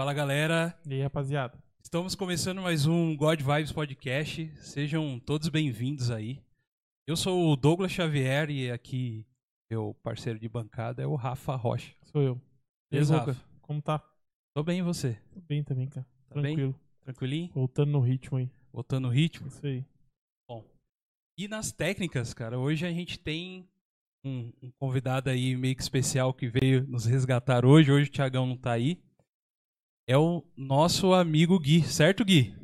Fala galera, E aí, rapaziada? estamos começando mais um God Vibes Podcast. Sejam todos bem-vindos aí. Eu sou o Douglas Xavier e aqui meu parceiro de bancada é o Rafa Rocha. Sou eu. Rafa? Como tá? Tô bem e você? Tô bem também, cara. Tá bem? Tranquilo. Tranquilinho? Voltando no ritmo aí. Voltando o ritmo? Isso aí. E nas técnicas, cara, hoje a gente tem um, um convidado aí meio que especial que veio nos resgatar hoje. Hoje o Thiagão não tá aí. É o nosso amigo Gui, certo, Gui?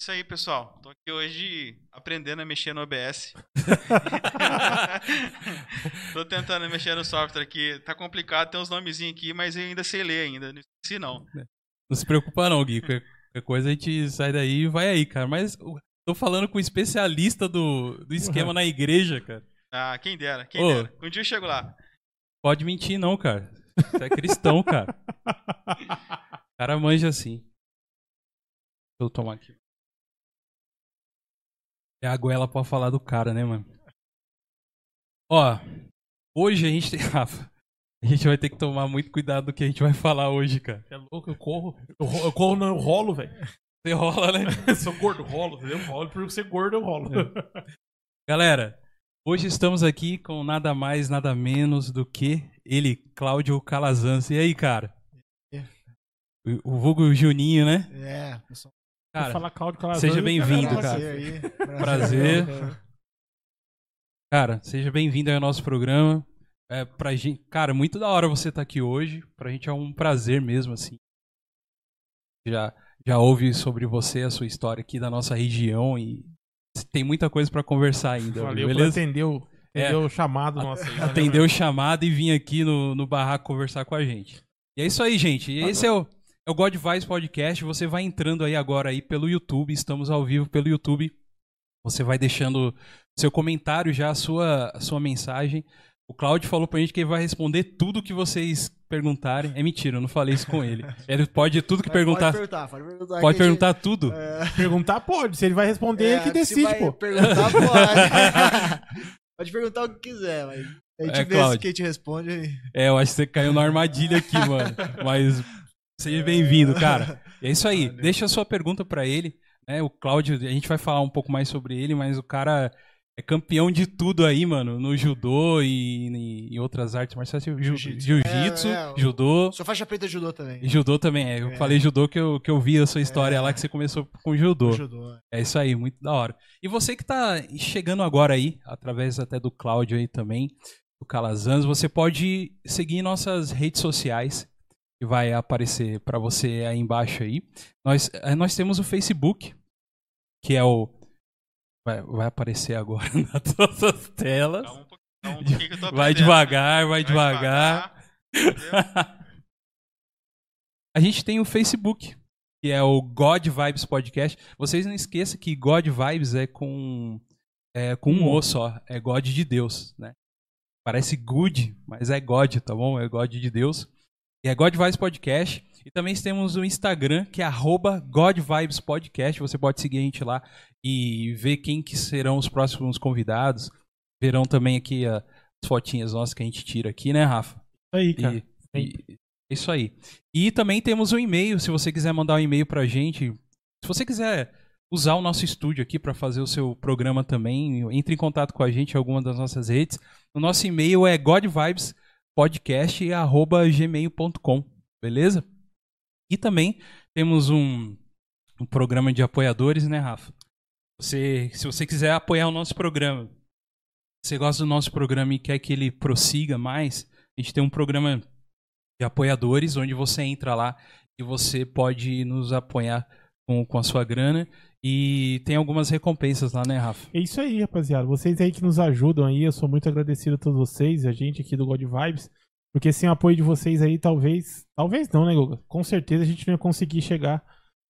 Isso aí, pessoal. Tô aqui hoje aprendendo a mexer no OBS. Tô tentando mexer no software aqui. Tá complicado, tem uns nomezinhos aqui, mas eu ainda sei ler ainda. Não esqueci, não. Não se preocupa não, Gui. Qualquer qualquer coisa a gente sai daí e vai aí, cara. Mas tô falando com o especialista do, do esquema na igreja, cara. Ah, quem dera, quem Ô. dera. Um dia eu chego lá. Pode mentir não, cara. Você é cristão, cara. O cara manja assim. Deixa eu tomar aqui. É a goela pra falar do cara, né, mano? Ó, hoje a gente tem... Rafa, a gente vai ter que tomar muito cuidado do que a gente vai falar hoje, cara. É louco, eu corro. Eu, ro- eu corro, não, eu rolo, velho. Você rola, né? Eu sou gordo, rolo, entendeu? Eu rolo, por ser gordo, eu rolo. Galera, hoje estamos aqui com nada mais, nada menos do que ele, Cláudio Calazans. E aí, cara? O, o vulgo Juninho, né? É, pessoal. Cara, falar Claudio Calazans. seja bem-vindo, cara. Prazer aí. Prazer. cara, seja bem-vindo aí ao nosso programa. É, pra gente, cara, muito da hora você estar aqui hoje. Pra gente é um prazer mesmo, assim. Já, já ouvi sobre você, a sua história aqui da nossa região e tem muita coisa pra conversar ainda. Valeu por beleza? atender o, É. o chamado nosso atendeu o chamado e vim aqui no, no barraco conversar com a gente. E é isso aí, gente. E Esse é o, é o God Vibes Podcast. Você vai entrando aí agora aí pelo YouTube. Estamos ao vivo pelo YouTube. Você vai deixando seu comentário já, a sua, a sua mensagem. O Claudio falou pra gente que ele vai responder tudo que vocês perguntarem. É mentira, eu não falei isso com ele. Ele pode tudo que perguntar. Pode perguntar, pode perguntar. Pode a gente- perguntar tudo. É, Perguntar pode, se ele vai responder, é, ele que se decide, vai pô. Perguntar, pode. pode perguntar o que quiser, mas a gente É, vê Cláudio. se quem te responde aí. É, eu acho que você caiu na armadilha aqui, mano. Mas seja bem-vindo, cara. E é isso aí. Valeu. Deixa a sua pergunta pra ele. Né? O Cláudio, a gente vai falar um pouco mais sobre ele, mas o cara é campeão de tudo aí, mano. No judô e em outras artes marciais. Jiu-jitsu. Jiu-jitsu, É, é, o- judô. Sou faixa preta de judô também. E judô também, é. Eu É. falei judô que eu, que eu vi a sua história É. lá, que você começou com judô. Judô. É isso aí, muito da hora. E você que tá chegando agora aí, através até do Cláudio aí também, do Calazans, você pode seguir nossas redes sociais, que vai aparecer pra você aí embaixo aí. Nós, eh, nós temos o Facebook, que é o... Vai, vai aparecer agora nas nossas telas. Calma um pouquinho, um pouquinho tô Vai devagar, vai devagar. devagar. A gente tem o Facebook, que é o God Vibes Podcast. Vocês não esqueçam que God Vibes é com é com um O só, é God de Deus, né? Parece good, mas é God, tá bom? É God de Deus. E é God Vibes Podcast. E também temos o Instagram, que é arroba God Vibes Podcast. Você pode seguir a gente lá e ver quem que serão os próximos convidados. Verão também aqui ah, as fotinhas nossas que a gente tira aqui, né, Rafa? Isso aí, cara. E- e- isso aí. E também temos um e-mail, se você quiser mandar um e-mail pra gente. Se você quiser usar o nosso estúdio aqui para fazer o seu programa também, entre em contato com a gente em alguma das nossas redes. O nosso e-mail é godvibespodcast@gmail.com, beleza? E também temos um, um programa de apoiadores, né, Rafa? Você, se você quiser apoiar o nosso programa, você gosta do nosso programa e quer que ele prossiga mais, a gente tem um programa de apoiadores, onde você entra lá e você pode nos apoiar com, com a sua grana. E tem algumas recompensas lá, né, Rafa? É isso aí, rapaziada. Vocês aí que nos ajudam aí, eu sou muito agradecido a todos vocês, a gente aqui do God Vibes, porque sem o apoio de vocês aí, talvez, talvez não, né, Guga? Com certeza a gente não ia conseguir chegar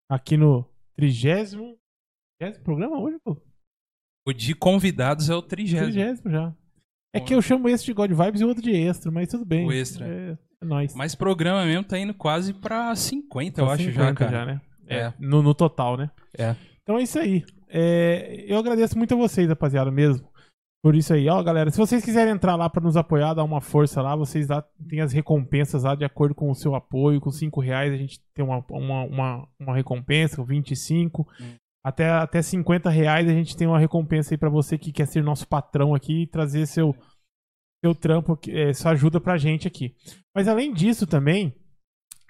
aqui no trigésimo, trigésimo programa hoje, pô? O de convidados é o trigésimo. Trigésimo já. É que eu chamo esse de God Vibes e o outro de extra, mas tudo bem. O extra. É, é nóis. Mas programa mesmo tá indo quase pra 50, eu Tá acho 50 já, cara. né? É. No, no total, né? É. Então é isso aí. É, eu agradeço muito a vocês, rapaziada, mesmo. Por isso aí, ó, galera, se vocês quiserem entrar lá pra nos apoiar, dar uma força lá, vocês lá as recompensas lá de acordo com o seu apoio. Com 5 reais a gente tem uma, uma, uma, uma recompensa, com 25. Hum. Até, até 50 reais a gente tem uma recompensa aí pra você que quer ser nosso patrão aqui e trazer seu, seu trampo, é, sua ajuda pra gente aqui. Mas além disso também,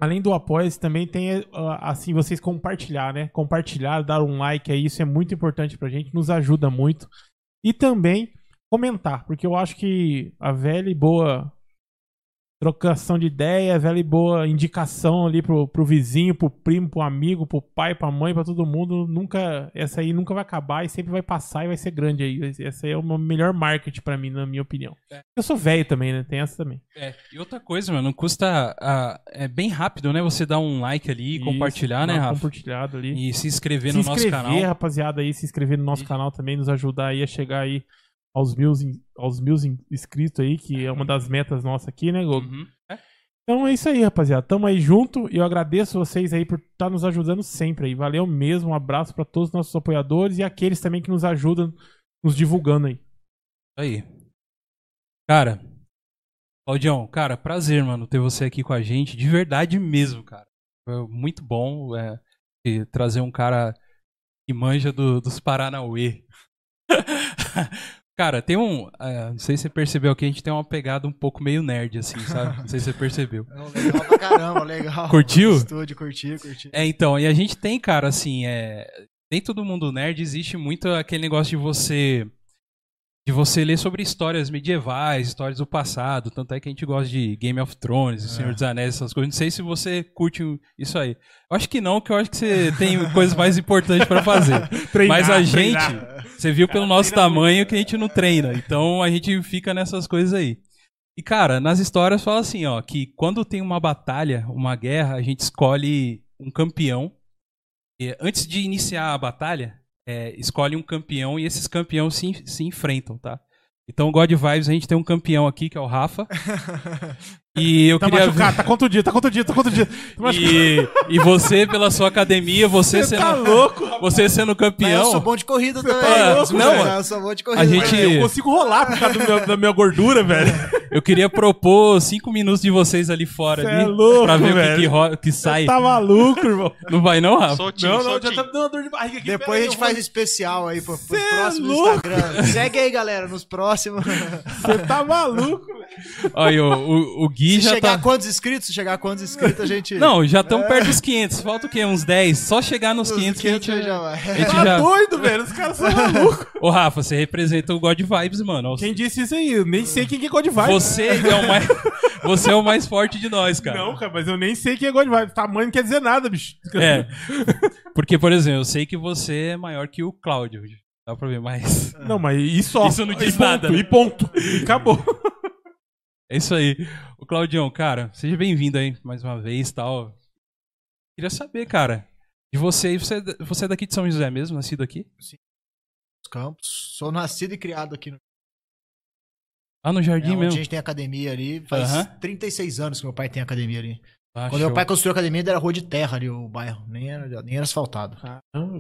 além do apoio, também tem ah, assim, vocês compartilhar, né? Compartilhar, dar um like aí, isso é muito importante pra gente, nos ajuda muito. E também comentar, porque eu acho que a velha e boa trocação de ideia, a velha e boa indicação ali pro, pro vizinho, pro primo, pro amigo, pro pai, pra mãe, pra todo mundo, nunca, essa aí nunca vai acabar e sempre vai passar e vai ser grande aí. Essa aí é o melhor marketing pra mim, na minha opinião. É. Eu sou velho também, né? Tem essa também. É, e outra coisa, mano, não custa. ah, é bem rápido, né? Você dar um like ali, compartilhar, Isso, né, Rafa? Compartilhado ali. E se inscrever se no nosso inscrever, canal. rapaziada, aí, se inscrever no nosso Isso. canal também, nos ajudar aí a chegar aí aos mil, in- aos mil in- inscritos aí, que é uma das metas nossas aqui, né, Gogo? Uhum. É, Então é isso aí, rapaziada. Tamo aí junto e eu agradeço vocês aí por estar nos ajudando sempre aí. Valeu mesmo, um abraço pra todos os nossos apoiadores e aqueles também que nos ajudam, nos divulgando aí. aí. Cara, Claudião, cara, prazer, mano, ter você aqui com a gente. De verdade mesmo, cara. Foi muito bom é, trazer um cara que manja do- dos Paranauê. cara, tem um. é, não sei se você percebeu que a gente tem uma pegada um pouco meio nerd, assim, sabe? Não sei se você percebeu. Não, legal pra caramba, legal. Curtiu? Estúdio, curti, curti. É, então, e a gente tem, cara, assim, é. Dentro do mundo nerd existe muito aquele negócio de você. De você ler sobre histórias medievais, histórias do passado. Tanto é que a gente gosta de Game of Thrones, O Senhor dos Anéis, essas coisas. Não sei se você curte isso aí. Eu acho que não, que eu acho que você tem coisas mais importantes pra fazer. Mas a gente, você viu pelo nosso tamanho que a gente não treina. Então a gente fica nessas coisas aí. E cara, nas histórias fala assim, ó, que quando tem uma batalha, uma guerra, a gente escolhe um campeão. E antes de iniciar a batalha, é, escolhe um campeão e esses campeões se, se enfrentam, tá? Então, God Vibes, a gente tem um campeão aqui, que é o Rafa. E eu Tá queria machucado, tá contundido, tá contundido, tá contundido. Tá machucado. e, e você, pela sua academia, você, sendo, tá louco? você sendo Mas campeão. eu sou bom de corrida também. tá louco, não, você olhar, Eu sou bom de corrida. A gente- mas- Eu consigo rolar por causa do meu- da minha gordura, velho. Eu queria propor cinco minutos de vocês ali fora, Cê ali, é louco, pra ver o que, velho. que, ro- que sai. Tá maluco, irmão. Não vai não, Rafa? Soltinho, Não, não, já soltinho. tá me dando uma dor de barriga aqui. Depois a gente faz vou- especial aí pro, pro é próximo louco. Instagram. Segue aí, galera, nos próximos. Você tá maluco, velho. Olha, o, o, o Gui Se já chegar tá... a quantos inscritos, se chegar a quantos inscritos, a gente. Não, já estamos perto dos 500. Falta o quê? Uns 10. Só chegar nos Os 500 que a 500 gente... já vai. a gente Tá já... doido, velho. Os caras são malucos. Ô, Rafa, você representa o God Vibes, mano. Quem disse isso aí? Eu nem sei quem que é God Vibes. Você é o mais... Você é o mais forte de nós, cara. Não, cara, mas eu nem sei quem é God Vibes. Tamanho não quer dizer nada, bicho. É. Porque, por exemplo, eu sei que você é maior que o Cláudio. Dá pra ver mais. Não, mas e só. Isso não E diz ponto, nada, né? E ponto. E acabou. É isso aí. O Claudião, cara, seja bem-vindo aí mais uma vez tal. Queria saber, cara, de você. Você, você é daqui de São José mesmo, nascido aqui? Campos. Sou nascido e criado aqui no. Ah, no É, Jardim a mesmo. gente tem academia ali. Faz Aham. 36 anos que meu pai tem academia ali. Ah, Quando show. meu pai construiu a academia, era rua de terra ali, o bairro. Nem era, nem era asfaltado.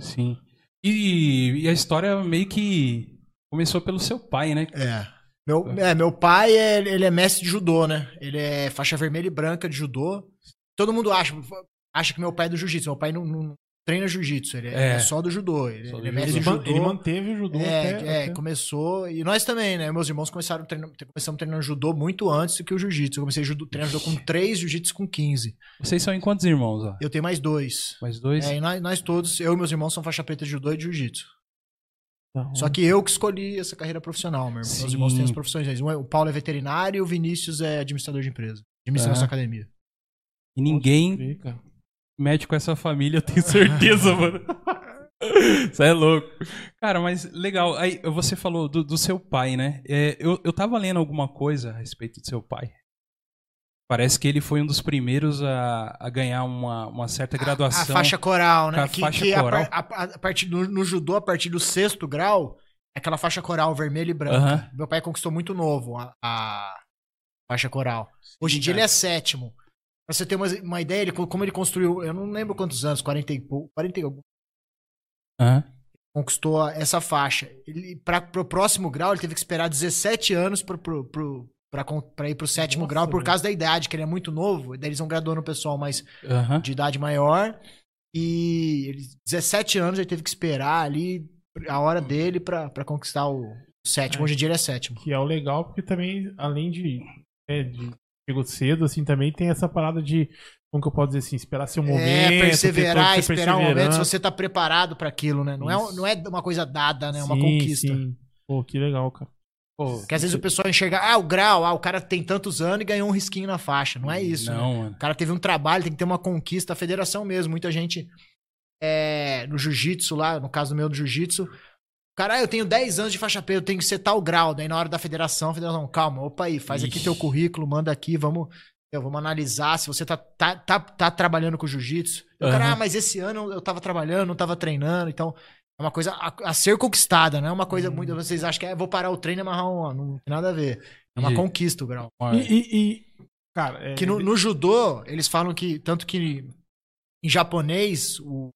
Sim. E, e a história meio que começou pelo seu pai, né? É. Meu, é, meu pai, é, ele é mestre de judô, né? Ele é faixa vermelha e branca de judô. Todo mundo acha, acha que meu pai é do jiu-jitsu. Meu pai não, não treina jiu-jitsu, ele é, É. é só do judô. Ele, do ele é judô. mestre de judô. ele manteve o judô É, até, é, até- começou. E nós também, né? Meus irmãos começaram treinando, começamos treinando judô muito antes do que o jiu-jitsu. Eu comecei a judo, treinar judô com 3, jiu-jitsu com 15. Vocês são em quantos irmãos, ó? Eu tenho mais dois. Mais dois? É, e nós, nós todos, eu e meus irmãos, são faixa preta de judô e de jiu-jitsu. Tá, Só que eu que escolhi essa carreira profissional, meu irmão. Meus Sim. irmãos têm as profissões deles. Um é- O Paulo é veterinário e o Vinícius é administrador de empresa. Administra Aham. nossa academia. E ninguém mete com essa família, eu tenho certeza, mano. Isso é louco. Cara, mas legal. Aí você falou do, do seu pai, né? É, eu, eu tava lendo alguma coisa a respeito do seu pai. Parece que ele foi um dos primeiros a, a ganhar uma, uma certa A graduação. faixa coral, né? A que, faixa que a coral. par- a- a partir do, no judô, a partir do sexto grau, é aquela faixa coral vermelha e branca. Aham. Meu pai conquistou muito novo a, a faixa coral. Hoje em dia ele é sétimo. Pra você ter uma, uma ideia, ele, como ele construiu, eu não lembro quantos anos, 40 e pouco, 40 e algum. Aham. conquistou essa faixa. Ele, para pro próximo grau, ele teve que esperar 17 anos pro, pro, pro, pra ir pro sétimo Nossa, grau por causa da idade, que ele é muito novo. Daí eles vão graduando o pessoal mais Aham. de idade maior. E ele, 17 anos ele teve que esperar ali a hora dele pra, pra conquistar o sétimo. É. Hoje em dia ele é sétimo. Que é o legal, porque também, além de, é, de chegou cedo, assim, também tem essa parada de, como que eu posso dizer assim, esperar seu momento. é, perseverar, esperar um momento, se você tá preparado pra aquilo, né? Não é, não é uma coisa dada, né? É uma Sim, conquista. sim. Pô, que legal, cara. Pô, Porque às vezes o pessoal enxerga, ah, o grau, ah, o cara tem tantos anos e ganhou um risquinho na faixa. Não é isso. né? Não, mano. O cara teve um trabalho, tem que ter uma conquista, a federação mesmo. Muita gente é, no jiu-jitsu lá, no caso do meu do jiu-jitsu, cara, ah, eu tenho 10 anos de faixa preta, eu tenho que ser tal grau. Daí na hora da federação, a federação, calma, opa aí, faz aqui Ixi. teu currículo, manda aqui, vamos, eu, vamos analisar se você tá, tá, tá, tá trabalhando com jiu-jitsu. O cara, ah, mas esse ano eu tava trabalhando, não tava treinando, então é uma coisa a, a ser conquistada, não é uma coisa Hum. muito. Vocês acham que é, vou parar o treino e amarrar um. Não tem nada a ver. É uma Entendi. conquista o grau. E, e- e, cara, é, Que no, no judô, eles falam que, tanto que em japonês, o,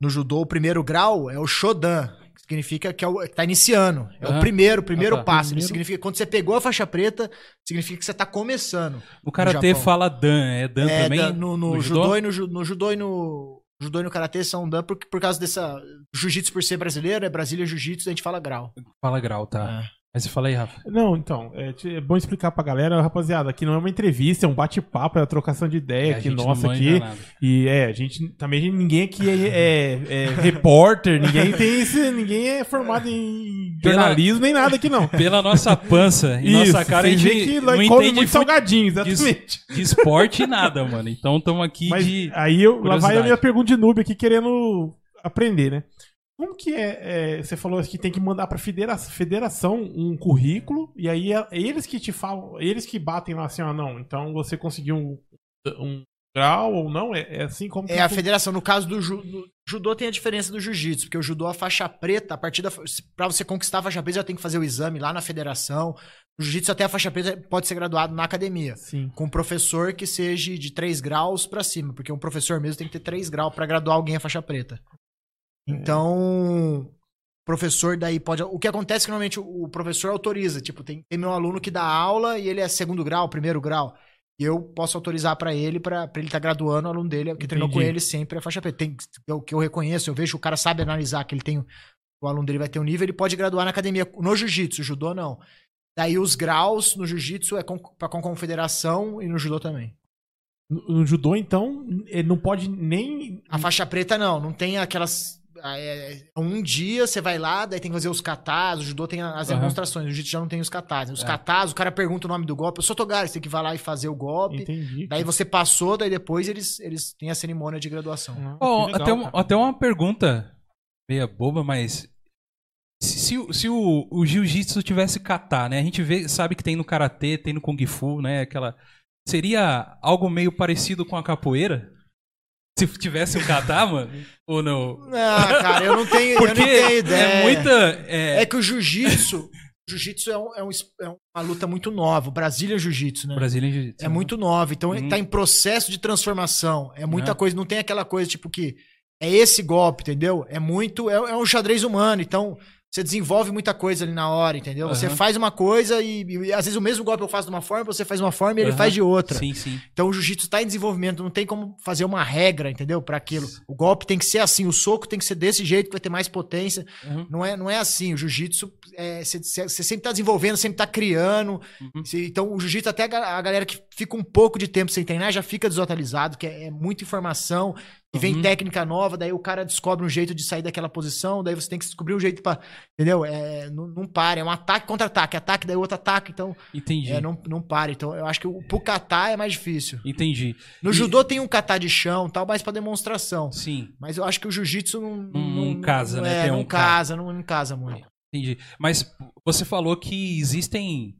no judô, o primeiro grau é o shodan, que significa que, é o, tá iniciando. É o Aham. primeiro, o primeiro Ah, tá. passo. Primeiro- significa que quando você pegou a faixa preta, significa que você tá começando. O karatê fala Dan, é Dan É, também? da- no, no no judô? judô? e no, no judô e no. Judô e no karatê são dan por, por causa dessa. Jiu-jitsu por ser brasileiro, é Brasília Jiu-Jitsu, a gente fala grau. Fala grau, tá. É. Mas você fala aí, Rafa. Não, então, é, é bom explicar pra galera, rapaziada, aqui não é uma entrevista, é um bate-papo, é uma trocação de ideia a aqui nossa aqui. nada. E é, a gente também ninguém aqui é, é- é repórter, ninguém tem esse, ninguém é formado em Pela- jornalismo nem nada aqui não. Pela nossa pança e nossa cara, a gente que não entende muito salgadinho, exatamente. de esporte e nada, mano. Então estamos aqui Mas de... aí eu, lá vai a minha pergunta de noob aqui querendo aprender, né? Como que é, é, Você falou que tem que mandar pra federa- federação um currículo, e aí é eles que te falam, eles que batem lá assim, ó, não, então você conseguiu um, um grau ou não? É, é assim como. É a federação. No caso do, ju- do judô tem a diferença do jiu-jitsu, porque o judô a faixa preta, a partir da para você conquistar a faixa preta, já tem que fazer o exame lá na federação. O jiu-jitsu até a faixa preta pode ser graduado na academia, Sim. com um professor que seja de 3 graus pra cima, porque um professor mesmo tem que ter 3 graus pra graduar alguém a faixa preta. Então, o professor daí pode. O que acontece é que normalmente o professor autoriza. Tipo, tem, tem meu aluno que dá aula e ele é segundo grau, primeiro grau. E eu posso autorizar pra ele, pra pra ele estar graduando o aluno dele, que treinou com Entendi. ele sempre a faixa preta. Tem, o que eu reconheço, eu vejo o cara sabe analisar que ele tem. O aluno dele vai ter um nível, ele pode graduar na academia. No jiu-jitsu, judô não. Daí os graus no jiu-jitsu é com, pra, com confederação e no judô também. No, no judô, então, ele não pode nem. A faixa preta não, não tem aquelas. Ah, é, um dia você vai lá, daí tem que fazer os katas, o judô tem as Aham. demonstrações, o jiu-jitsu já não tem os katas. Os É. katas, o cara pergunta o nome do golpe, eu sou Togari, você tem que ir lá e fazer o golpe. Entendi. Daí você passou, daí depois eles, eles têm a cerimônia de graduação. Que legal, até, uma, cara. até uma pergunta meia boba, mas se, se o- se o, o jiu-jitsu tivesse kata, né? A gente vê, sabe que tem no karatê, tem no kung fu, né? Aquela seria algo meio parecido com a capoeira? Se tivesse o kata, mano? Ou não? Ah, cara, eu não tenho, eu Porque não tenho ideia. é muita é, É que o jiu-jitsu. Jiu-jitsu é, um- é um é uma luta muito nova. Brasília Jiu-Jitsu, né? Brasília jiu-jitsu. É muito nova. Então Uhum. tá em processo de transformação. É muita Uhum. coisa. Não tem aquela coisa tipo que é esse golpe, entendeu? É muito. É, é um xadrez humano. Então você desenvolve muita coisa ali na hora, entendeu? Você Uhum. faz uma coisa e, e às vezes o mesmo golpe eu faço de uma forma, você faz de uma forma e ele Uhum. faz de outra. Sim, sim. Então o jiu-jitsu tá em desenvolvimento, não tem como fazer uma regra, entendeu? Para aquilo. O golpe tem que ser assim, o soco tem que ser desse jeito, que vai ter mais potência. Uhum. Não é, não é assim. O jiu-jitsu, é, você você sempre tá desenvolvendo, sempre tá criando. Uhum. Cê- Então, o jiu-jitsu, até a a galera que fica um pouco de tempo sem treinar, já fica desatualizado, que é, é muita informação. E vem Uhum. técnica nova, daí o cara descobre um jeito de sair daquela posição, daí você tem que descobrir um jeito pra. Entendeu? É, não, não para. É um ataque contra ataque, ataque, daí outro ataque. Então, Entendi. é, não, não para. Então, eu acho que o, pro kata é mais difícil. Entendi. No E- judô tem um kata de chão, tal, mais pra demonstração. Sim, Mas eu acho que o jiu-jitsu não, Não- não casa, né? É, Tem não um casa, não, não casa muito. entendi. Mas você falou que existem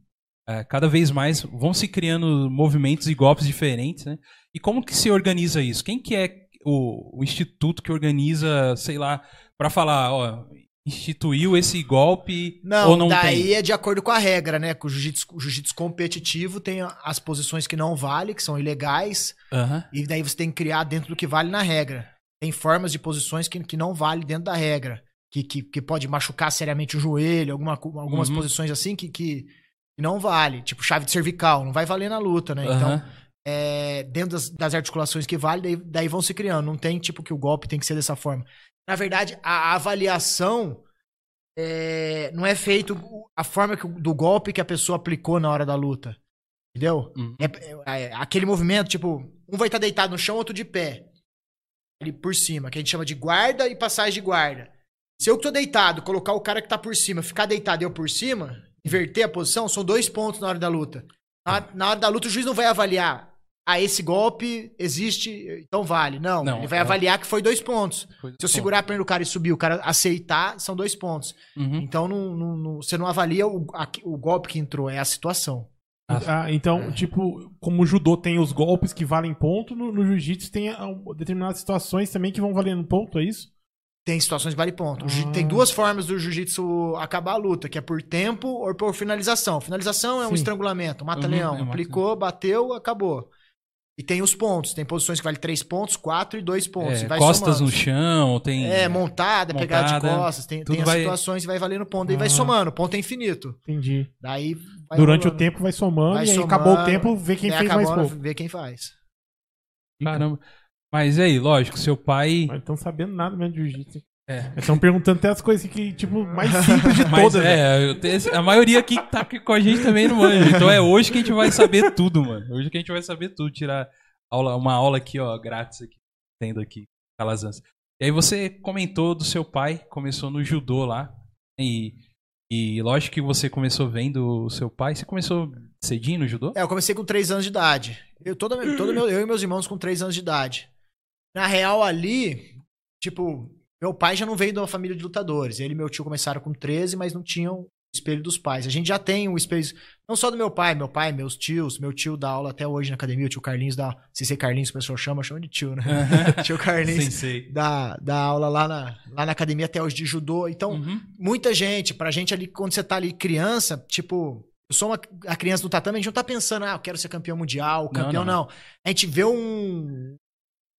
é, cada vez mais, vão se criando movimentos e golpes diferentes, né? E como que se organiza isso? Quem que é o, o instituto que organiza, sei lá, pra falar, ó, instituiu esse golpe Não, ou não daí tem? é de acordo com a regra, né? Que o jiu-jitsu jiu-jitsu competitivo tem as posições que não vale, que são ilegais, Aham. e daí você tem que criar dentro do que vale na regra. tem formas de posições que, que não vale dentro da regra. Que, que, que pode machucar seriamente o joelho, alguma, algumas Uhum. posições assim que, que, não vale. Tipo chave de cervical, não vai valer na luta, né? Então. É, dentro das, das articulações que vale, daí, daí vão se criando. Não tem tipo que o golpe tem que ser dessa forma. Na verdade, a avaliação é, não é feito a forma que do golpe que a pessoa aplicou na hora da luta. Entendeu? Uhum. É, é, aquele movimento, tipo, um vai estar deitado no chão, outro de pé. Ali por cima, que a gente chama de guarda e passagem de guarda. Se eu que tô deitado, colocar o cara que tá por cima, ficar deitado e eu por cima, inverter a posição, são dois pontos na hora da luta. Na, na hora da luta, o juiz não vai avaliar. Ah, esse golpe existe, então vale. Não, Não, ele vai é. avaliar que foi dois pontos. Foi- Se eu segurar a perna do cara e subir, o cara aceitar, são dois pontos. Uhum. Então não, não- não- você não avalia o, a- o golpe que entrou, é a situação. Ah, então, tipo, como o judô tem os golpes que valem ponto, no, no jiu-jitsu tem ah, determinadas situações também que vão valendo ponto, é isso? Tem situações que vale ponto. Ah. Tem duas formas do jiu-jitsu acabar a luta, que é por tempo ou por finalização. Finalização é um Sim. estrangulamento, Uhum, mata-leão. é mata- aplicou, bateu, acabou. E tem os pontos. Tem posições que vale três pontos, quatro e dois pontos. É, e vai costas somando. no chão, tem. É, montada, pegada de Montada, costas. Tem, tem as vai- situações que vai valendo ponto. Daí vai Ah. somando. Ponto é infinito. Entendi. Daí vai Durante rolando. o tempo vai somando Vai e aí somando, acabou o tempo, vê quem fez mais acabou, pouco. Vê quem faz. Caramba. Mas e aí, lógico, seu pai. Mas não estão sabendo nada mesmo de jiu-jitsu. É. Estão perguntando até as coisas que, tipo, mais simples de todas. né? é, eu tenho- a maioria aqui que tá aqui com a gente também não manja. Então é hoje que a gente vai saber tudo, mano. Hoje que a gente vai saber tudo. Tirar aula, uma aula aqui, ó, grátis aqui, tendo aqui, Calazans. E aí você comentou do seu pai, começou no judô lá. E, e lógico que você começou vendo o seu pai. Você começou cedinho no judô? É, eu comecei com 3 anos de idade. Eu, todo, todo meu, eu e meus irmãos com 3 anos de idade. Na real, ali, tipo, meu pai já não veio de uma família de lutadores. Ele e meu tio começaram com 13, mas não tinham o espelho dos pais. A gente já tem o espelho, não só do meu pai, meu pai, meus tios, meu tio dá aula até hoje na academia, o tio Carlinhos dá, se ser Carlinhos, o pessoal chama, chama de tio, né? tio Carlinhos Sensei. dá, dá aula lá na, lá na academia até hoje de judô. Então, Uhum. muita gente, pra gente ali, quando você tá ali criança, tipo, eu sou uma a criança do tatame, a gente não tá pensando, ah, eu quero ser campeão mundial, campeão, não. não. A gente vê um,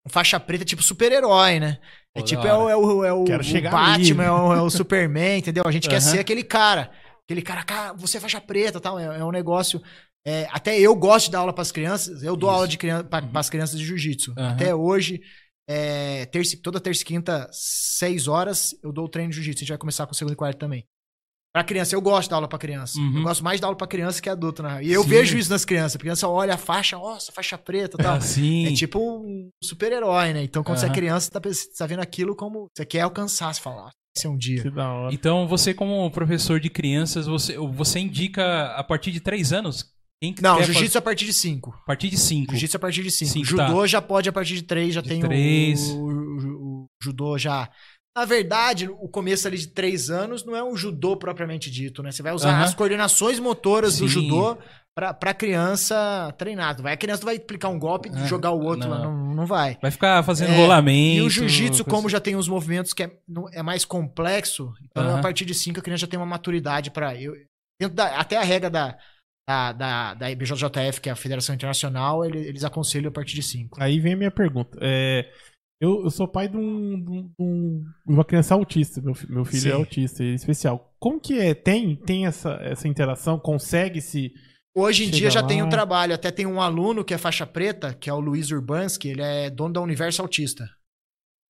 um faixa preta tipo super-herói, né? É Pô, tipo, é o, é o, é o, Quero o chegar Batman, é o, é o Superman, entendeu? A gente quer Aham. ser aquele cara. Aquele cara, cara, você é faixa preta tal. É, é um negócio. é, até eu gosto de dar aula pras crianças. Eu dou Isso. aula de criança, pra, Uhum. pras crianças de jiu-jitsu. Aham. Até hoje, é, terça, toda terça e quinta, seis horas, eu dou o treino de jiu-jitsu. A gente vai começar com o segundo e quarto também. Pra criança, eu gosto de dar aula pra criança. Uhum. Eu gosto mais de dar aula pra criança que adulto, né? E eu Sim. vejo isso nas crianças. A criança olha a faixa, nossa, faixa preta e tal. Assim. É tipo um super-herói, né? Então, quando você é criança, você tá, você tá vendo aquilo como você quer alcançar, você fala, "Ah, é um dia. Que da hora. Então, você, como professor de crianças, você, você indica a partir de três anos? Quem que Não, jiu-jitsu a partir de 5. fazer- a partir de cinco. Jiu-jitsu a partir de 5. Cinco, Judô já pode a partir de 3, já De tem três. O, o- o judô já. Na verdade, o começo ali de 3 anos não é um judô propriamente dito, né? Você vai usar Aham. as coordenações motoras do Sim. judô pra, pra criança treinar. Vai, a criança não vai aplicar um golpe e Ah, jogar o outro lá, não. não, não vai. Vai ficar fazendo É, rolamento. E o jiu-jitsu, como já tem os movimentos que é, é mais complexo, então Aham. a partir de 5 a criança já tem uma maturidade para eu da, até a regra da da, da, da IBJJF, que é a Federação Internacional, ele- eles aconselham a partir de 5. Aí vem a minha pergunta. É, eu, eu sou pai de, um, de um- de um- uma criança autista. Meu, meu filho Sim. é autista, é especial. Como que é? Tem, tem essa, essa interação? Consegue se. Hoje em dia já lá. tem um trabalho, até tem um aluno que é faixa preta, que é o Luiz Urbanski, ele é dono da Universo Autista,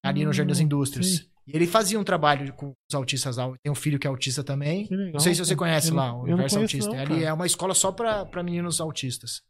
ali no Hum, Jardim das Indústrias. sim. E ele fazia um trabalho com os autistas lá. Tem um filho que é autista também. Legal. Não sei se você conhece Eu lá, o Universo Autista. não, ali é uma escola só pra meninos autistas.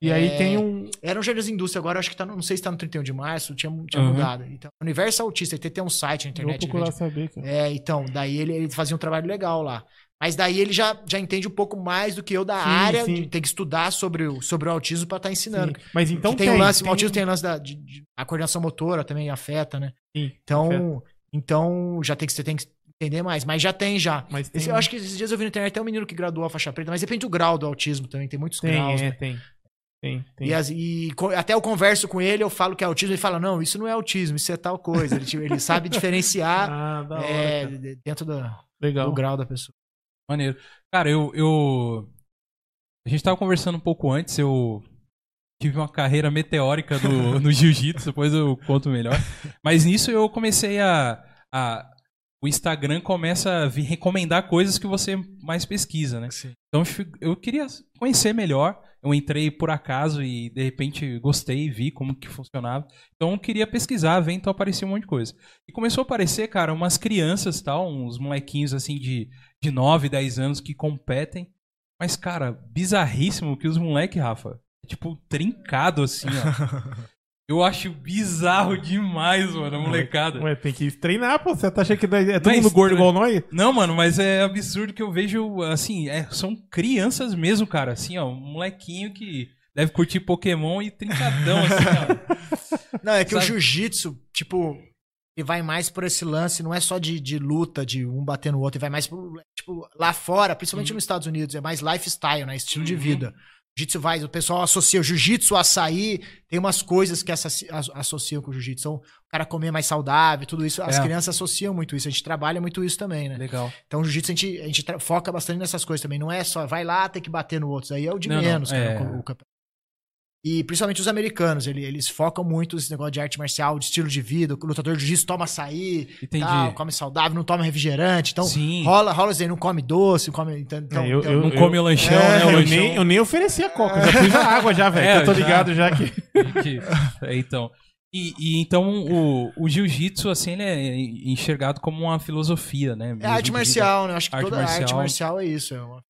E aí é- tem um. Era um Jardim das Indústrias, agora acho que tá, não sei se tá no 31 de março, tinha, tinha Uhum. mudado. Então, Universo Autista, ele tem, tem um site na Vou internet. ele procurar saber, cara. É, então, daí ele, ele fazia um trabalho legal lá. Mas daí ele já, já entende um pouco mais do que eu da Sim, área, sim. de- tem que estudar sobre o, sobre o autismo pra estar ensinando. Sim. Mas então Que tem, o lance, o autismo tem o lance da de- de- a coordenação motora também afeta, né? Sim, Então, afeta. então já tem que você tem que entender mais, mas já tem já. Mas tem, Esse- eu acho que esses dias eu vi na internet até um menino que graduou a faixa preta, mas depende do grau do autismo também, tem muitos tem, graus. é, né? tem. Tem, tem. E, as- e até eu converso com ele, eu falo que é autismo, ele fala, não, isso não é autismo, isso é tal coisa. Ele, tipo, ele sabe diferenciar Ah, hora, é, dentro do, Legal. do grau da pessoa. Maneiro. Cara, eu, eu. A gente tava conversando um pouco antes, eu. tive uma carreira meteórica no, no jiu-jitsu, depois eu conto melhor. Mas nisso eu comecei a, a. O Instagram começa a vir recomendar coisas que você mais pesquisa, né? Sim. Então eu queria conhecer melhor. Eu entrei por acaso e de repente gostei, vi como que funcionava. Então eu queria pesquisar, ver, então aparecia um monte de coisa. E começou a aparecer, cara, umas crianças tal, uns molequinhos assim de, de 9, 10 anos que competem. Mas, cara, bizarríssimo que os moleques, Rafa, é tipo, trincado assim, ó. Eu acho bizarro demais, mano, a molecada. Ué, tem que treinar, pô. Você tá achando que é todo Mas mundo gordo tre- igual nós? Não, mano, mas é absurdo que eu vejo, assim, é- são crianças mesmo, cara. Assim, ó, um molequinho que deve curtir Pokémon e trincadão, assim, ó. Não, é que o Sabe? jiu-jitsu, tipo, ele vai mais por esse lance, não é só de, de luta, de um bater no outro, ele vai mais por, tipo, lá fora, principalmente Uhum. nos Estados Unidos, é mais lifestyle, né? Estilo de Uhum. vida. Jiu-jitsu vai, o pessoal associa o jiu-jitsu, o açaí, tem umas coisas que associ- as- associam com o jiu-jitsu. Então, o cara comer mais saudável, tudo isso. As É. crianças associam muito isso, a gente trabalha muito isso também, né? Legal. Então, o jiu-jitsu a gente, a gente foca bastante nessas coisas também. Não é só vai lá, tem que bater no outro. Aí é o de Não, não, menos, cara, é. o, o campeonato. E principalmente os americanos, ele- eles focam muito nesse negócio de arte marcial, de estilo de vida. O lutador de jiu-jitsu toma açaí, tal, come saudável, não toma refrigerante. Então, Sim. rola, rola isso aí, não come doce, não come. Então, É, eu- então- eu- Não come o lanchão, É, né? Eu, lanchão. nem, eu nem ofereci a coca, eu já pus a água já, velho. É, que eu tô já. ligado já que. Gente, é, então. E, e então o, o jiu-jitsu, assim, ele é enxergado como uma filosofia, né? é arte marcial, né? Acho que Arte toda arte marcial. marcial é isso. É, uma-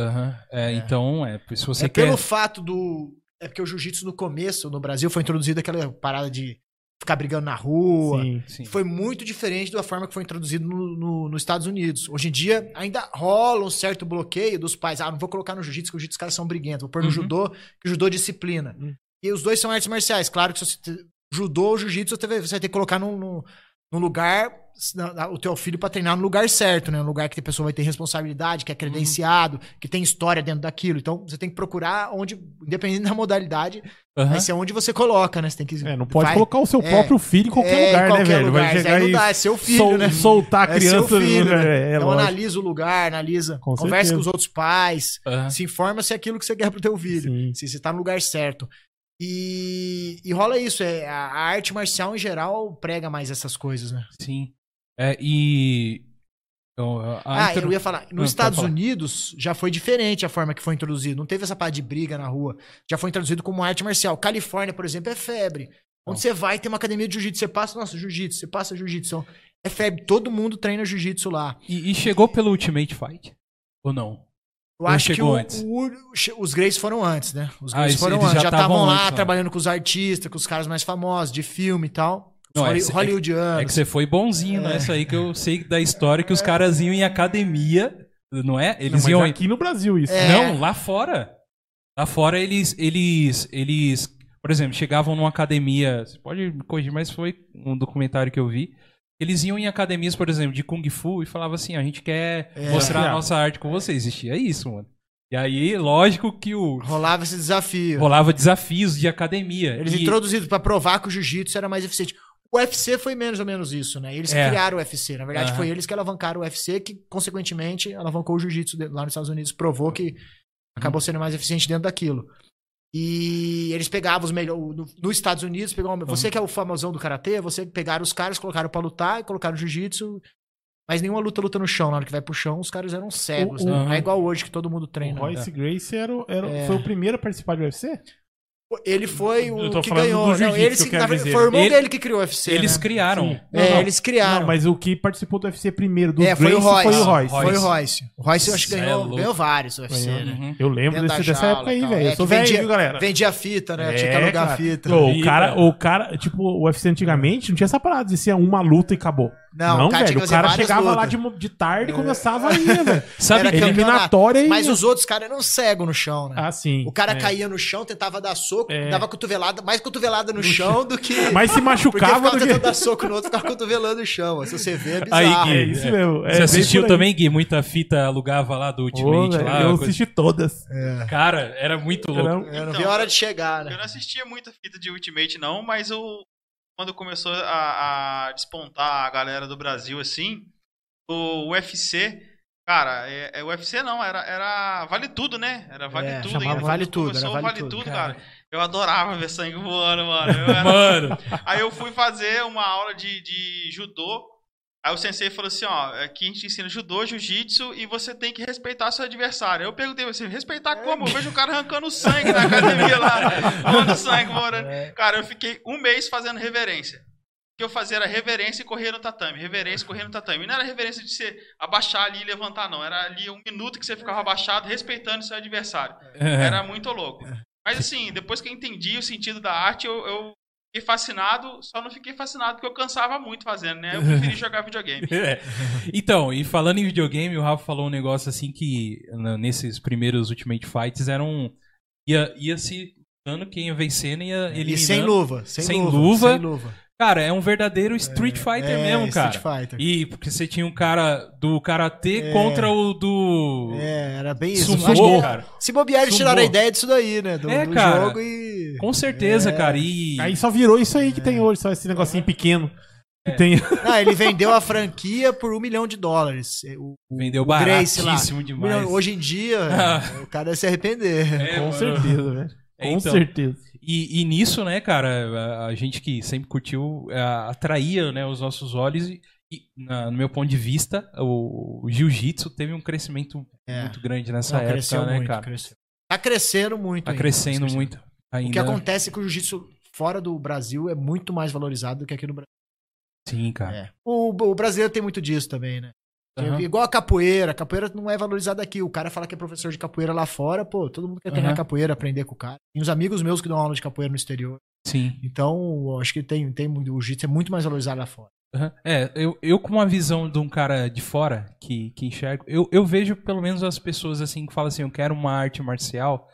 Aham. É, Então, é, se você é quer. pelo fato do. É porque o jiu-jitsu no começo, no Brasil, foi introduzido aquela parada de ficar brigando na rua. Sim. Sim. foi muito diferente da forma que foi introduzido no, no- nos Estados Unidos. Hoje em dia, ainda rola um certo bloqueio dos pais. Ah, não vou colocar no jiu-jitsu, que o jiu-jitsu os caras são briguentos. Vou pôr no Uhum. judô, que o judô disciplina. Hum. E os dois são artes marciais. Claro que se você judô ou jiu-jitsu, você vai ter que colocar num, num lugar, o teu filho pra treinar no lugar certo, né? Um lugar que a pessoa vai ter responsabilidade, que é credenciado, que tem história dentro daquilo. Então, você tem que procurar onde, independente da modalidade, Aham. vai ser onde você coloca, né? Você tem que... É, não pode vai- colocar o seu é, próprio filho em qualquer é, em lugar, qualquer né, velho? lugar. Vai aí chegar não e dá, é seu filho, sol- né? soltar a É seu criança. filho, no- né? é, é então lógico. analisa o lugar, analisa, Com conversa certeza. com os outros pais, Aham. se informa se é aquilo que você quer pro teu filho, Sim. se você tá no lugar certo. E, e rola isso, é, a, arte marcial em geral prega mais essas coisas, né? Sim. É, e. então, Ah, intro- eu ia falar, nos Estados falar. Unidos já foi diferente a forma que foi introduzido, não teve essa parte de briga na rua, já foi introduzido como arte marcial. Califórnia, por exemplo, é febre. Onde Não. você vai, tem uma academia de jiu-jitsu, você passa, nossa, jiu-jitsu, você passa jiu-jitsu. É febre, todo mundo treina jiu-jitsu lá. E, e chegou pelo Ultimate Fight? Ou não? Eu acho que o- antes? o- os Grays foram antes, né? Os Ah, Grays eles- foram antes. já Já estavam lá antes, ó. trabalhando com os artistas, com os caras mais famosos, de filme e tal. Os Não, é holly- hollywoodianos. É que você foi bonzinho É. nessa aí que eu sei da história que os caras iam em academia, não é? Não, Eles mas iam. aqui no Brasil isso. É. Não, lá fora. Lá fora eles, eles, eles, por exemplo, chegavam numa academia. Você pode me corrigir, mas foi um documentário que eu vi. Eles iam em academias, por exemplo, de Kung Fu e falavam assim: a gente quer É. mostrar a Desafiar. nossa arte com você. Existia isso, mano. E aí, lógico que o Rolava esse desafio. rolava desafios de academia. Eles E- introduziram pra provar que o jiu-jitsu era mais eficiente. O UFC foi menos ou menos isso, né? Eles É. criaram o UFC. Na verdade, Aham. foi eles que alavancaram o UFC, que, consequentemente, alavancou o jiu-jitsu lá nos Estados Unidos. Provou que acabou sendo mais eficiente dentro daquilo. E eles pegavam os melhores. No, nos Estados Unidos, pegavam. Você que é o famosão do karatê, você pegaram os caras, colocaram pra lutar, colocaram o jiu-jitsu. Mas nenhuma luta luta no chão. Na hora que vai pro chão, os caras eram cegos, O- né? o- Não é igual hoje que todo mundo O treina. Royce Gracie era, o- era, É. foi o primeiro a participar do UFC? Ele foi Eu o tô que falando ganhou. do Não, ele que eu se- quero na foi o irmão Ele- dele que criou o UFC. eles né? criaram. Sim. É, Não, eles criaram. Não, mas o que participou do UFC primeiro do é, foi o Royce. foi o Royce. Royce. Foi o Royce. O Royce eu acho que Cê é ganhou, ganhou vários UFC, Ganhou. né? Uhum. Eu lembro desse, dessa época aí, velho. É, Eu sou velho, vendia- viu, galera? Vendia fita, né? É, Tinha que alugar cara. fita. Ô, Ih, o, cara, o cara, tipo, o UFC antigamente não tinha essa parada de ser uma luta e acabou. Não, Não, cara velho. O cara chegava lá lutas. de, mo- de tarde e começava a ir, né, velho? Sabe. Eliminatória e. Mas os outros caras eram cegos no chão, né? Ah, sim. o cara é. caía no chão, tentava dar soco, É. dava cotovelada, mais cotovelada no chão do que. Mas se Porque machucava ficava do tentando que. dar soco no outro, ficava cotovelando o chão. Se você vê, é Aí, bizarro. Gui, É isso mesmo. é Você assistiu aí. também, Gui? Muita fita alugava lá do Ultimate lá. eu coisa- assisti todas. É. Cara, era muito louco. Era- É, não Então, hora de chegar, Eu né? não assistia muita fita de Ultimate, não, mas eu, quando começou a, a despontar a galera do Brasil assim, o UFC, cara, é, é UFC não, era, era Vale Tudo, né? Era Vale É, Tudo chamava ainda. Vale Tudo, começou era o Vale Vale Tudo, Tudo, cara. cara. Eu adorava ver sangue voando, mano. Eu era- Mano, Aí eu fui fazer uma aula de, de judô. Aí o sensei falou assim, ó, aqui a gente ensina judô, jiu-jitsu e você tem que respeitar seu adversário. Eu perguntei assim, respeitar como? Eu vejo o cara arrancando sangue na academia lá, voando sangue, morando. Cara, eu fiquei um mês fazendo reverência. O que eu fazia era reverência e correr no tatame, reverência e correr no tatame. E não era reverência de você abaixar ali e levantar, não. Era ali um minuto que você ficava abaixado, respeitando seu adversário. Era muito louco. Mas assim, depois que eu entendi o sentido da arte, eu, eu fiquei fascinado. Só não fiquei fascinado porque eu cansava muito fazendo, né? Eu preferi jogar videogame. É. Então, e falando em videogame, o Rafa falou um negócio assim que na- nesses primeiros Ultimate Fights eram. ia, ia se dando quem ia vencendo ia eliminando. E sem luva. Sem, Sem luva. luva. Sem luva. Cara, é um verdadeiro Street Fighter É, mesmo, cara. Street Fighter. E porque você tinha um cara do karatê É. contra o do. É, era bem isso. Sumô, cara. Se bobear, eles tiraram a ideia disso daí, né? Do, É, do cara. jogo e. Com certeza, É. cara. E. Aí só virou isso aí que tem hoje, só esse negocinho pequeno. Que É. tem. Não, ele vendeu a franquia por um milhão de dólares. O, Vendeu o Grace baratíssimo Um demais. hoje em dia, o cara ia se arrepender. É, Com mano. certeza, velho. É, Com então. certeza. E, e nisso, né, cara, a, a gente que sempre curtiu, é, atraía né, os nossos olhos e, e, na- no meu ponto de vista, o, o jiu-jitsu teve um crescimento É. muito grande nessa Não, época, né, muito, cara? cresceu. Tá crescendo muito. Tá ainda, crescendo muito ainda. O que acontece é que o jiu-jitsu fora do Brasil é muito mais valorizado do que aqui no Brasil. Sim, cara. É. O, o brasileiro tem muito disso também, né? Aham. Igual a capoeira. A capoeira não é valorizada aqui. O cara fala que é professor de capoeira lá fora, pô, todo mundo quer treinar capoeira, aprender com o cara. Tem uns amigos meus que dão aula de capoeira no exterior. Sim. Então, acho que tem, tem o jiu-jitsu é muito mais valorizado lá fora. Aham. É, eu, eu com uma visão de um cara de fora que, que enxerga, eu, eu vejo pelo menos as pessoas assim que falam assim, eu quero uma arte marcial.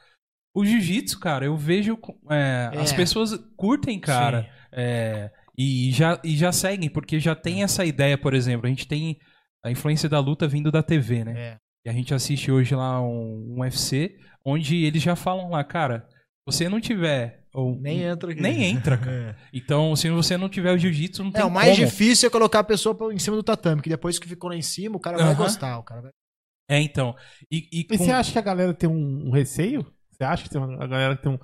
O jiu-jitsu, cara, eu vejo é, É. as pessoas curtem, cara. É, e, já, e já seguem, porque já tem essa ideia, por exemplo, a gente tem a influência da luta vindo da TV, né? É. E a gente assiste hoje lá um, um UFC, onde eles já falam lá, cara, você não tiver. Ou, Nem entra aqui. Nem entra, cara. Então, se você não tiver o jiu-jitsu, não É, tem o mais como. difícil é colocar a pessoa em cima do tatame, que depois que ficou lá em cima, o cara vai Aham. gostar. O cara vai... É, então. E, e E com- você acha que a galera tem um, um receio? Você acha que tem uma- a galera tem um,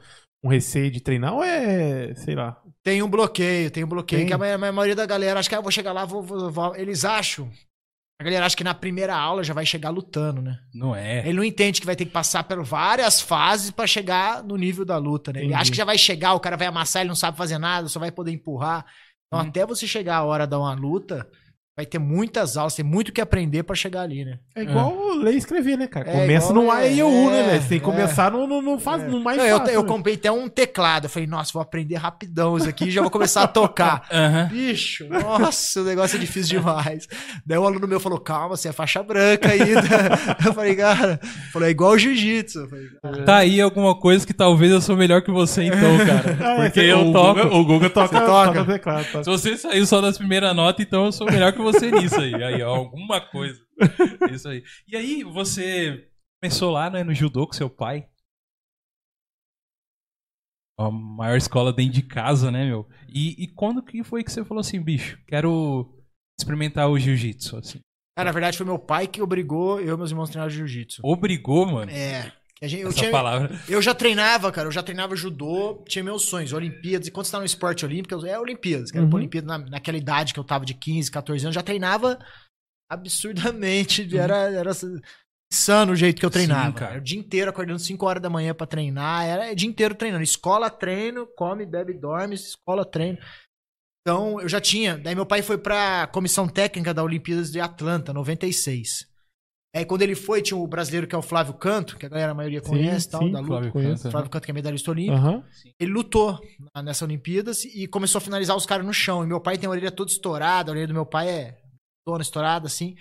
um receio de treinar ou é, sei lá? Tem um bloqueio, tem um bloqueio. Tem. Que a maioria da galera acha que ah, vou chegar lá, vou, vou- vou- Eles acham. A galera acha que na primeira aula já vai chegar lutando, né? Não é. Ele não entende que vai ter que passar por várias fases pra chegar no nível da luta, né? Ele Entendi. acha que já vai chegar, o cara vai amassar, ele não sabe fazer nada, só vai poder empurrar. Então, Uhum. até você chegar a hora de dar uma luta, vai ter muitas aulas, tem muito que aprender pra chegar ali, né? É igual ler e escrever, né, cara? É, Começa igual no A é, e o U, né, é, velho? Você tem que é. começar no, no, no, faz, no mais Não, eu, fácil. eu né? comprei até um teclado. Eu falei, nossa, vou aprender rapidão isso aqui e já vou começar a tocar. Aham. Bicho, nossa, o negócio é difícil demais. Daí um aluno meu falou, calma, você é faixa branca ainda. Eu falei, cara, falou, é igual jiu-jitsu. Eu falei, "Cara, Tá aí alguma coisa que talvez eu sou melhor que você, então, cara. Ah, é, Porque eu o toco. Guga, o Guga toca, toca? toca teclado. toca. Se você saiu só das primeiras notas, então eu sou melhor que você nisso aí. Aí, ó, alguma coisa. Isso aí. E aí, você começou lá, né, no judô com seu pai. A maior escola dentro de casa, né, meu? E, e quando que foi que você falou assim, bicho, quero experimentar o jiu-jitsu, assim? Cara, na verdade foi meu pai que obrigou eu e meus irmãos a treinar jiu-jitsu. Obrigou, mano? É. gente- eu, tinha- eu já treinava, cara, eu já treinava judô, tinha meus sonhos, Olimpíadas, e quando você tá no esporte olímpico, eu- é Olimpíadas, pra Uhum. Olimpíada na, naquela idade que eu tava de 15, 14 anos, já treinava absurdamente, era, era insano o jeito que eu Uhum. Sim, treinava. cara. Era o dia inteiro acordando 5 horas da manhã pra treinar, era o dia inteiro treinando, escola, treino, come, bebe, dorme, escola, treino. Então, eu já tinha. Daí meu pai foi pra comissão técnica da Olimpíadas de Atlanta, 96. Aí quando ele foi, tinha o brasileiro que é o Flávio Canto, que a galera a maioria Sim, conhece, tal, sim, da luta. Flávio conheço. Canto, Flávio Canto que é medalhista olímpico. Aham. Ele lutou na- nessa Olimpíadas e começou a finalizar os caras no chão. E meu pai tem a orelha toda estourada, a orelha do meu pai é toda estourada, assim.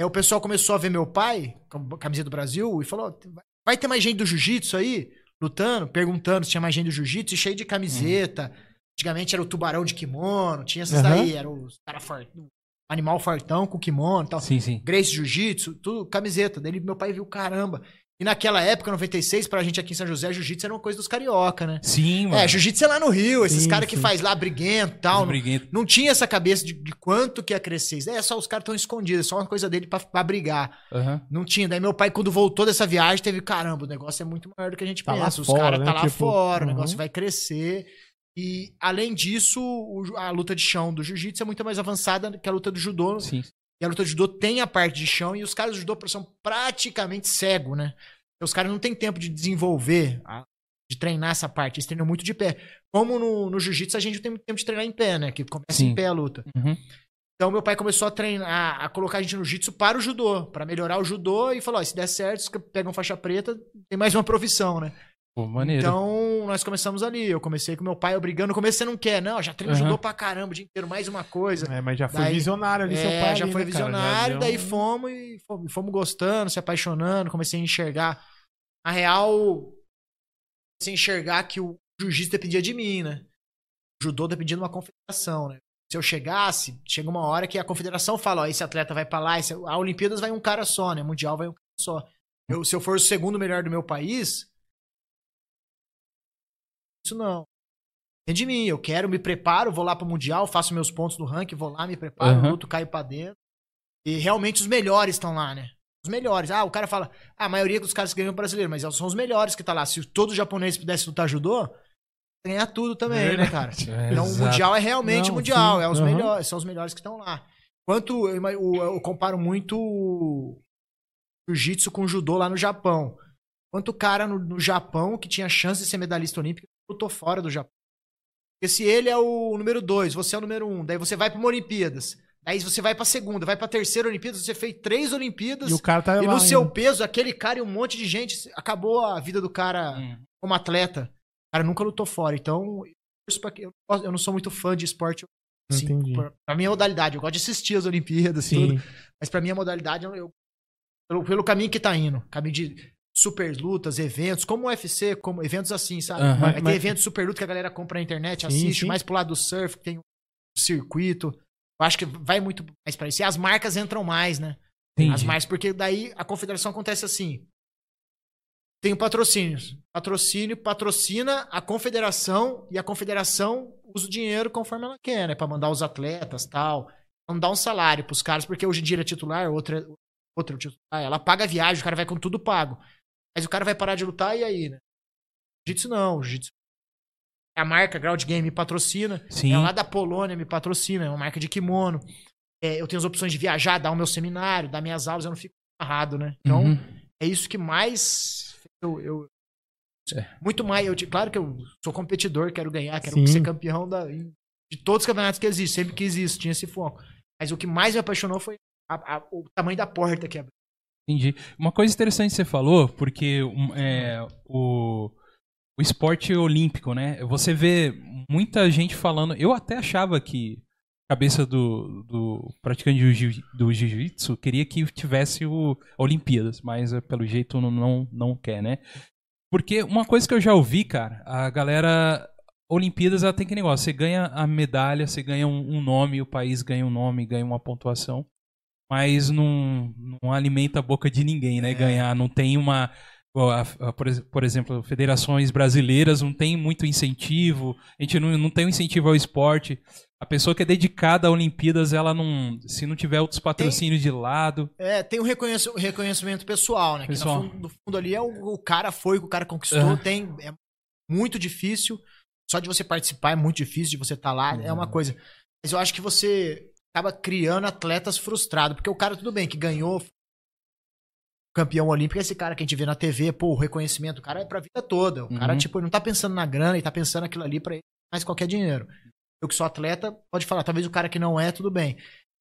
Aí o pessoal começou a ver meu pai, com a camiseta do Brasil, e falou: vai ter mais gente do jiu-jitsu aí? Lutando, perguntando se tinha mais gente do jiu-jitsu, e cheio de camiseta. Antigamente era o tubarão de kimono, tinha essas Aham. daí, era os cara fortão, animal fortão com kimono e tal. Sim, sim. Grace Jiu-Jitsu, tudo camiseta. Daí meu pai viu, caramba. E naquela época, 96, pra gente aqui em São José, jiu-jitsu era uma coisa dos carioca, né? Sim, mano. É, jiu-jitsu é lá no Rio, esses Sim, caras que sim. faz lá briguento e tal. Os briguentos. Não tinha essa cabeça de, de quanto que ia crescer. É só os caras estão escondidos, é só uma coisa dele pra, pra brigar. Aham. Não tinha. Daí meu pai, quando voltou dessa viagem, teve, caramba, o negócio é muito maior do que a gente Tá pensa. Os caras né? tá lá Tipo, fora, o uhum. negócio vai crescer. E, além disso, o a luta de chão do jiu-jitsu é muito mais avançada que a luta do judô. Sim. E a luta do judô tem a parte de chão e os caras do judô são praticamente cegos, né? Os caras não têm tempo de desenvolver, de treinar essa parte. Eles treinam muito de pé. Como no, no jiu-jitsu a gente não tem muito tempo de treinar em pé, né? Que começa Sim. em pé a luta. Uhum. Então meu pai começou a treinar, a colocar a gente no jiu-jitsu para o judô, para melhorar o judô e falou, ó, se der certo, pegam faixa preta, tem mais uma profissão, né? Pô, maneiro. Então nós começamos ali. Eu comecei com meu pai obrigando. No começo você não quer, não, já treino Aham. judô pra caramba o dia inteiro, mais uma coisa. É, mas já foi Daí- visionário ali, É, seu pai. já ali, foi né, cara? Já visionário, deu daí um- fomos e fomos, fomos gostando, se apaixonando, comecei a enxergar. A real, comecei a enxergar que o jiu-jitsu dependia de mim, né? O judô dependia de uma confederação, né? Se eu chegasse, chega uma hora que a confederação fala, ó, esse atleta vai pra lá, esse- a Olimpíadas vai um cara só, né? Mundial vai um cara só. Eu, se eu for o segundo melhor do meu país, isso não. Depende de mim, eu quero, me preparo, vou lá pro Mundial, faço meus pontos no ranking, vou lá, me preparo, Aham. luto, caio pra dentro. E realmente os melhores estão lá, né? Os melhores. Ah, o cara fala, ah, a maioria dos caras que ganham é brasileiro, mas são os melhores que tá lá. Se todo japonês pudesse lutar judô, ganhar tudo também, né, cara? É, Então o exato. mundial é realmente Não, o mundial, sim, é os aham. melhores, são os melhores que estão lá. Quanto eu, eu- eu comparo muito o jiu-jitsu com o judô lá no Japão. Quanto cara no, no Japão que tinha chance de ser medalhista olímpico, lutou fora do Japão. Porque se ele é o número dois, você é o número um, daí você vai para uma Olimpíadas, daí você vai pra segunda, vai pra terceira Olimpíadas, você fez três Olimpíadas E o cara tá e lá no seu ainda. peso, aquele cara e um monte de gente, acabou a vida do cara Hum. como atleta. O cara nunca lutou fora. Então, eu eu, eu não sou muito fã de esporte. Assim, Entendi. pra, minha modalidade, eu gosto de assistir as Olimpíadas, tudo, Sim. mas pra minha modalidade, eu, eu- pelo, pelo caminho que tá indo, caminho de super lutas, eventos, como o UFC, como eventos assim, sabe? Aham. Aí tem Mas- eventos super luta que a galera compra na internet, Sim, assiste, sim. mais pro lado do surf, que tem o circuito. Eu acho que vai muito mais pra isso. E as marcas entram mais, né? Entendi. As marcas, porque daí a confederação acontece assim. Tem o patrocínio. Patrocínio patrocina a confederação e a confederação usa o dinheiro conforme ela quer, né? Pra mandar os atletas tal. Não dá um salário pros caras, porque hoje em dia é titular, outro é, outro titular. Ela paga a viagem, o cara vai com tudo pago. Mas o cara vai parar de lutar e aí, né? Jiu-jitsu não. Jiu-jitsu. A marca Ground Game me patrocina. Sim. É lá da Polônia, me patrocina, é uma marca de kimono. É, eu tenho as opções de viajar, dar o meu seminário, dar minhas aulas, eu não fico amarrado, né? Então, Uhum. é isso que mais. Eu, eu- É. Muito mais. Eu, te- claro que eu sou competidor, quero ganhar, quero Sim. ser campeão da, de todos os campeonatos que existem, sempre quis isso, tinha esse foco. Mas o que mais me apaixonou foi a- a- o tamanho da porta que abriu. Entendi. Uma coisa interessante que você falou, porque é, o, o esporte olímpico, né? Você vê muita gente falando. Eu até achava que a cabeça do, do praticante do jiu- do jiu-jitsu queria que tivesse o Olimpíadas, mas eh, pelo jeito não, não, não quer, né? Porque uma coisa que eu já ouvi, cara, a galera. Olimpíadas ela tem que negócio. Você ganha a medalha, você ganha um, um nome, o país ganha um nome, ganha uma pontuação mas não, não alimenta a boca de ninguém, né? Ganhar, não tem uma. por, ex- por exemplo, federações brasileiras não tem muito incentivo, a gente não, não tem um incentivo ao esporte. A pessoa que é dedicada a Olimpíadas, ela não. Se não tiver outros patrocínios de lado. É, tem um reconhec- reconhecimento pessoal, né? Que Pessoal. no fundo, no fundo ali é o, o cara foi, o que cara conquistou, Aham. tem. É muito difícil. Só de você participar é muito difícil, de você estar lá, é uma coisa. Mas eu acho que você acaba criando atletas frustrados. Porque o cara, tudo bem, que ganhou campeão olímpico, esse cara que a gente vê na TV, pô, o reconhecimento, o cara é pra vida toda. O cara, Uhum. tipo, ele não tá pensando na grana, ele tá pensando aquilo ali pra ele mais qualquer dinheiro. Eu que sou atleta, pode falar, talvez o cara que não é, tudo bem.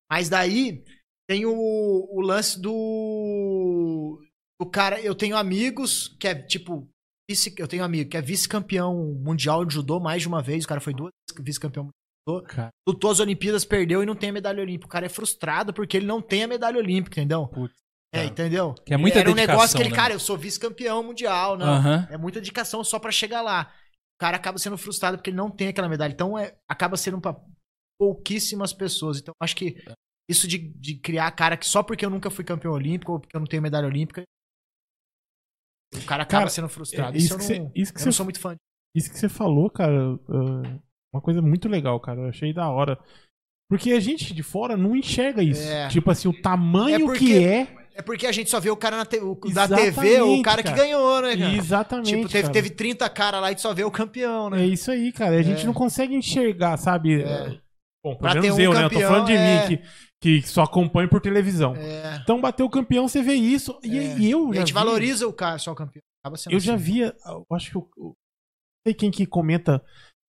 Mas daí tem o, o lance do. O cara, eu tenho amigos que é tipo. Vice, eu tenho um amigo que é vice-campeão mundial de judô mais de uma vez. O cara foi duas vezes vice-campeão mundial. Cara. Lutou as Olimpíadas, perdeu e não tem a medalha olímpica. O cara é frustrado porque ele não tem a medalha olímpica, entendeu? Putz, É, entendeu? Que é muita Era um negócio que ele, né? cara, eu sou vice-campeão mundial, não. Aham. É muita dedicação só pra chegar lá. O cara acaba sendo frustrado porque ele não tem aquela medalha. Então é, acaba sendo pra pouquíssimas pessoas. Então acho que isso de, de criar cara que só porque eu nunca fui campeão olímpico ou porque eu não tenho medalha olímpica, O cara acaba Cara, sendo frustrado. é, isso, isso eu que não, você- isso que eu não você- sou muito fã. Isso que você falou, cara, ah, uma coisa muito legal, cara. Eu achei da hora. Porque a gente de fora não enxerga isso. É. Tipo assim, o tamanho É porque- que é. É porque a gente só vê o cara na te- o- da TV, o cara, cara. que ganhou, né, cara? Exatamente. Tipo, teve, cara. teve 30 cara lá e só vê o campeão, né? É isso aí, cara. A gente É. não consegue enxergar, sabe? É. Bom, pelo menos um eu, né? Eu tô campeão, falando de é. mim, que, que só acompanho por televisão. É. Então, bateu o campeão, você vê isso. E, É. e eu E a gente vi- valoriza o cara, só o campeão. Eu já assim. via, eu acho que eu, eu não sei quem que comenta.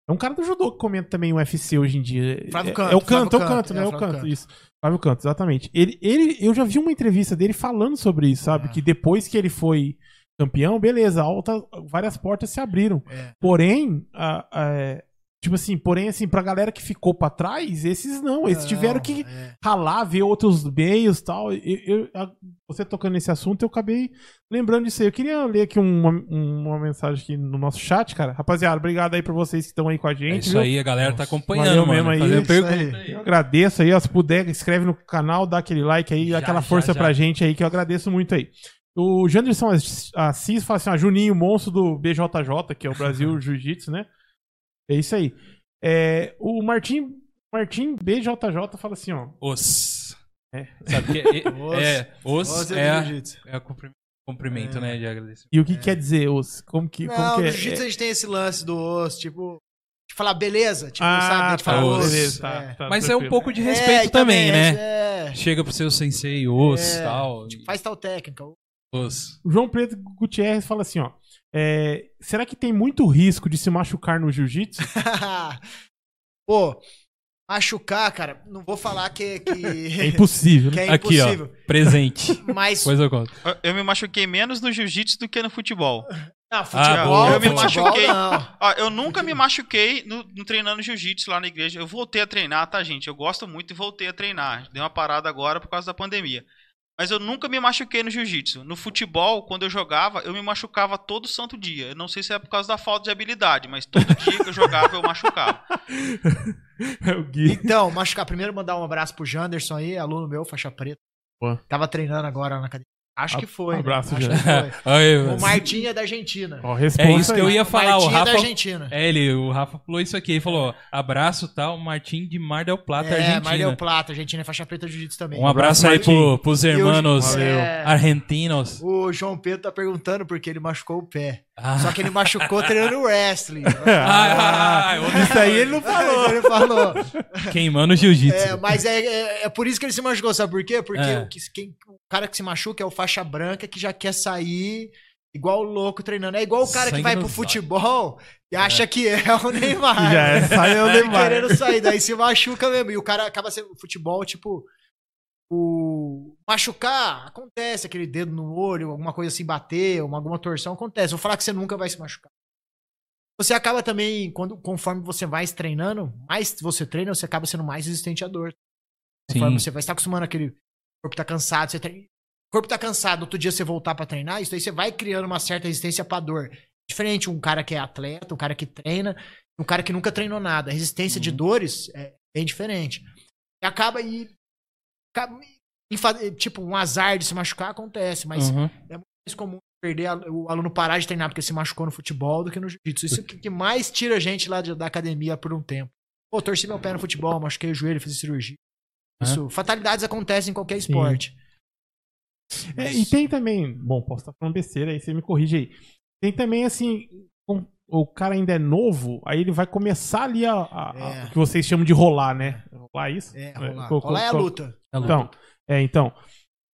É um cara do judô que comenta também o UFC hoje em dia. Flávio é, Canto, é o canto, Flávio é o canto, Canto, né? é, É o Flávio canto, Canto. isso. Flávio Canto, exatamente. Ele, ele, eu já vi uma entrevista dele falando sobre isso, sabe? É. Que depois que ele foi campeão, beleza, alta, várias portas se abriram. É. Porém, a- a- é, tipo assim, porém, assim, pra galera que ficou pra trás, esses não, esses Não, tiveram que é. ralar, ver outros meios e tal. Eu, eu- a- você tocando nesse assunto, eu acabei lembrando disso aí. Eu queria ler aqui uma, uma mensagem aqui no nosso chat, cara. Rapaziada, obrigado aí pra vocês que estão aí com a É gente. isso viu? aí, a galera tá acompanhando, Valeu mano. mesmo aí, pergunta aí. Eu agradeço aí, ó, se puder, escreve no canal, dá aquele like aí, dá Já, aquela já, força já. pra gente aí, que eu agradeço muito aí. O Janderson Assis fala assim, ó, Juninho, monstro do BJJ, que é o Brasil Jiu-Jitsu, né? É isso aí. É, o Martim, Martim BJJ fala assim, ó. Os. É. Sabe que é, Os. é, os Os é, é é cumprimento, É. né, de agradecer. E o que quer dizer os? Como que, como Não, que no é? jiu-jitsu a É- gente tem esse lance do osso, tipo, de falar beleza, tipo, Ah, sabe? A gente tá, fala os. osso. beleza, tá, é. tá, Mas é um pouco de É, respeito também, né? É, Chega pro seu sensei, os, É. tal. tipo, faz tal técnica. Os. O João Preto Gutierrez fala assim, ó. É, será que tem muito risco de se machucar no jiu-jitsu? Pô, machucar, cara, não vou falar que, que, É impossível, que né? é Aqui, ó. impossível. Presente. Mas, Depois eu conto. Eu- me machuquei menos no jiu-jitsu do que no futebol. não, Ah, futebol, boa, eu me futebol, machuquei. não. Ó, eu nunca me machuquei no, no treinando jiu-jitsu lá na igreja. Eu voltei a treinar, tá, gente? Eu gosto muito e voltei a treinar. Dei uma parada agora por causa da pandemia. Mas eu nunca me machuquei no jiu-jitsu. No futebol, quando eu jogava, eu me machucava todo santo dia. Eu não sei se é por causa da falta de habilidade, mas todo dia que eu jogava, eu machucava. É o Gui. Então, machucar. Primeiro mandar um abraço pro Janderson aí, aluno meu, faixa preta. Pô. Tava treinando agora na academia. Acho que foi. Um abraço, né? Acho que foi. Aí, O Martim é da Argentina. Ó, É isso que aí. eu ia falar. O Martim é da Rafa. Argentina. É, ele, o Rafa falou isso aqui. Ele falou: abraço tal, Martim de Mar del Plata, É, Argentina. Mar del Plata, Argentina é faixa preta jiu-jitsu também. Um abraço aí Martim. pro, pros irmãos. É, argentinos. o João Pedro tá perguntando porque ele machucou o pé. Ah. Só que ele machucou treinando wrestling. Ah, ah, ah, Isso aí ele não falou. Ele falou. Queimando o jiu-jitsu. É, mas é, é, é por isso que ele se machucou, sabe por quê? Porque É. o, que, quem- o cara que se machuca é o faixa branca que já quer sair igual louco treinando. É igual o cara Sangue que vai pro futebol e acha que é o Neymar. Já é, saiu o Tá Neymar. querendo sair, daí se machuca mesmo. E o cara acaba sendo futebol, tipo. O machucar acontece, aquele dedo no olho, alguma coisa assim bater, uma, alguma torção acontece. Vou falar que você nunca vai se machucar. Você acaba também, quando, conforme você vai se treinando, mais você treina, você acaba sendo mais resistente à dor. Conforme Sim. você vai estar acostumando aquele. Corpo tá cansado, você treina. Corpo tá cansado, outro dia você voltar pra treinar, isso aí você vai criando uma certa resistência pra dor. Diferente um cara que é atleta, um cara que treina, um cara que nunca treinou nada. A resistência de Uhum. dores é bem diferente. E acaba aí. Fa- tipo, um azar de se machucar acontece, mas Uhum. é mais comum perder a- o aluno parar de treinar porque se machucou no futebol do que no jiu-jitsu. Isso é o que mais tira a gente lá de- da academia por um tempo. Pô, torci meu pé no futebol, machuquei o joelho, fiz cirurgia. Isso, fatalidades acontecem em qualquer Sim. esporte. É, e tem também, bom, posso estar falando besteira aí, você me corrige aí. Tem também assim, o cara ainda é novo, aí ele vai começar ali a, a- a- É. o que vocês chamam de rolar, né? Rolar isso? É, rolar. co- co- rolar é a luta. Então, é, então.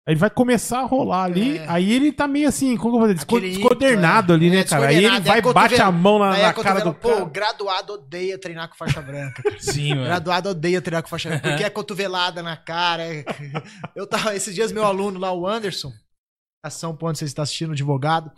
Aí ele vai começar a rolar ali, É. aí ele tá meio assim, como eu vou dizer, desco- Aquele descoordenado ali, é. né, É, cara? Aí ele é vai, a bate a mão na, na a cara do Pô, cara. o graduado odeia treinar com faixa branca. Sim, mano. graduado odeia treinar com faixa branca, porque é cotovelada na cara. é- Eu tava, esses dias, meu aluno lá, o Anderson, ação ponto, você está assistindo, advogado.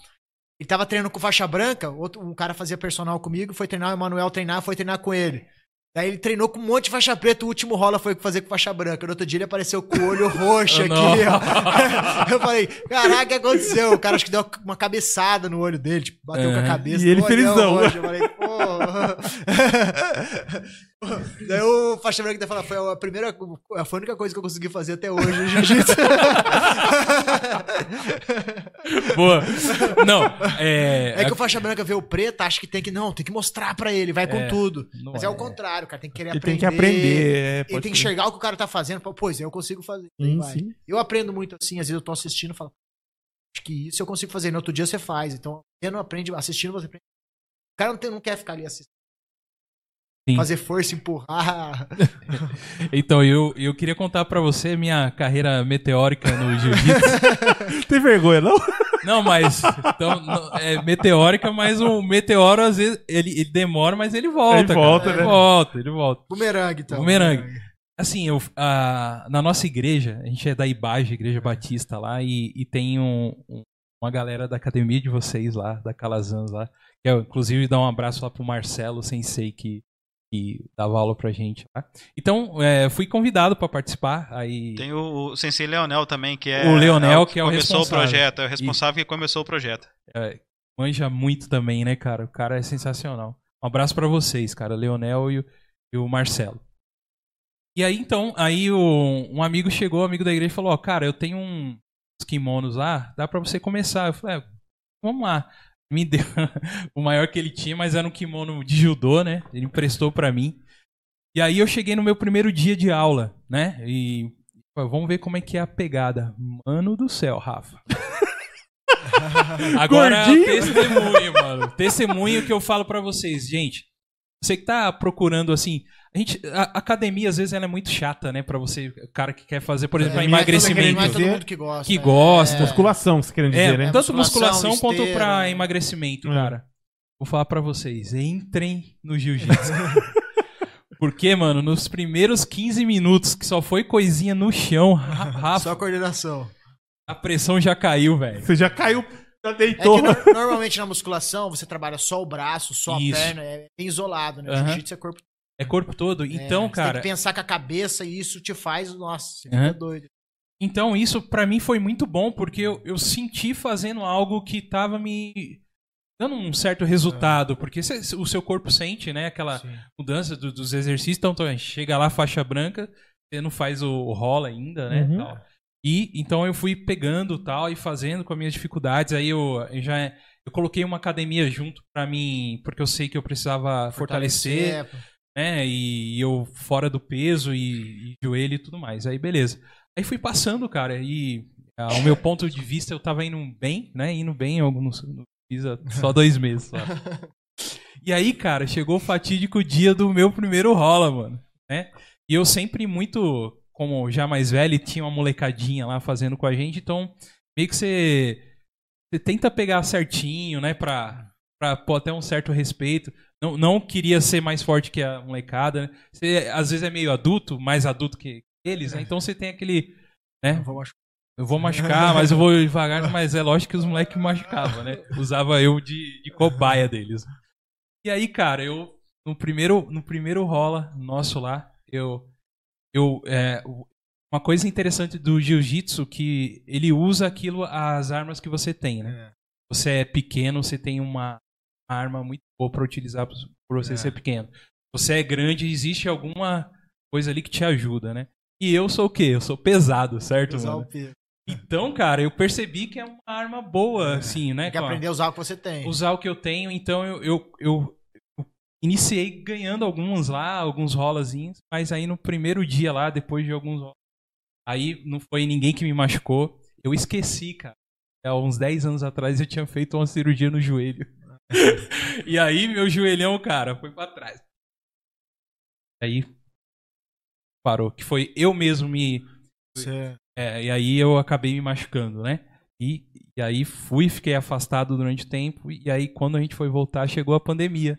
Ele tava treinando com faixa branca, outro, um cara fazia personal comigo, foi treinar, o Emanuel treinar, foi treinar com ele. Daí ele treinou com um monte de faixa preta, o último rola foi fazer com faixa branca. No outro dia ele apareceu com o olho roxo aqui, Não. ó. Eu falei, caraca, o que aconteceu? O cara acho que deu uma cabeçada no olho dele, tipo, bateu com a É. cabeça. E ele felizão. roxo. Eu falei, pô. Daí o faixa branca ainda fala, foi a primeira, foi a única coisa que eu consegui fazer até hoje jiu-jitsu. Boa. Não, é. É que o faixa branca vê o preto, acha que tem que. Não, tem que mostrar pra ele, vai com É, tudo. não Mas é. o contrário, o cara tem que querer Ele aprender. tem que aprender. É, Ele pode tem que ser. enxergar o que o cara tá fazendo. Fala, Pois eu consigo fazer. Sim, vai. sim. Eu aprendo muito assim, às vezes eu tô assistindo e falo, acho que isso eu consigo fazer. No outro dia você faz. Então, você não aprende, assistindo você aprende. O cara não, tem- não quer ficar ali assistindo. Sim. Fazer força, empurrar. Então, eu, eu queria contar pra você minha carreira meteórica no jiu-jitsu. Tem vergonha, não? Não, mas. Então, não- é meteórica, mas o meteoro, às vezes, ele, ele demora, mas ele volta. Ele cara. volta, Ele né? volta, ele volta. Bumerangue, então. Bumerangue. Assim, eu, a- na nossa igreja, a gente é da Ibage, Igreja Batista lá, e, e tem um- um- uma galera da academia de vocês lá, da Calazans lá. Que eu, inclusive, dar um abraço lá pro Marcelo Sensei, que, que dava aula pra gente lá. Então, é, fui convidado pra participar. Aí, Tem o, o Sensei Leonel também, que é. O Leonel, o que é o começou o projeto, é o responsável que começou o projeto. manja muito também, né, cara? O cara é sensacional. Um abraço pra vocês, cara. Leonel e, o- e o Marcelo. E aí, então, aí o- um amigo chegou, um amigo da igreja, e falou: Ó, cara, eu tenho um- uns kimonos lá, dá pra você começar. Eu falei: é, vamos lá. Me deu o maior que ele tinha, mas era um kimono de judô, né? Ele emprestou pra mim. E aí eu cheguei no meu primeiro dia de aula, né? E vamos ver como é que é a pegada. Mano do céu, Rafa. Agora, Gordinho. testemunho, mano. Testemunho que eu falo pra vocês. Gente, você que tá procurando, assim... A, gente, a academia, às vezes, ela é muito chata, né? Pra você, o cara que quer fazer, por exemplo, É, emagrecimento. É todo mundo que gosta. Que é. gosta. Musculação, você querendo dizer, É, né? tanto Musculação, musculação quanto esteira, pra né? emagrecimento, É. cara. Vou falar pra vocês, entrem no jiu-jitsu. Porque, mano, nos primeiros 15 minutos, que só foi coisinha no chão, Ra- Rafa, Só coordenação. a pressão já caiu, velho. Você já caiu, já É deitou. que no- normalmente na musculação você trabalha só o braço, só Isso. a perna, é bem isolado, né? Aham. jiu-jitsu é corpo. É corpo todo. é, Então, você cara, Tem que pensar com a cabeça e isso te faz, nossa, você fica doido. Então, isso pra mim foi muito bom, porque eu, eu senti fazendo algo que tava me dando um certo resultado, porque cê- o seu corpo sente, né, aquela mudança do- dos exercícios, então então, chega lá faixa branca, você não faz o, o rola ainda, né, Uhum. tal. E então eu fui pegando tal e fazendo com as minhas dificuldades, aí eu, eu já eu coloquei uma academia junto pra mim, porque eu sei que eu precisava fortalecer, né? E eu fora do peso e, e joelho e tudo mais. Aí beleza. Aí fui passando, cara, e ao meu ponto de vista eu tava indo bem, né? Indo bem, eu não, não fiz só dois meses. Só. E aí, cara, chegou o fatídico dia do meu primeiro rola, mano, né? E eu sempre muito, como já mais velho, tinha uma molecadinha lá fazendo com a gente, então meio que você, você tenta pegar certinho, né, pra, pra pôr até um certo respeito. Não, não queria ser mais forte que a molecada, né? Você às vezes é meio adulto, mais adulto que eles, né? Então você tem aquele, né? Vou machucar. Eu vou machucar, mas eu vou devagar, mas é lógico que os moleques machucavam, né? Usava eu de, de cobaia deles. E aí, cara, eu no primeiro no primeiro rola nosso lá, eu eu é, uma coisa interessante do jiu-jitsu que ele usa aquilo as armas que você tem, né? Você é pequeno, você tem uma arma muito boa pra utilizar por você É. ser pequeno. Você é grande, existe alguma coisa ali que te ajuda, né? E eu sou o quê? Eu sou pesado, certo, o peso. Então, cara, eu percebi que é uma arma boa, assim, né? Tem que aprender a usar o que você tem. usar o que eu tenho, então eu, eu- eu iniciei ganhando alguns lá, alguns rolazinhos, mas aí no primeiro dia lá, depois de alguns aí não foi ninguém que me machucou, eu esqueci, cara. Há uns 10 anos atrás eu tinha feito uma cirurgia no joelho. e aí meu joelhão, cara, foi pra trás. Aí parou, que foi eu mesmo me Você- é, e aí eu acabei me machucando, né? E, e aí fui, fiquei afastado durante o tempo, e aí quando a gente foi voltar, chegou a pandemia.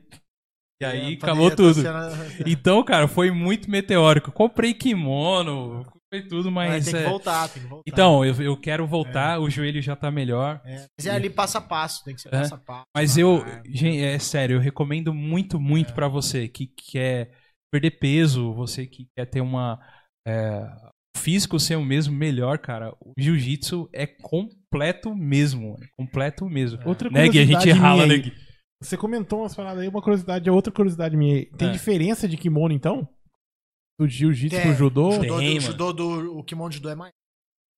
E aí É, acabou tá tudo. sendo- Então, cara, foi muito meteórico. Comprei kimono, foi tudo, Mas mas. tem que é, voltar, tem que voltar. Então, eu, eu quero voltar, o joelho já tá melhor. É, Mas é ali passo a passo, tem que ser É. passo a passo. Mas eu, Ah, gente, é sério, eu recomendo muito, muito pra você que quer perder peso, você que quer ter uma é, físico ser o mesmo melhor, cara. O jiu-jitsu é completo mesmo, é completo mesmo. Outra Neg, a gente rala, aí. Você comentou umas paradas aí, uma curiosidade, outra curiosidade minha. Tem É. diferença de kimono, então? Do jiu-jitsu pro judô? O Tem, judô, do, judô do, o kimono de judô é mais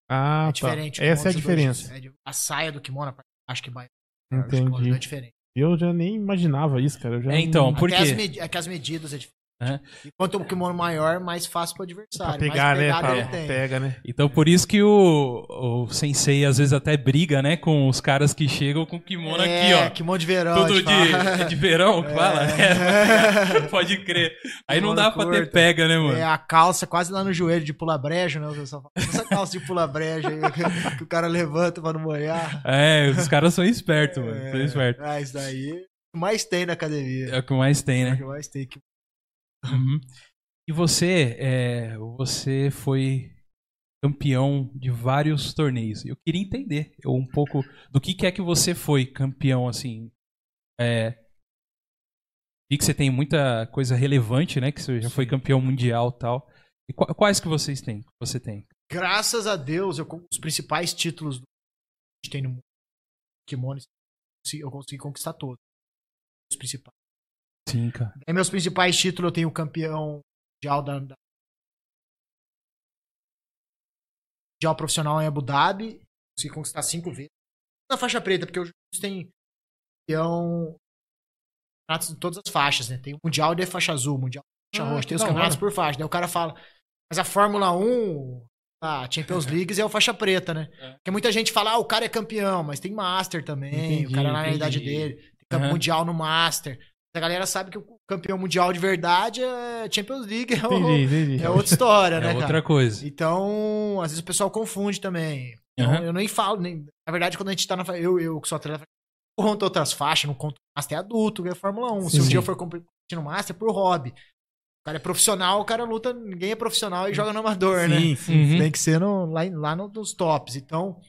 Ah, é tá. diferente. o Essa é a judô diferença. é de- a saia do kimono, acho que vai. Entendi. É diferente. Eu já nem imaginava isso, cara. Eu já É, então, não- por Até quê? as medi- é que as medidas é diferente. E quanto o kimono maior, mais fácil pro adversário. Pra pegar, mais né? Pra- ele tem. Pega, né? Então por isso que o, o sensei às vezes até briga, né, com os caras que chegam com o kimono é, aqui, ó. kimono de verão. Tudo a de, é de verão que fala, né? Pode crer. Aí não Kimono dá pra ter curto. pega, né, mano? É, a calça quase lá no joelho de pula brejo, né? O pessoal fala, Essa calça de pula brejo aí que, que o cara levanta pra não molhar. É, os caras são espertos, mano. São É, espertos. Ah, isso daí é o que mais tem na academia. É o que mais tem, É o né? que mais tem. Que... Uhum. E você, é, você foi campeão de vários torneios. Eu queria entender um pouco do que, que é que você foi campeão, assim. É, vi que você tem muita coisa relevante, né? Que você já foi campeão mundial tal. E qua- quais que vocês têm? Você tem? Graças a Deus, eu, com os principais títulos que a gente tem no mundo, kimono, eu consegui conquistar todos. Os principais. Sim, cara. Em meus principais títulos, eu tenho o campeão mundial da, da mundial profissional em Abu Dhabi. Consegui conquistar cinco vezes. Na faixa preta, porque o jiu-jitsu tem campeão campeonatos de todas as faixas, né? Tem o mundial de faixa azul, mundial de faixa Ah, roxa, tem os campeonatos hora. por faixa. Daí o cara fala, mas a Fórmula 1, a Champions League é o faixa preta, né? É. Porque muita gente fala, ah, o cara é campeão, mas tem Master também, Entendi, o cara na idade dele, tem Aham. mundial no Master. A galera sabe que o campeão mundial de verdade é Champions League, é, o- Entendi, entendi. é outra história, É né, outra cara? coisa. Então, às vezes o pessoal confunde também. Então, Aham. Eu nem falo, nem... na verdade, quando a gente tá na. Eu, eu que sou atleta, eu conto outras faixas, não conto Master é adulto, que é Fórmula 1. Se Sim, um sim. dia eu for competir no Master, é por hobby. O cara é profissional, o cara luta, ninguém é profissional e joga no amador, né? Sim, sim. Uhum. Tem que ser no- lá, em- lá no- nos tops. Então,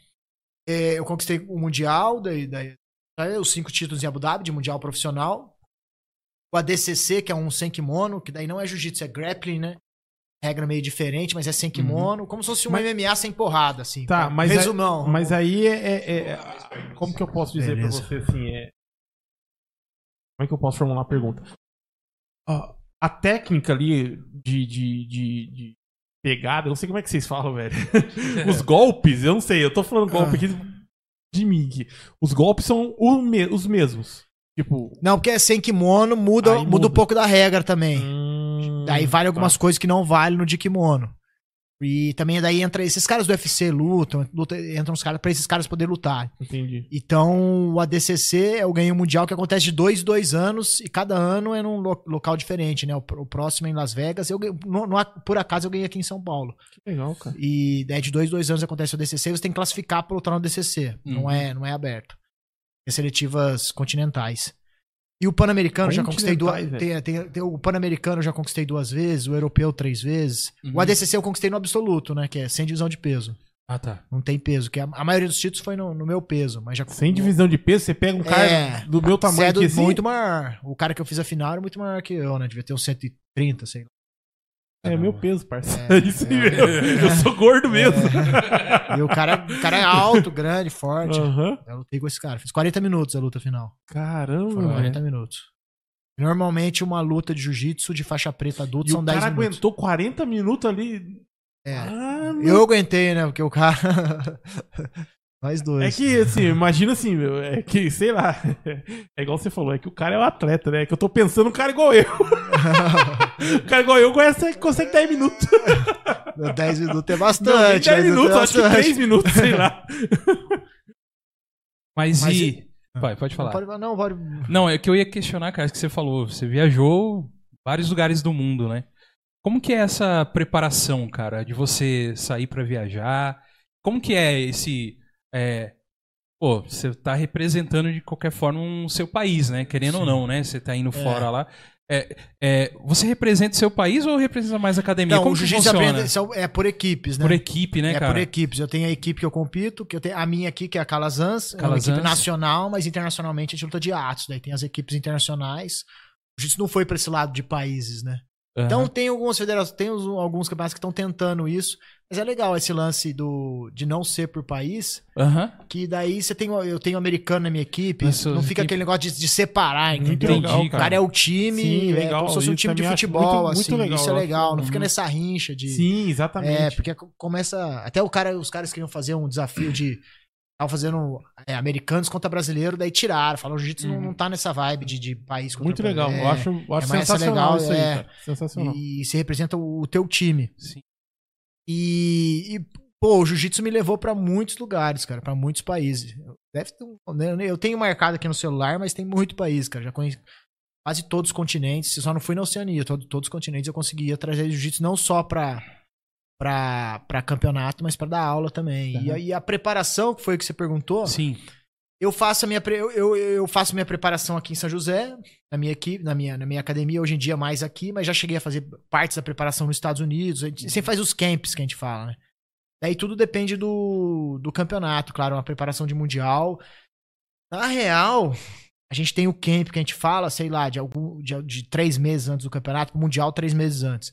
é, eu conquistei o Mundial, daí, daí, daí os cinco títulos em Abu Dhabi, de Mundial Profissional. O ADCC, que é um sem kimono, que daí não é jiu-jitsu, é grappling, né? Regra meio diferente, mas é sem kimono. Como se fosse uma Mas- MMA sem porrada, assim. Tá, mas aí- Resumão. Mas aí é, é- é- Como que eu posso dizer Beleza. pra você assim? É... Como é que eu posso formular a pergunta? Ó, a técnica ali de, de, de, de pegada, eu não sei como é que vocês falam, velho. Os golpes, eu não sei, eu tô falando golpe aqui de mim. Os golpes são o me- os mesmos. Tipo. Não, porque é sem kimono, muda, Aí muda. muda. um pouco da regra também. hum, Daí vale algumas tá. coisas que não vale no de kimono. E também daí entra esses caras do UFC lutam, luta, entram os caras pra esses caras poderem lutar. Entendi. Então, o ADCC é o ganho mundial que acontece de dois em dois anos e cada ano é num lo- local diferente, né? O, o próximo é em Las Vegas. Eu, no- no- por acaso eu ganhei aqui em São Paulo. Que legal, cara. E daí de dois em dois anos acontece o ADCC, você tem que classificar para lutar no ADCC. Não, Uhum. é, não é aberto. Tem seletivas continentais. E o Pan-Americano já conquistei duas. Tem, tem- tem o Pan-Americano já conquistei duas vezes, o europeu três vezes. Uhum. O ADCC eu conquistei no absoluto, né? Que é sem divisão de peso. Ah, tá. Não tem peso, que a, a maioria dos títulos foi no, no meu peso, mas já Sem divisão de peso, você pega um cara É. do meu Você tamanho é do- aqui assim. muito maior. O cara que eu fiz a final era muito maior que eu, né? Devia ter uns 130, sei lá. É meu peso, parceiro. É, É isso aí é. mesmo. Eu sou gordo mesmo. E o cara, o cara é alto, grande, forte. Aham. Eu lutei com esse cara. Fiz 40 minutos a luta final. Caramba, Foram velho. 40 minutos. Normalmente uma luta de jiu-jitsu de faixa preta adulto E são o 10 cara minutos. aguentou 40 minutos ali. É. Ah. Eu aguentei, né? Porque o cara. Nós dois. É que, assim, imagina assim, meu, é que, sei lá, é igual você falou, é que o cara é o atleta, né? É que eu tô pensando um cara igual eu. um cara igual eu consegue, consegue 10 minutos. 10 minutos é Não, bastante. 10 10 minutos, é acho que bastante. 3 minutos, sei lá. Mas, Mas e. Vai, pode falar. Não, pode, não, pode. Não, é que eu ia questionar, cara, que você falou. Você viajou vários lugares do mundo, né? Como que é essa preparação, cara, de você sair pra viajar? Como que é esse. É, pô, você tá representando de qualquer forma um seu país, né? Querendo ou Sim. não, né? Você tá indo fora lá. É, é, você representa o seu país ou representa mais a academia? Não, Como o jiu-jitsu é por equipes, né? Por equipe, né, é cara? por equipes. Eu tenho a equipe que eu compito, que eu tenho a minha aqui, que é a Calazans, é uma Calazans. equipe nacional, mas internacionalmente a gente luta de atos. Daí tem as equipes internacionais. O jiu-jitsu não foi pra esse lado de países, né? Aham. Então tem algumas federações, tem alguns campeonatos que estão tentando isso, mas é legal esse lance do de não ser por país, Aham. que daí você tem o- eu tenho americano na minha equipe, não fica aquele negócio de, de separar, Muito entendeu? legal, O cara é o time, Sim, é legal. como se fosse um time de futebol, muito- muito assim, legal, isso é legal, não fica Uhum. nessa rincha de Sim, exatamente. é, porque co- começa. Até o cara, os caras queriam fazer um desafio de Tava fazendo é, americanos contra brasileiro, daí tiraram. Falaram, o jiu-jitsu não, Uhum. não tá nessa vibe de, de país contra Muito legal. é, eu acho, eu acho é mais sensacional legal, isso aí, é. cara. Sensacional. E você representa o, o teu time. Sim. E, e, pô, o jiu-jitsu me levou pra muitos lugares, cara, pra muitos países. Deve ter um- eu tenho marcado aqui no celular, mas tem muito país, cara. Já conheço quase todos os continentes. Só não fui na Oceania, todo- todos os continentes eu conseguia trazer jiu-jitsu não só pra, pra, pra campeonato, mas pra dar aula também. E, Uhum. a, e a preparação, que foi o que você perguntou, Sim. eu faço a minha eu, eu, eu faço minha preparação aqui em São José, na minha equipe, na minha, na minha academia, hoje em dia mais aqui, mas já cheguei a fazer partes da preparação nos Estados Unidos. A gente sempre faz os camps que a gente fala, né? Daí tudo depende do, do campeonato, claro, uma preparação de mundial. Na real, a gente tem o camp que a gente fala, sei lá, de algum de, de três meses antes do campeonato, mundial três meses antes.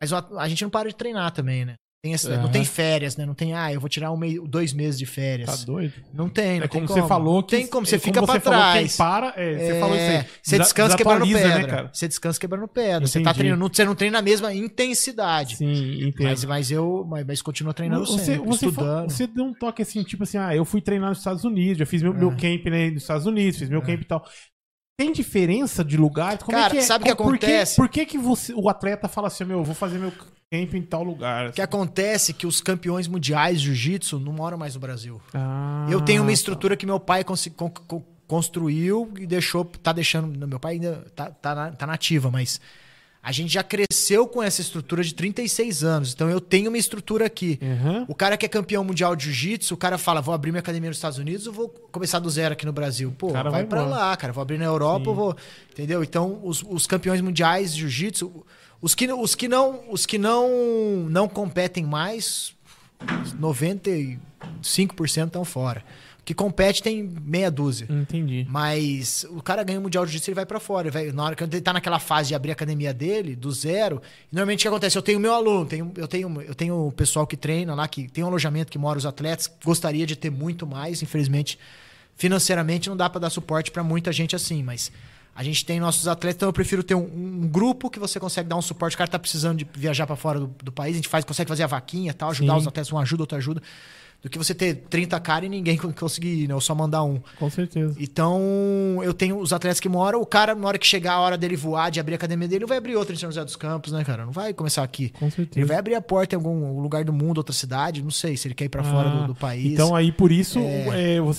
Mas a, a gente não para de treinar também, né? Tem essa- Não tem férias, né? Não tem, ah, eu vou tirar um mês, dois meses de férias. Tá doido? Não tem, não É tem como você falou que. Tem como, você é fica como pra você falou, trás. Quem para, é, você falou isso aí. Você descansa quebrando desatualiza, pedra. né, cara? Você descansa quebrando pedra. Você tá Entendi. treinando, não- você não treina na mesma intensidade. Sim, entendo. Mas, mas eu mas, mas continua treinando você, sempre, você, fa- estudando. você deu um toque assim, tipo assim, ah, eu fui treinar nos Estados Unidos, já fiz meu, meu É. camp né, nos Estados Unidos, fiz meu É. camp e tal. Tem diferença de lugar? Como é Cara, que é? sabe o que Por acontece? Por que, que você, o atleta fala assim, meu, eu vou fazer meu camp em tal lugar? O que acontece é que os campeões mundiais de jiu-jitsu não moram mais no Brasil. Ah, eu tenho uma tá. estrutura que meu pai con- con- construiu e deixou, tá deixando, meu pai ainda tá, tá, na, tá nativa, mas a gente já cresceu com essa estrutura de 36 anos, então eu tenho uma estrutura aqui. Aham. O cara que é campeão mundial de jiu-jitsu, o cara fala, vou abrir minha academia nos Estados Unidos ou vou começar do zero aqui no Brasil? Pô, vai, vai pra embora. lá, cara. Vou abrir na Europa, Sim. eu vou... Entendeu? Então, os, os campeões mundiais de jiu-jitsu, os que, os que, não, os que não, não competem mais, 95% estão fora. Que compete tem meia dúzia. Entendi. Mas o cara ganha o Mundial de Jiu-Jitsu, ele vai pra fora. Vai, na hora que ele tá naquela fase de abrir a academia dele, do zero, normalmente o que acontece? Eu tenho meu aluno, tenho, eu, tenho, eu tenho o pessoal que treina lá, que tem um alojamento que mora os atletas, gostaria de ter muito mais, infelizmente, financeiramente não dá pra dar suporte pra muita gente assim, mas a gente tem nossos atletas, então eu prefiro ter um, um grupo que você consegue dar um suporte. O cara tá precisando de viajar pra fora do, do país, a gente faz, consegue fazer a vaquinha e tal, ajudar Sim. os atletas, um ajuda, outro ajuda. Do que você ter 30 caras e ninguém conseguir ir, né? Ou só mandar um. Com certeza. Então, eu tenho os atletas que moram, o cara, na hora que chegar a hora dele voar, de abrir a academia dele, não vai abrir outra em São José dos Campos, né, cara? Não vai começar aqui. Com certeza. Ele vai abrir a porta em algum lugar do mundo, outra cidade, não sei, se ele quer ir pra fora do, do país. Então aí por isso É. é, o,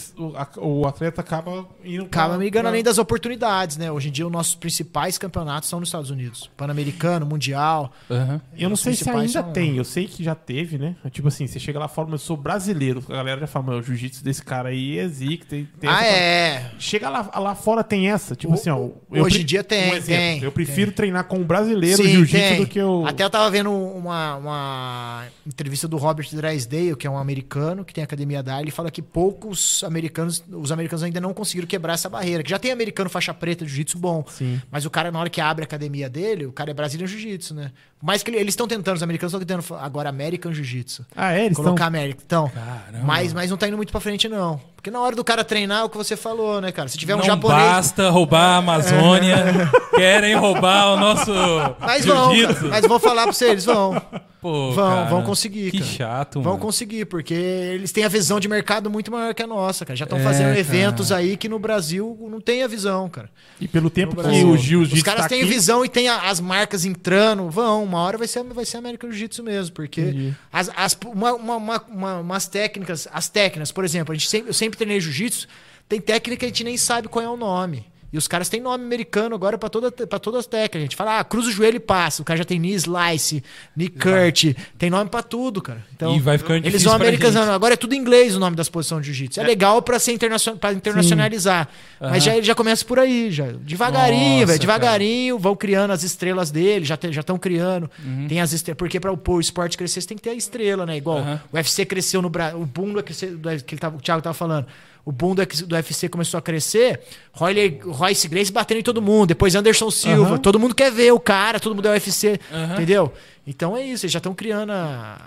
o atleta acaba indo pra- Acaba migrando pra- além das oportunidades, né? Hoje em dia, os nossos principais campeonatos são nos Estados Unidos. Pan-Americano, Mundial. Aham. Eu não sei se ainda são- tem, eu sei que já teve, né? Tipo assim, você chega lá e fala, eu sou brasileiro. A galera já fala, "Mano, o jiu-jitsu desse cara aí é zica. Tem, tem ah, é. Chega lá, lá fora tem essa, tipo O- assim, ó. hoje eu em dia tem, um exemplo, tem, Eu prefiro treinar com um brasileiro jiu-jitsu tem. do que o. Até eu tava vendo uma, uma entrevista do Robert Drysdale, que é um americano que tem academia da ele fala que poucos americanos, os americanos ainda não conseguiram quebrar essa barreira. Que já tem americano faixa preta de jiu-jitsu bom, Sim. mas o cara na hora que abre a academia dele, o cara é Brazilian Jiu-Jitsu, né? Mas que ele- eles estão tentando, os americanos estão tentando agora American Jiu-Jitsu. Ah, é? Eles estão. Colocar América. Então, Caramba. mas, mas não tá indo muito pra frente não. Porque na hora do cara treinar, é o que você falou, né, cara? Se tiver um não japonês, basta roubar a Amazônia. Querem roubar o nosso mas vão, cara. mas vou falar pra você, eles vão. Pô, Vão, cara, vão conseguir, Que cara. chato, Vão mano. conseguir, porque eles têm a visão de mercado muito maior que a nossa, cara. Já estão É, fazendo cara. eventos aí que no Brasil não tem a visão, cara. E pelo tempo No que Brasil. o jiu-jitsu Os caras tá têm aqui, visão e tem a- as marcas entrando. Vão, uma hora vai ser, vai ser American Jiu-Jitsu mesmo, porque as, as- uma, uma- uma- uma- umas técnicas, as técnicas, por exemplo, a gente sempre, eu sempre treinei Jiu-Jitsu, tem técnica que a gente nem sabe qual é o nome. E os caras têm nome americano agora pra, toda, pra todas as técnicas. A gente fala, ah, cruza o joelho e passa. O cara já tem knee slice, knee cut. Tem nome pra tudo, cara. Então, E vai ficando eles vão americanizando. Agora é tudo em inglês o nome das posições de jiu-jitsu. É, legal pra ser internacion... pra internacionalizar. Mas Aham. já, ele já começa por aí, já. Devagarinho, velho. Devagarinho, vão criando as estrelas dele, já estão criando. Uhum. Tem as estrelas. Porque pra o, o esporte crescer, você tem que ter a estrela, né? Igual o UFC cresceu no Brasil. O boom do UFC, do, que ele tava, o Thiago tava falando. O boom do, do UFC começou a crescer. Roy, Royce Grace batendo em todo mundo. Depois Anderson Silva. Aham. Todo mundo quer ver o cara, todo mundo é UFC. Aham. Entendeu? Então é isso, eles já estão criando a-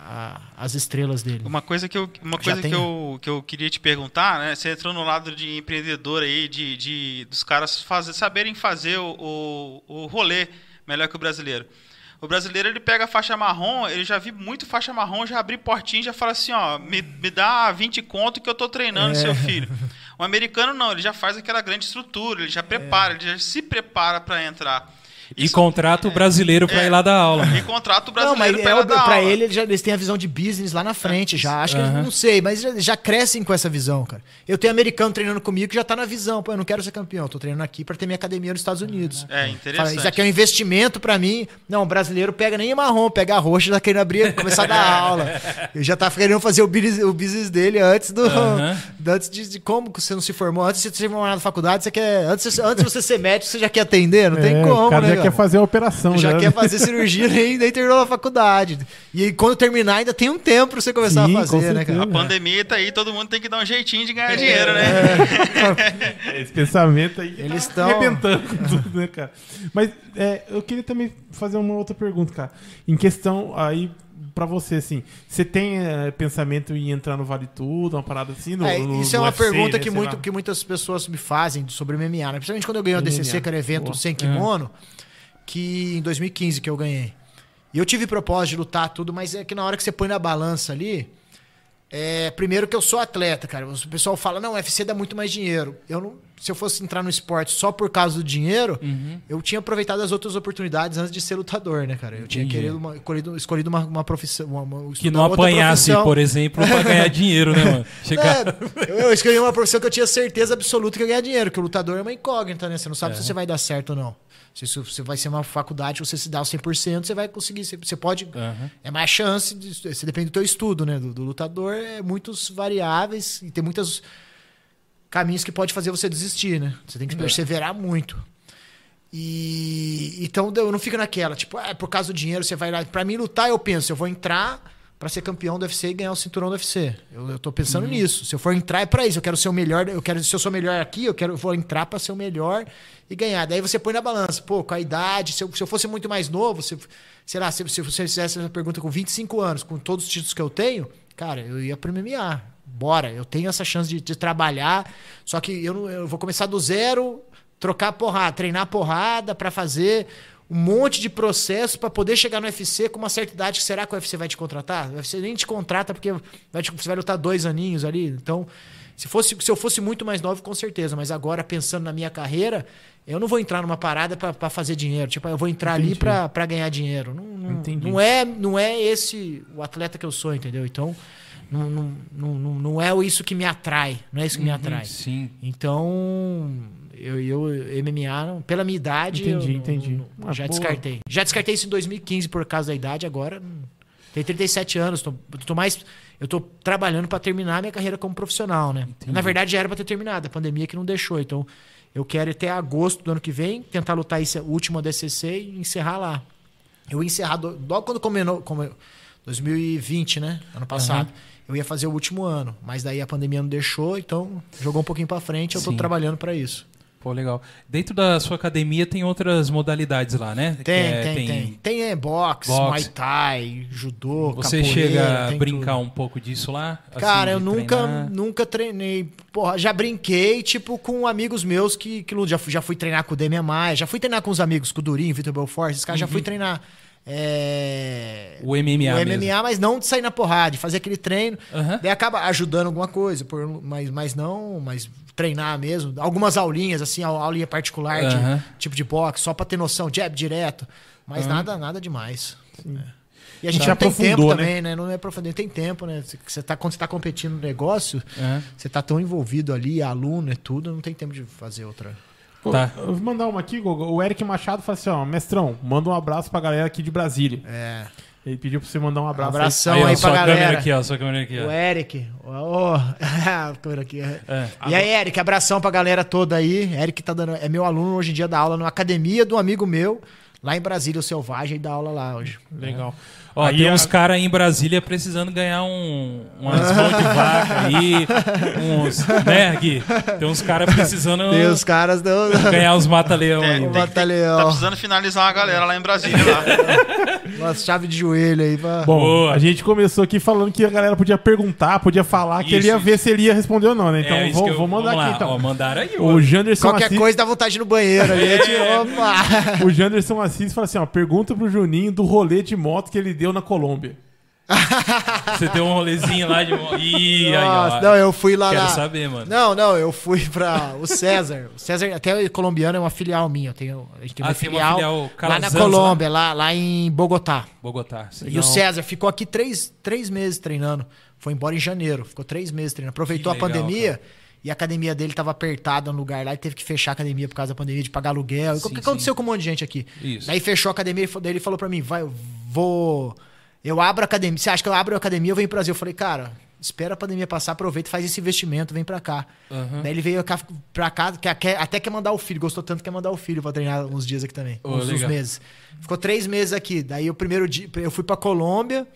a- as estrelas dele. Uma coisa que eu, uma Já coisa tem, que eu, que eu queria te perguntar, né? Você entrou no lado de empreendedor aí, de, de dos caras fazer, saberem fazer o, o, o rolê melhor que o brasileiro. O brasileiro, ele pega a faixa marrom, ele já vi muito faixa marrom, já abri portinho e já fala assim, ó, me, me dá 20 conto que eu tô treinando seu filho. O americano não, ele já faz aquela grande estrutura, ele já prepara, ele já se prepara para entrar. E Isso- contrata o brasileiro pra é. ir lá dar aula. E contrata o Não, mas brasileiro é, pra ela o- dar pra aula. ele, eles, já, eles têm a visão de business lá na frente já. Acho que, não sei, mas já, já crescem com essa visão, cara. Eu tenho americano treinando comigo que já tá na visão. Pô, eu não quero ser campeão, tô treinando aqui pra ter minha academia nos Estados Unidos. É, Fala, interessante. isso aqui é um investimento pra mim. Não, o brasileiro pega nem marrom, pega a roxa, já querendo abrir, começar a dar aula. Ele já tá querendo fazer o business, o business dele antes do. Antes de, de como que você não se formou. Antes de você se formar na faculdade, você quer. Antes, antes de você ser médico, você já quer atender? Não tem É, como, O cara né? Já cara? quer fazer a operação. já né? quer fazer cirurgia nem, nem terminou a faculdade. E aí, quando terminar, ainda tem um tempo pra você começar Sim, a com fazer, né, cara? certeza. A pandemia tá aí, todo mundo tem que dar um jeitinho de ganhar É. dinheiro, né? Esse pensamento aí Eles tá tão- arrebentando com tudo, né, cara? Mas é, eu queria também fazer uma outra pergunta, cara. Em questão aí pra você, assim, você tem é, pensamento em entrar no Vale Tudo, uma parada assim? No, É, no- isso é no uma UFC, pergunta né, que, muito, lá. que muitas pessoas me fazem sobre MMA, né? Principalmente quando eu ganhei o. DCC, que era evento Boa. sem kimono, que em 2015 que eu ganhei. E eu tive propósito de lutar tudo, mas é que na hora que você põe na balança ali, é, primeiro que eu sou atleta, cara. O pessoal fala, não, o UFC dá muito mais dinheiro. Eu não, se eu fosse entrar no esporte só por causa do dinheiro, Uhum. eu tinha aproveitado as outras oportunidades antes de ser lutador, né, cara? Eu tinha querido uma, escolhido, escolhido uma, uma profissão. Uma, uma, Que não apanhasse, profissão. por exemplo, pra ganhar dinheiro, né, mano? Chegar... É, eu, eu escolhi uma profissão que eu tinha certeza absoluta que eu ia ganhar dinheiro, que o lutador é uma incógnita, né? Você não sabe É. se você vai dar certo ou não. Se você vai ser uma faculdade, você se dá o 100%, você vai conseguir. Você, pode. Aham. É mais chance, de, você depende do teu estudo, né? Do, do lutador, é muitos variáveis e tem muitos caminhos que pode fazer você desistir, né? Você tem que perseverar muito. E então eu não fico naquela, tipo, ah, por causa do dinheiro você vai lá. Pra mim lutar, eu penso, eu vou entrar pra ser campeão do UFC e ganhar o cinturão do UFC. Eu, eu tô pensando nisso. Se eu for entrar é pra isso, eu quero ser o melhor, eu quero se eu sou melhor aqui, eu quero eu vou entrar pra ser o melhor e ganhar. Daí você põe na balança, pô, com a idade, se eu, se eu fosse muito mais novo, se, sei lá, se, se você fizesse essa pergunta com 25 anos, com todos os títulos que eu tenho, cara, eu ia pro MMA. Bora, eu tenho essa chance de, de trabalhar, só que eu, não- eu vou começar do zero, trocar porrada, treinar porrada pra fazer um monte de processo pra poder chegar no UFC com uma certa idade. Será que o UFC vai te contratar? O UFC nem te contrata porque vai te- você vai lutar dois aninhos ali. Então, se, fosse, se eu fosse muito mais novo, com certeza. Mas agora, pensando na minha carreira, eu não vou entrar numa parada pra pra fazer dinheiro. Tipo, eu vou entrar ali Entendi. pra pra ganhar dinheiro. Não, não, não é, não é esse o atleta que eu sou, entendeu? Então, não, não, não, não, é isso que me atrai. Não é isso que me atrai. Sim. Então, eu, eu MMA, pela minha idade, Entendi, eu entendi. Ah, já descartei. Já descartei isso em 2015 por causa da idade, agora tenho 37 anos, tô, tô mais eu tô trabalhando para terminar minha carreira como profissional, né? Na verdade já era para ter terminado, a pandemia que não deixou, então eu quero até agosto do ano que vem, tentar lutar esse último ADCC e encerrar lá. Eu encerrar do- logo quando combinou, como 2020, né? Ano passado. Eu ia fazer o último ano, mas daí a pandemia não deixou, então jogou um pouquinho para frente, eu tô Sim. trabalhando para isso. Pô, legal. Dentro da sua academia tem outras modalidades lá, né? Tem, é- tem, tem. Tem é, boxe, Boxe. muay thai, judô, Você chega a tem brincar tudo. um pouco disso lá? Assim, Cara, eu de nunca, treinar? nunca treinei. Porra, já brinquei, tipo, com amigos meus que, que já, fui, já fui treinar com o Demian Maia, já fui treinar com os amigos, com o Durinho, Vitor Belfort, esses caras já fui treinar. É, Uhum. O MMA o mesmo. MMA, mas não de sair na porrada, de fazer aquele treino. Aham. Daí acaba ajudando alguma coisa, por, mas, mas não, mas treinar mesmo. Algumas aulinhas, assim, au- aulinha particular de tipo de boxe, só pra ter noção, jab direto. Mas Aham. nada, nada demais. É. E a gente Já não tem tempo né? também, né? Não é aprofundado, tem tempo, né? Você- tá, quando você tá competindo no negócio, Aham. você tá tão envolvido ali, aluno e tudo, não tem tempo de fazer outra. Tá. Eu vou mandar uma aqui, Gogo. O Eric Machado fala assim, ó, mestrão, manda um abraço pra galera aqui de Brasília. É. Ele pediu pra você mandar um abraço. aí. Abração Aí, aí, sua pra câmera galera. aqui, ó. Sua câmera aqui, ó. O Eric. Ô, a câmera aqui. é. É. E aí, Eric, abração pra galera toda aí. Eric tá dando, é meu aluno hoje em dia da aula na academia do amigo meu, lá em Brasília, o Selvagem, e dá aula lá hoje. Legal. Ó, Aí tem a- uns caras aí em Brasília precisando ganhar um, umas mãos de vaca aí, uns, né, Gui? Tem uns caras precisando Tem os caras do, ganhar os mata-leão É, aí. tem- batalhão. Tá precisando finalizar uma galera lá em Brasília. Lá. Uma chave de joelho aí pra... Bom, Boa. a gente começou aqui falando que a galera podia perguntar, podia falar, que Isso, ele ia isso. ver se ele ia responder ou não, né? Então É, isso vou, que eu- vou mandar vamos aqui lá. então. Ó, mandaram aí, ó. O Janderson Qualquer Assis, coisa dá vontade de ir no banheiro ali. É. opa! o Janderson e fala assim: ó, pergunta pro Juninho do rolê de moto que ele deu na Colômbia. Você deu um rolezinho lá de. Ih, aí, ó. Nossa, não, eu fui lá Quero na... saber, mano. Não, não, eu fui pra o César. O César, até colombiano, é uma filial minha. Eu tenho, a gente tem uma Ah, uma filial, filial lá na Calazans, Colômbia, lá, lá em Bogotá. Bogotá. sim. E o César ficou aqui três, três meses treinando. Foi embora em janeiro. Ficou três meses treinando. Aproveitou Que a legal, pandemia e a academia dele tava apertada no lugar lá. Ele teve que fechar a academia por causa da pandemia, de pagar aluguel. Sim, o que aconteceu sim. com um monte de gente aqui? Isso. Daí fechou a academia e daí ele falou pra mim: vai, eu vou. Eu abro a academia. Você acha que eu abro a academia eu venho pro Brasil? Eu falei, cara, espera a pandemia passar, aproveita, faz esse investimento, vem pra cá. Aham. Daí ele veio pra cá, até quer mandar o filho, gostou tanto que quer mandar o filho pra treinar uns dias aqui também. Ô, uns, uns meses. Ficou três meses aqui. Daí o primeiro dia, eu fui pra Colômbia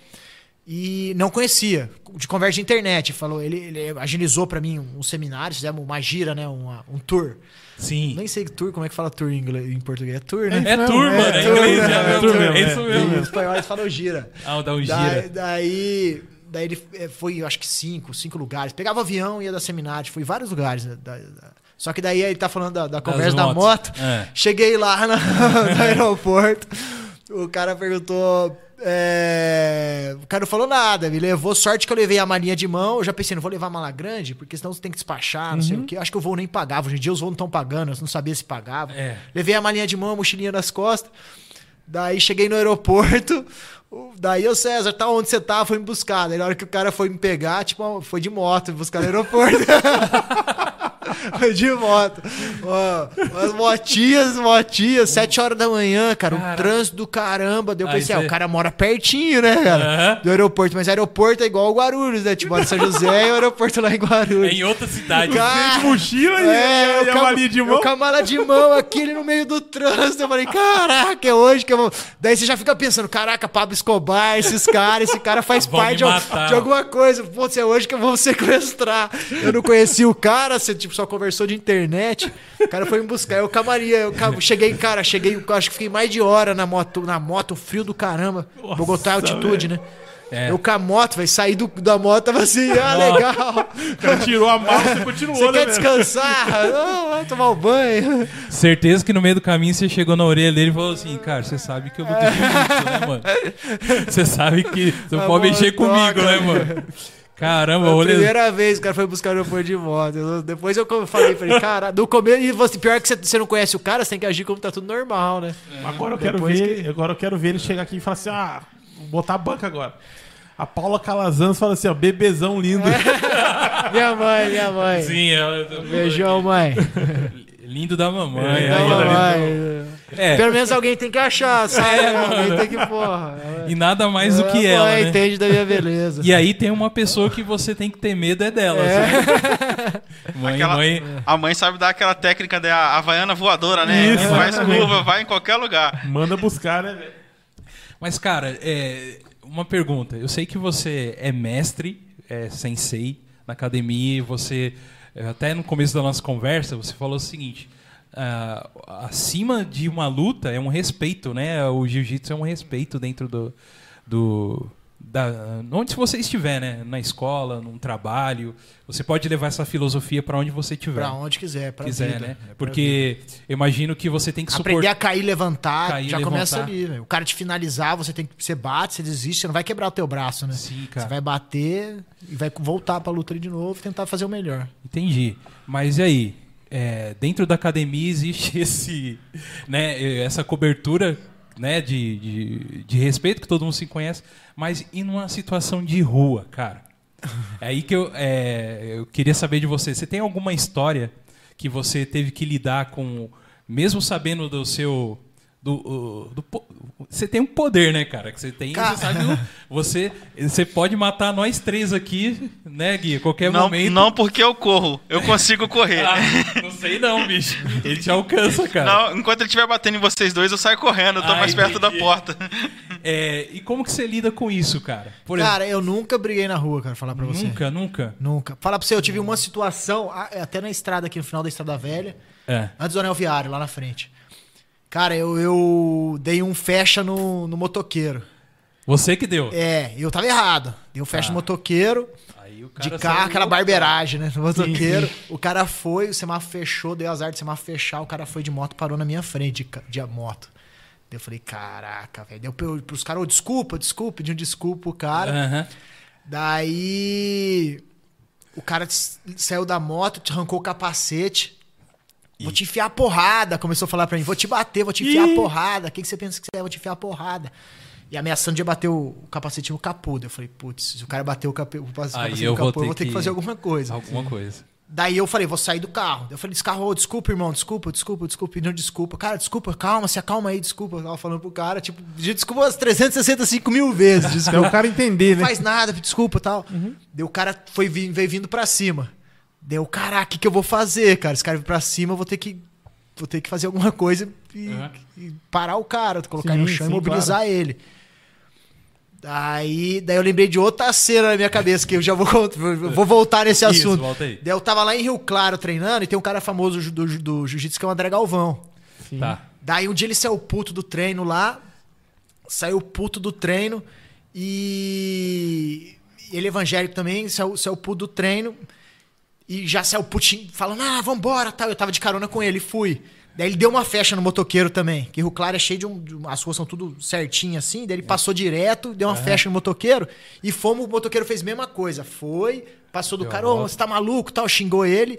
e não conhecia, de conversa de internet. Falou, ele, ele agilizou pra mim um, um seminário, fizemos uma gira, né? uma- um tour. Sim. Nem sei tour, como é que fala tour em, inglês, em português? É tour, né? É Não, tour, é mano. É tour, inglês, né? é, É mesmo, tour é mesmo, isso é. mesmo. Os espanhóis falam gira. Ah, dá um Daí, gira. daí, daí ele eh, foi, eu acho que cinco, cinco lugares. Pegava avião, ia dar seminário, fui em vários lugares. né, da- da- Só que daí ele tá falando da, da conversa da moto. É. Cheguei lá na- no aeroporto, o cara perguntou. É, O cara não falou nada, me levou. Sorte que eu levei a malinha de mão. Eu já pensei, não vou levar mala grande, porque senão você tem que despachar, não sei o quê. Acho que o voo nem pagava. Hoje em dia os voos não estão pagando, eu não sabia se pagava. É. Levei a malinha de mão, a mochilinha nas costas. Daí cheguei no aeroporto. Daí o César, tá onde você tá? Foi me buscar. Daí na hora que o cara foi me pegar, tipo, foi de moto, me buscar no aeroporto. foi de moto. Ó, as motinhas, motinhas, sete horas da manhã, cara. Um trânsito do caramba. Deu pensei, ah, o cara mora pertinho, né, cara? Aham. Do aeroporto. Mas aeroporto é igual o Guarulhos, né? Tipo, São José e o aeroporto lá em É Guarulhos. em outra cidade. Cara, De mochila e, é, e a malinha de mão. com a mala de mão aqui ele no meio do trânsito. Eu falei, caraca, é hoje que eu vou. Daí você já fica pensando, caraca, Pablo Escobar, esses caras, esse cara faz Vão parte de, de alguma coisa. Pô, é hoje que eu vou sequestrar. Eu não conhecia o cara, você tipo, só conversou de internet. O cara foi me buscar. Eu camaria, eu cheguei, cara, cheguei, eu acho que fiquei mais de hora na moto, na moto, frio do caramba. Nossa, Bogotá é altitude, né? É. Eu com a moto, vai sair do, da moto, tava assim, ah, legal. O cara tirou a mala e continuou, Você né, quer descansar? Não, vai tomar o banho. Certeza que no meio do caminho você chegou na orelha dele e falou assim, cara, você sabe que eu luto jiu-jitsu, né, mano? Você sabe que você não Tá pode mexer toca. comigo, né, mano? Caramba, Foi a olha. primeira vez que o cara foi buscar o aeroporto de moto. Depois eu falei, falei, cara, no começo, e você, pior que você, não conhece o cara, você tem que agir como tá tudo normal, né? Agora eu quero Depois ver, agora eu quero ver ele chegar aqui e falar assim: "Ah, vou botar a banca agora". A Paula Calazans fala assim, ó, bebezão lindo. Minha mãe, minha mãe. Sim, ela. Beijão, mãe. Lindo da mamãe. É, aí, Não, ela- mamãe. É, Pelo menos alguém tem que achar, sabe? É, alguém tem que, porra. e nada mais do A que mãe ela, né? entende da minha beleza. E aí tem uma pessoa que você tem que ter medo é dela. sabe? Mãe, Aquela- mãe. A mãe sabe dar aquela técnica da Havaiana voadora, né? Isso, Faz curva, vai em qualquer lugar. Manda buscar, né, velho? Mas, cara, é, uma pergunta. Eu sei que você é mestre, é sensei na academia, e você, é, até no começo da nossa conversa, você falou o seguinte. Ah, acima de uma luta é um respeito, né? O jiu-jitsu é um respeito dentro do. do da, onde você estiver, né? Na escola, num trabalho. Você pode levar essa filosofia para onde você estiver. Pra onde quiser, pra quiser, vida. né? É vida. Porque eu imagino que você tem que Aprender suportar. a cair, levantar, Cair, já levantar. começa ali, velho. O cara te finalizar, você tem que. Você bate, você desiste, você não vai quebrar o teu braço, né? Sim, Você cara. vai bater e vai voltar pra luta ali de novo e tentar fazer o melhor. Entendi. Mas e aí? É, dentro da academia existe esse, né, essa cobertura né, de, de, de respeito que todo mundo se conhece, mas e numa situação de rua, cara? É aí que eu, é, eu queria saber de você. Você tem alguma história que você teve que lidar com, mesmo sabendo do seu. Do, do po- você tem um poder, né, cara? Que você tem. Cara- Você, sabe, você, você pode matar nós três aqui, né, Gui? A qualquer Não, momento. não porque eu corro, eu consigo correr. Ah, não sei não, bicho. Ele te alcança, cara. Não, enquanto ele estiver batendo em vocês dois, eu saio correndo, eu tô Ah, mais perto da entendi. porta. É, e como que você lida com isso, cara? Por Cara, eu nunca briguei na rua, cara, falar pra exemplo, você. nunca, nunca. Nunca. Falar pra você, eu tive uma situação, até na estrada aqui, no final da Estrada Velha, É. antes do anel viário, lá na frente. Cara, eu, eu dei um fecha no, no motoqueiro. Você que deu. É, eu tava errado. Dei um fecha Tá. no motoqueiro, Aí o de carro, aquela barbeiragem, né? No motoqueiro. O cara foi, o semáforo fechou, deu azar de semáforo fechar, o cara foi de moto, parou na minha frente de, de moto. Daí eu falei, caraca, velho. Daí eu pe- pros caras, ô, desculpa, desculpa, pedi um desculpa pro cara. Aham. Daí o cara saiu da moto, te arrancou o capacete. Vou te enfiar a porrada, começou a falar pra mim. Vou te bater, vou te enfiar a porrada. O que, que você pensa que você é? Vou te enfiar a porrada. E ameaçando de bater o, capacete no capô. Daí Eu falei, putz, se o cara bater o, cape- o capacete eu no vou capô, eu ter vou ter que que- fazer alguma coisa. Alguma coisa. Daí eu falei, vou sair do carro. Daí Eu falei, descarro, desculpa, irmão, desculpa, desculpa, desculpa, pedindo desculpa. Cara, desculpa, calma, se acalma aí, desculpa. Eu tava falando pro cara, tipo, pedi desculpa umas 365 mil vezes. Desculpa. O cara entender, Não né? faz nada, desculpa e tal. Daí o cara foi, veio vindo pra cima. Deu, caraca, o que, que eu vou fazer, cara? Esse cara vir pra cima, eu vou ter que. Vou ter que fazer alguma coisa e, Uhum. e parar o cara, colocar ele no Sim, chão sim, e mobilizar ele. Daí, daí eu lembrei de outra cena na minha cabeça, que eu já vou, vou voltar nesse Isso, assunto. volta aí. Daí eu tava lá em Rio Claro treinando e tem um cara famoso do, do, do jiu-jitsu que é o André Galvão. Sim. Tá. Daí um dia ele saiu puto do treino lá, saiu puto do treino e ele evangélico também, saiu, saiu puto do treino e já saiu putinho, falando, ah, vambora, tal. Eu tava de carona com ele, fui. Daí ele deu uma fecha no motoqueiro também, que Rio Claro é cheio de, um, de um- as ruas são tudo certinho assim, daí ele passou direto, deu uma fecha no motoqueiro e fomos, o motoqueiro fez a mesma coisa, foi, passou do Deu cara, ô, volta. você tá maluco, tal, xingou ele.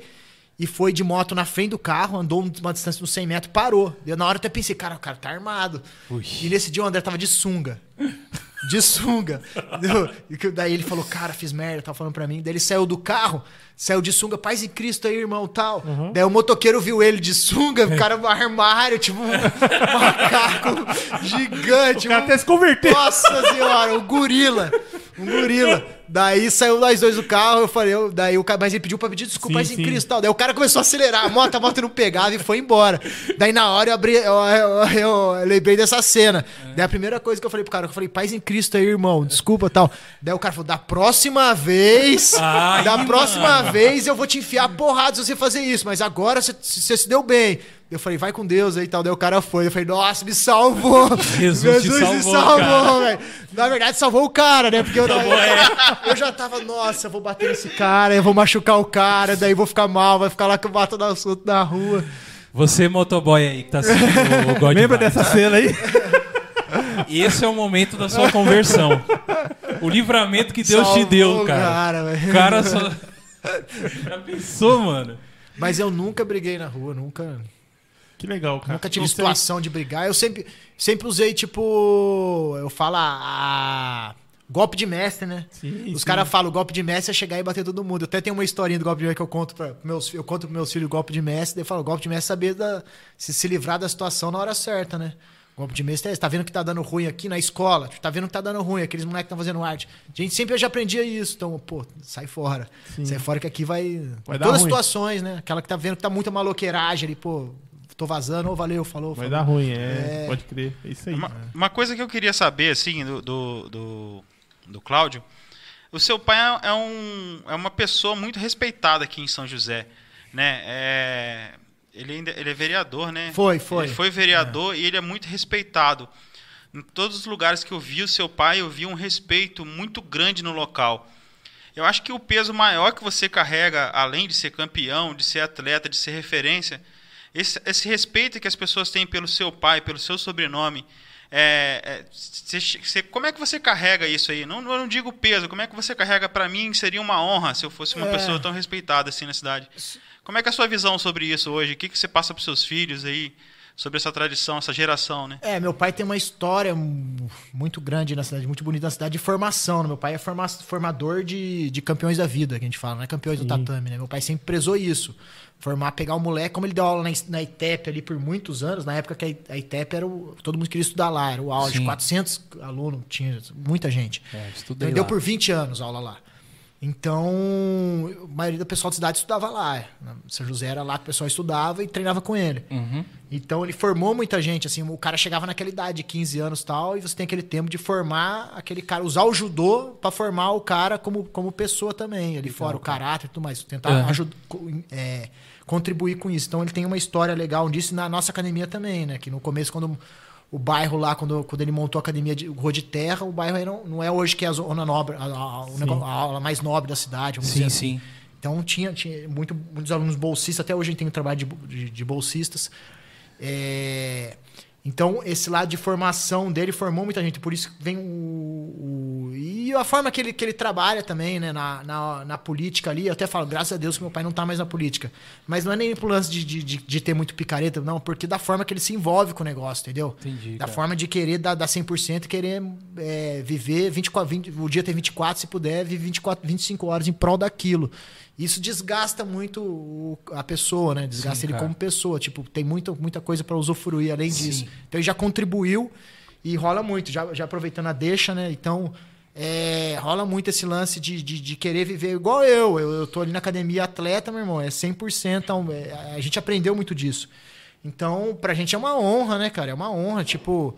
E foi de moto na frente do carro, andou uma distância de uns 100 metros, parou. Eu, na hora até pensei, cara, o cara tá armado. Ui. E nesse dia o André tava de sunga. De sunga. Entendeu? E daí ele falou, cara, fiz merda, tava falando pra mim. Daí ele saiu do carro, saiu de sunga, paz em Cristo aí, irmão, tal. Daí o motoqueiro viu ele de sunga, o cara no armário, tipo um macaco gigante. O cara um- até se converteu. nossa senhora, um gorila. Um gorila. Daí saiu nós dois do carro, eu falei, eu- daí o cara, mas ele pediu pra pedir desculpa, Sim, mas em. Cristo e tal. Daí o cara começou a acelerar, a moto, a moto não pegava e foi embora. Daí na hora eu abri, eu, eu- eu lembrei dessa cena. Daí a primeira coisa que eu falei pro cara, eu falei, paz em Cristo aí, irmão, desculpa tal. Daí o cara falou, da próxima vez, Ai, da mano. próxima vez eu vou te enfiar porrada se você fazer isso, mas agora você, você se deu bem. Eu falei, vai com Deus aí e tal. Daí o cara foi. Eu falei, nossa, me salvou. Jesus te me salvou, salvou, velho. Na verdade, salvou o cara, né? Porque eu, é. eu já tava, nossa, eu vou bater nesse cara, eu vou machucar o cara, daí vou ficar mal, vai ficar lá que eu bato na, na rua. Você, motoboy aí, que tá assistindo o God Lembra Vibes, dessa cena aí? Esse é o momento da sua conversão. O livramento que Deus Salvou te deu, cara. O cara só. Já pensou, mano? Mas eu nunca briguei na rua, nunca. Que legal, cara. Nunca tive Isso aí- situação de brigar. Eu sempre, sempre usei, tipo. Eu falo, a. Golpe de mestre, né? Sim, Os caras falam, golpe de mestre é chegar e bater todo mundo. Eu até tenho uma historinha do golpe de mestre que eu conto para meus eu conto pros meus filhos golpe de mestre, daí eu falo, golpe de mestre é saber da, se, se livrar da situação na hora certa, né? Golpe de mestre é esse, tá vendo que tá dando ruim aqui na escola, tá vendo que tá dando ruim, aqueles moleques que estão fazendo arte. Gente, sempre eu já aprendia isso, então, pô, sai fora. Sai fora que aqui vai. Vai Todas as situações, né? Aquela que tá vendo que tá muita maloqueiragem ali, pô, tô vazando, ô, valeu, falou. Vai falou. dar ruim, é, Pode crer. É isso aí. Uma, uma coisa que eu queria saber, assim, do, do, do, do Cláudio, o seu pai é, um, é uma pessoa muito respeitada aqui em São José, né? É, ele, ainda, ele é vereador, né? Foi, foi. Ele foi vereador e ele é muito respeitado. Em todos os lugares que eu vi o seu pai, eu vi um respeito muito grande no local. Eu acho que o peso maior que você carrega, além de ser campeão, de ser atleta, de ser referência, esse, esse respeito que as pessoas têm pelo seu pai, pelo seu sobrenome. é, é, cê- cê- como é que você carrega isso aí? Não, eu não digo peso, como é que você carrega? Para mim seria uma honra se eu fosse uma É. pessoa tão respeitada assim na cidade. Como é que é a sua visão sobre isso hoje? O que, que você passa para seus filhos aí sobre essa tradição, essa geração, né? É, meu pai tem uma história mu- muito grande na cidade, muito bonita na cidade de formação. né? Meu pai é forma- formador de, de campeões da vida, que a gente fala, não é campeões do Sim. tatame, né? Meu pai sempre prezou isso. Formar, pegar o moleque, como ele deu aula na, na ITEP ali por muitos anos, na época que a ITEP era o. Todo mundo queria estudar lá, era o auge, Sim. 400 alunos, tinha muita gente. É, Então, estudei ele deu por 20 anos aula lá. Então, a maioria do pessoal da cidade estudava lá. São José era lá que o pessoal estudava e treinava com ele. Uhum. Então ele formou muita gente, assim, o cara chegava naquela idade de 15 anos e tal, e você tem aquele tempo de formar aquele cara, usar o judô pra formar o cara como, como pessoa também, ali fora, o caráter e tudo mais, tentar Aham. ajud- co- é, contribuir com isso. Então ele tem uma história legal disso na nossa academia também, né? Que no começo, quando o bairro lá, quando, quando ele montou a academia de Rua de Terra, o bairro não, não é hoje que é a zona nobre, a, a, a aula mais nobre da cidade, Sim, assim. sim. Então tinha, tinha muito, muitos alunos bolsistas, até hoje a gente tem um trabalho de, de, de bolsistas. É, Então, esse lado de formação dele formou muita gente. Por isso que vem o. o- e a forma que ele, que ele trabalha também, né? Na, na, na política ali. Eu até falo, graças a Deus que meu pai não tá mais na política. Mas não é nem pro lance de, de, de, de ter muito picareta, não. Porque da forma que ele se envolve com o negócio, entendeu? Entendi. Da cara. forma de querer dar, dar 100% e querer é, viver 24, 20, o dia tem 24, se puder, vive 24, 25 horas em prol daquilo. Isso desgasta muito a pessoa, né? Desgasta Sim, ele cara. como pessoa. Tipo, tem muita, muita coisa pra usufruir além Sim. disso. Então ele já contribuiu e rola muito. Já, já aproveitando a deixa, né? Então é, rola muito esse lance de, de, de querer viver igual eu. eu. Eu tô ali na academia atleta, meu irmão. É 100%. Então, é, a gente aprendeu muito disso. Então, pra gente é uma honra, né, cara? É uma honra. Tipo,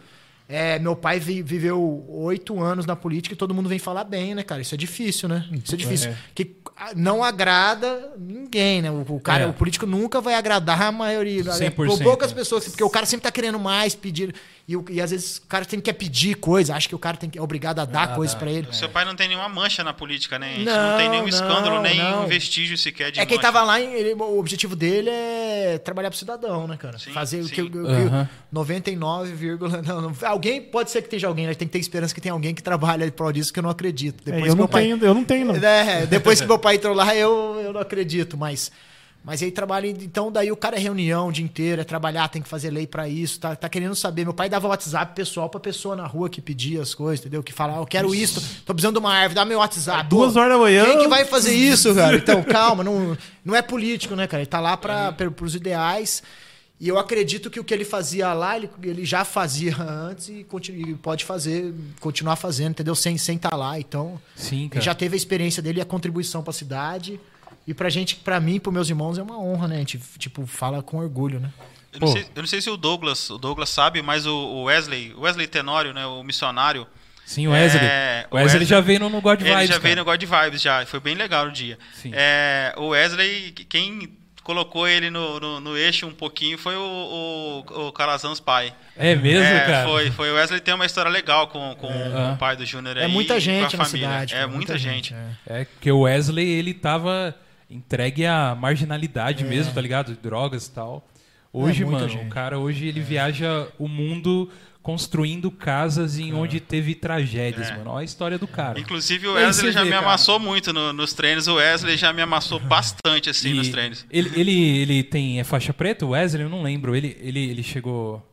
é, meu pai vi- viveu oito anos na política e todo mundo vem falar bem, né, cara? Isso é difícil, né? Isso é difícil. É. Que não agrada ninguém, né? O, cara, É. o político nunca vai agradar a maioria. né? 100%, Por poucas né? pessoas, porque o cara sempre tá querendo mais, pedir. E, o- e às vezes o cara tem que pedir coisa, acha que o cara tem que, é obrigado a dar Ah, coisa pra ele. O seu pai não tem nenhuma mancha na política, né? A gente Não, não, tem nenhum não, escândalo, nem não. vestígio sequer de É quem mancha. tava lá, ele- o objetivo dele é trabalhar pro cidadão, né, cara? Sim, Fazer o sim. que, o que Aham. 99, vírgula- não, não, alguém pode ser que esteja alguém, né? tem que ter esperança que tem alguém que trabalha em prol disso que eu não acredito. É, Depois eu, que não meu pai, tenho, eu não tenho, não. É, depois que meu pai entrou lá, eu, eu não acredito, mas. Mas aí trabalha. Então, daí o cara é reunião o dia inteiro, é trabalhar, tem que fazer lei pra isso, tá, tá querendo saber. Meu pai dava WhatsApp pessoal pra pessoa na rua que pedia as coisas, entendeu? Que falava, eu quero isso, tô precisando de uma árvore, dá meu WhatsApp. Duas horas da manhã. Quem que vai fazer isso, cara? Então, calma, não, não é político, né, cara? Ele tá lá pra, pra, pros ideais. E eu acredito que o que ele fazia lá, ele, ele já fazia antes e, continua, e pode fazer, continuar fazendo, entendeu? Sem estar sem tá lá. Então. Sim, já teve a experiência dele e a contribuição pra cidade. E pra gente, pra mim, pros meus irmãos, é uma honra, né? A gente, tipo, fala com orgulho, né? Eu não, sei, eu não sei se o Douglas, o Douglas sabe, mas o Wesley, o Wesley Tenório, né, o missionário, Sim, o Wesley. É, o Wesley Wesley- já veio no, no God ele Vibes. já veio cara. no God Vibes já, foi bem legal o dia. Sim. É, o Wesley, quem colocou ele no, no, no eixo um pouquinho foi o, o, o Calazans pai. É mesmo, é, cara? Foi, foi. O Wesley tem uma história legal com, com Ah. o pai do Júnior É aí muita com gente a na família. cidade. É cara, muita, gente. é. É que o Wesley, ele tava entregue à marginalidade mesmo, tá ligado? Drogas e tal. Hoje, É, mano, gente. o cara hoje ele viaja o mundo construindo casas em onde teve tragédias, É. mano. Olha a história do cara. Inclusive o Wesley já vê, me cara. amassou muito no- nos treinos. O Wesley já me amassou bastante assim E nos treinos. Ele, ele, ele tem é faixa preta, o Wesley? Eu não lembro. Ele, ele, ele chegou.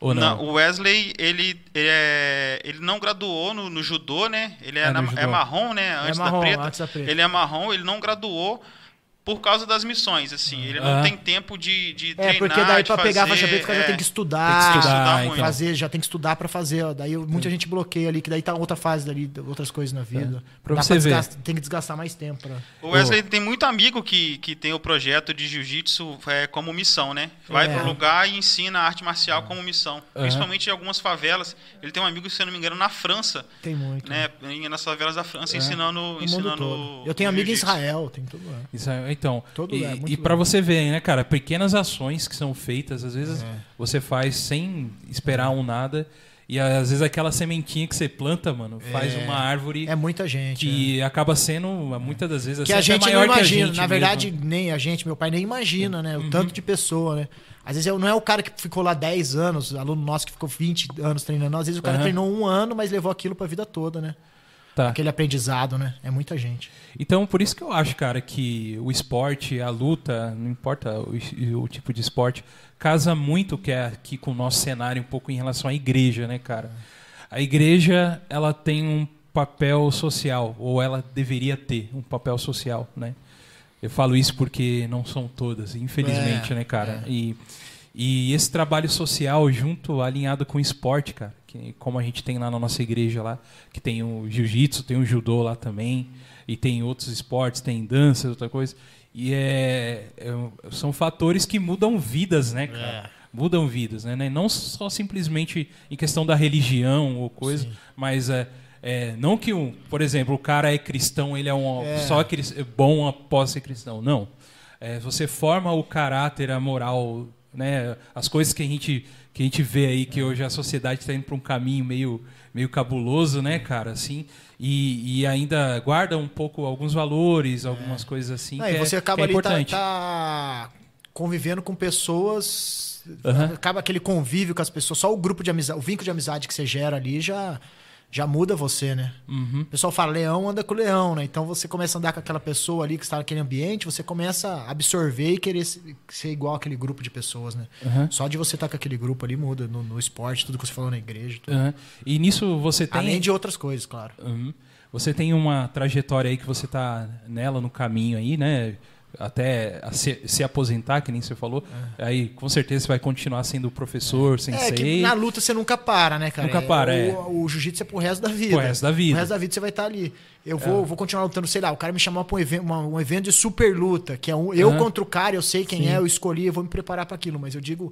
Ou não? o Wesley, ele, é, ele não graduou no, no judô, né? Ele é, no na- judô. é marrom, né? Antes marrom, da preta. antes da preta. Ele é marrom, ele não graduou por causa das missões, assim. Ele Ah. não tem tempo de, de É, treinar, porque daí pra pegar a faixa preta, o cara é, já tem que estudar. Tem que estudar, estudar então. fazer, já tem que estudar pra fazer, ó. Daí muita gente bloqueia ali, que daí tá outra fase dali, outras coisas na vida. É. Pra Dá você ver. desgastar- tem que desgastar mais tempo. Pra... O Wesley tem muito amigo que, que tem o projeto de jiu-jitsu é, como missão, né? Vai É. pro lugar e ensina arte marcial como missão. Principalmente em algumas favelas. Ele tem um amigo, se eu não me engano, na França, Tem muito. né? Nas favelas da França, É. ensinando, ensinando. Eu tenho amigo em. Israel, tem tudo lá. Aí, então, Todo e, muito e para você ver, né, cara, pequenas ações que são feitas, às É. vezes você faz sem esperar um nada, e às vezes aquela sementinha que você planta, mano, faz uma árvore É muita gente. é. que acaba sendo, muitas das vezes, Que assim, a gente maior não imagina. gente Na mesmo. verdade, nem a gente, meu pai nem imagina, né? O tanto de pessoa, né? Às vezes não é o cara que ficou lá 10 anos, aluno nosso que ficou 20 anos treinando. Às vezes o cara Aham. treinou um ano, mas levou aquilo pra vida toda, né? Tá. Aquele aprendizado, né? É muita gente. Então, por isso que eu acho, cara, que o esporte, a luta, não importa o, o tipo de esporte, casa muito que é aqui com o nosso cenário um pouco em relação à igreja, né, cara? A igreja, ela tem um papel social, ou ela deveria ter um papel social, né? Eu falo isso porque não são todas, infelizmente, É, né, cara? E, e esse trabalho social junto, alinhado com o esporte, cara, que, como a gente tem lá na nossa igreja lá, que tem o jiu-jitsu, tem o judô lá também, e tem outros esportes, tem dança, outra coisa. E é, é- são fatores que mudam vidas, né, cara? Mudam vidas, né? Não só simplesmente em questão da religião ou coisa, mas é, é, não que, um, por exemplo, o cara é cristão, ele é um É. só cris- bom após ser cristão. Não. É, você forma o caráter, a moral, né? As coisas que a gente que a gente vê aí que hoje a sociedade está indo para um caminho meio meio cabuloso, né, cara? Assim, e, e ainda guarda um pouco alguns valores, algumas coisas assim. Não, que e você é, acaba é ali tá, importante. tá convivendo com pessoas Aham. acaba aquele convívio com as pessoas, só o grupo de amizade, o vínculo de amizade que você gera ali já, já muda você, né? Uhum. O pessoal fala, leão anda com leão, né? Então você começa a andar com aquela pessoa ali que está naquele ambiente, você começa a absorver e querer se- ser igual aquele grupo de pessoas, né? Aham. Só de você estar com aquele grupo ali muda no, no esporte, tudo que você falou na igreja. Aham. E nisso você tem. Além de outras coisas, claro. Uhum. Você tem uma trajetória aí que você tá nela no caminho aí, né? Até se, se aposentar, que nem você falou. Aí com certeza você vai continuar sendo professor, É sensei. que na luta você nunca para, né, cara? Nunca para, o, é. O, jiu-jitsu é pro resto da vida. Pro resto da vida. Pro resto da vida você vai estar ali. Eu vou, vou continuar lutando, sei lá, o cara me chamou pra um evento, uma- um evento de super luta, que é um, eu Aham. contra o cara, eu sei quem Sim. é, eu escolhi, eu vou me preparar pra aquilo, mas eu digo.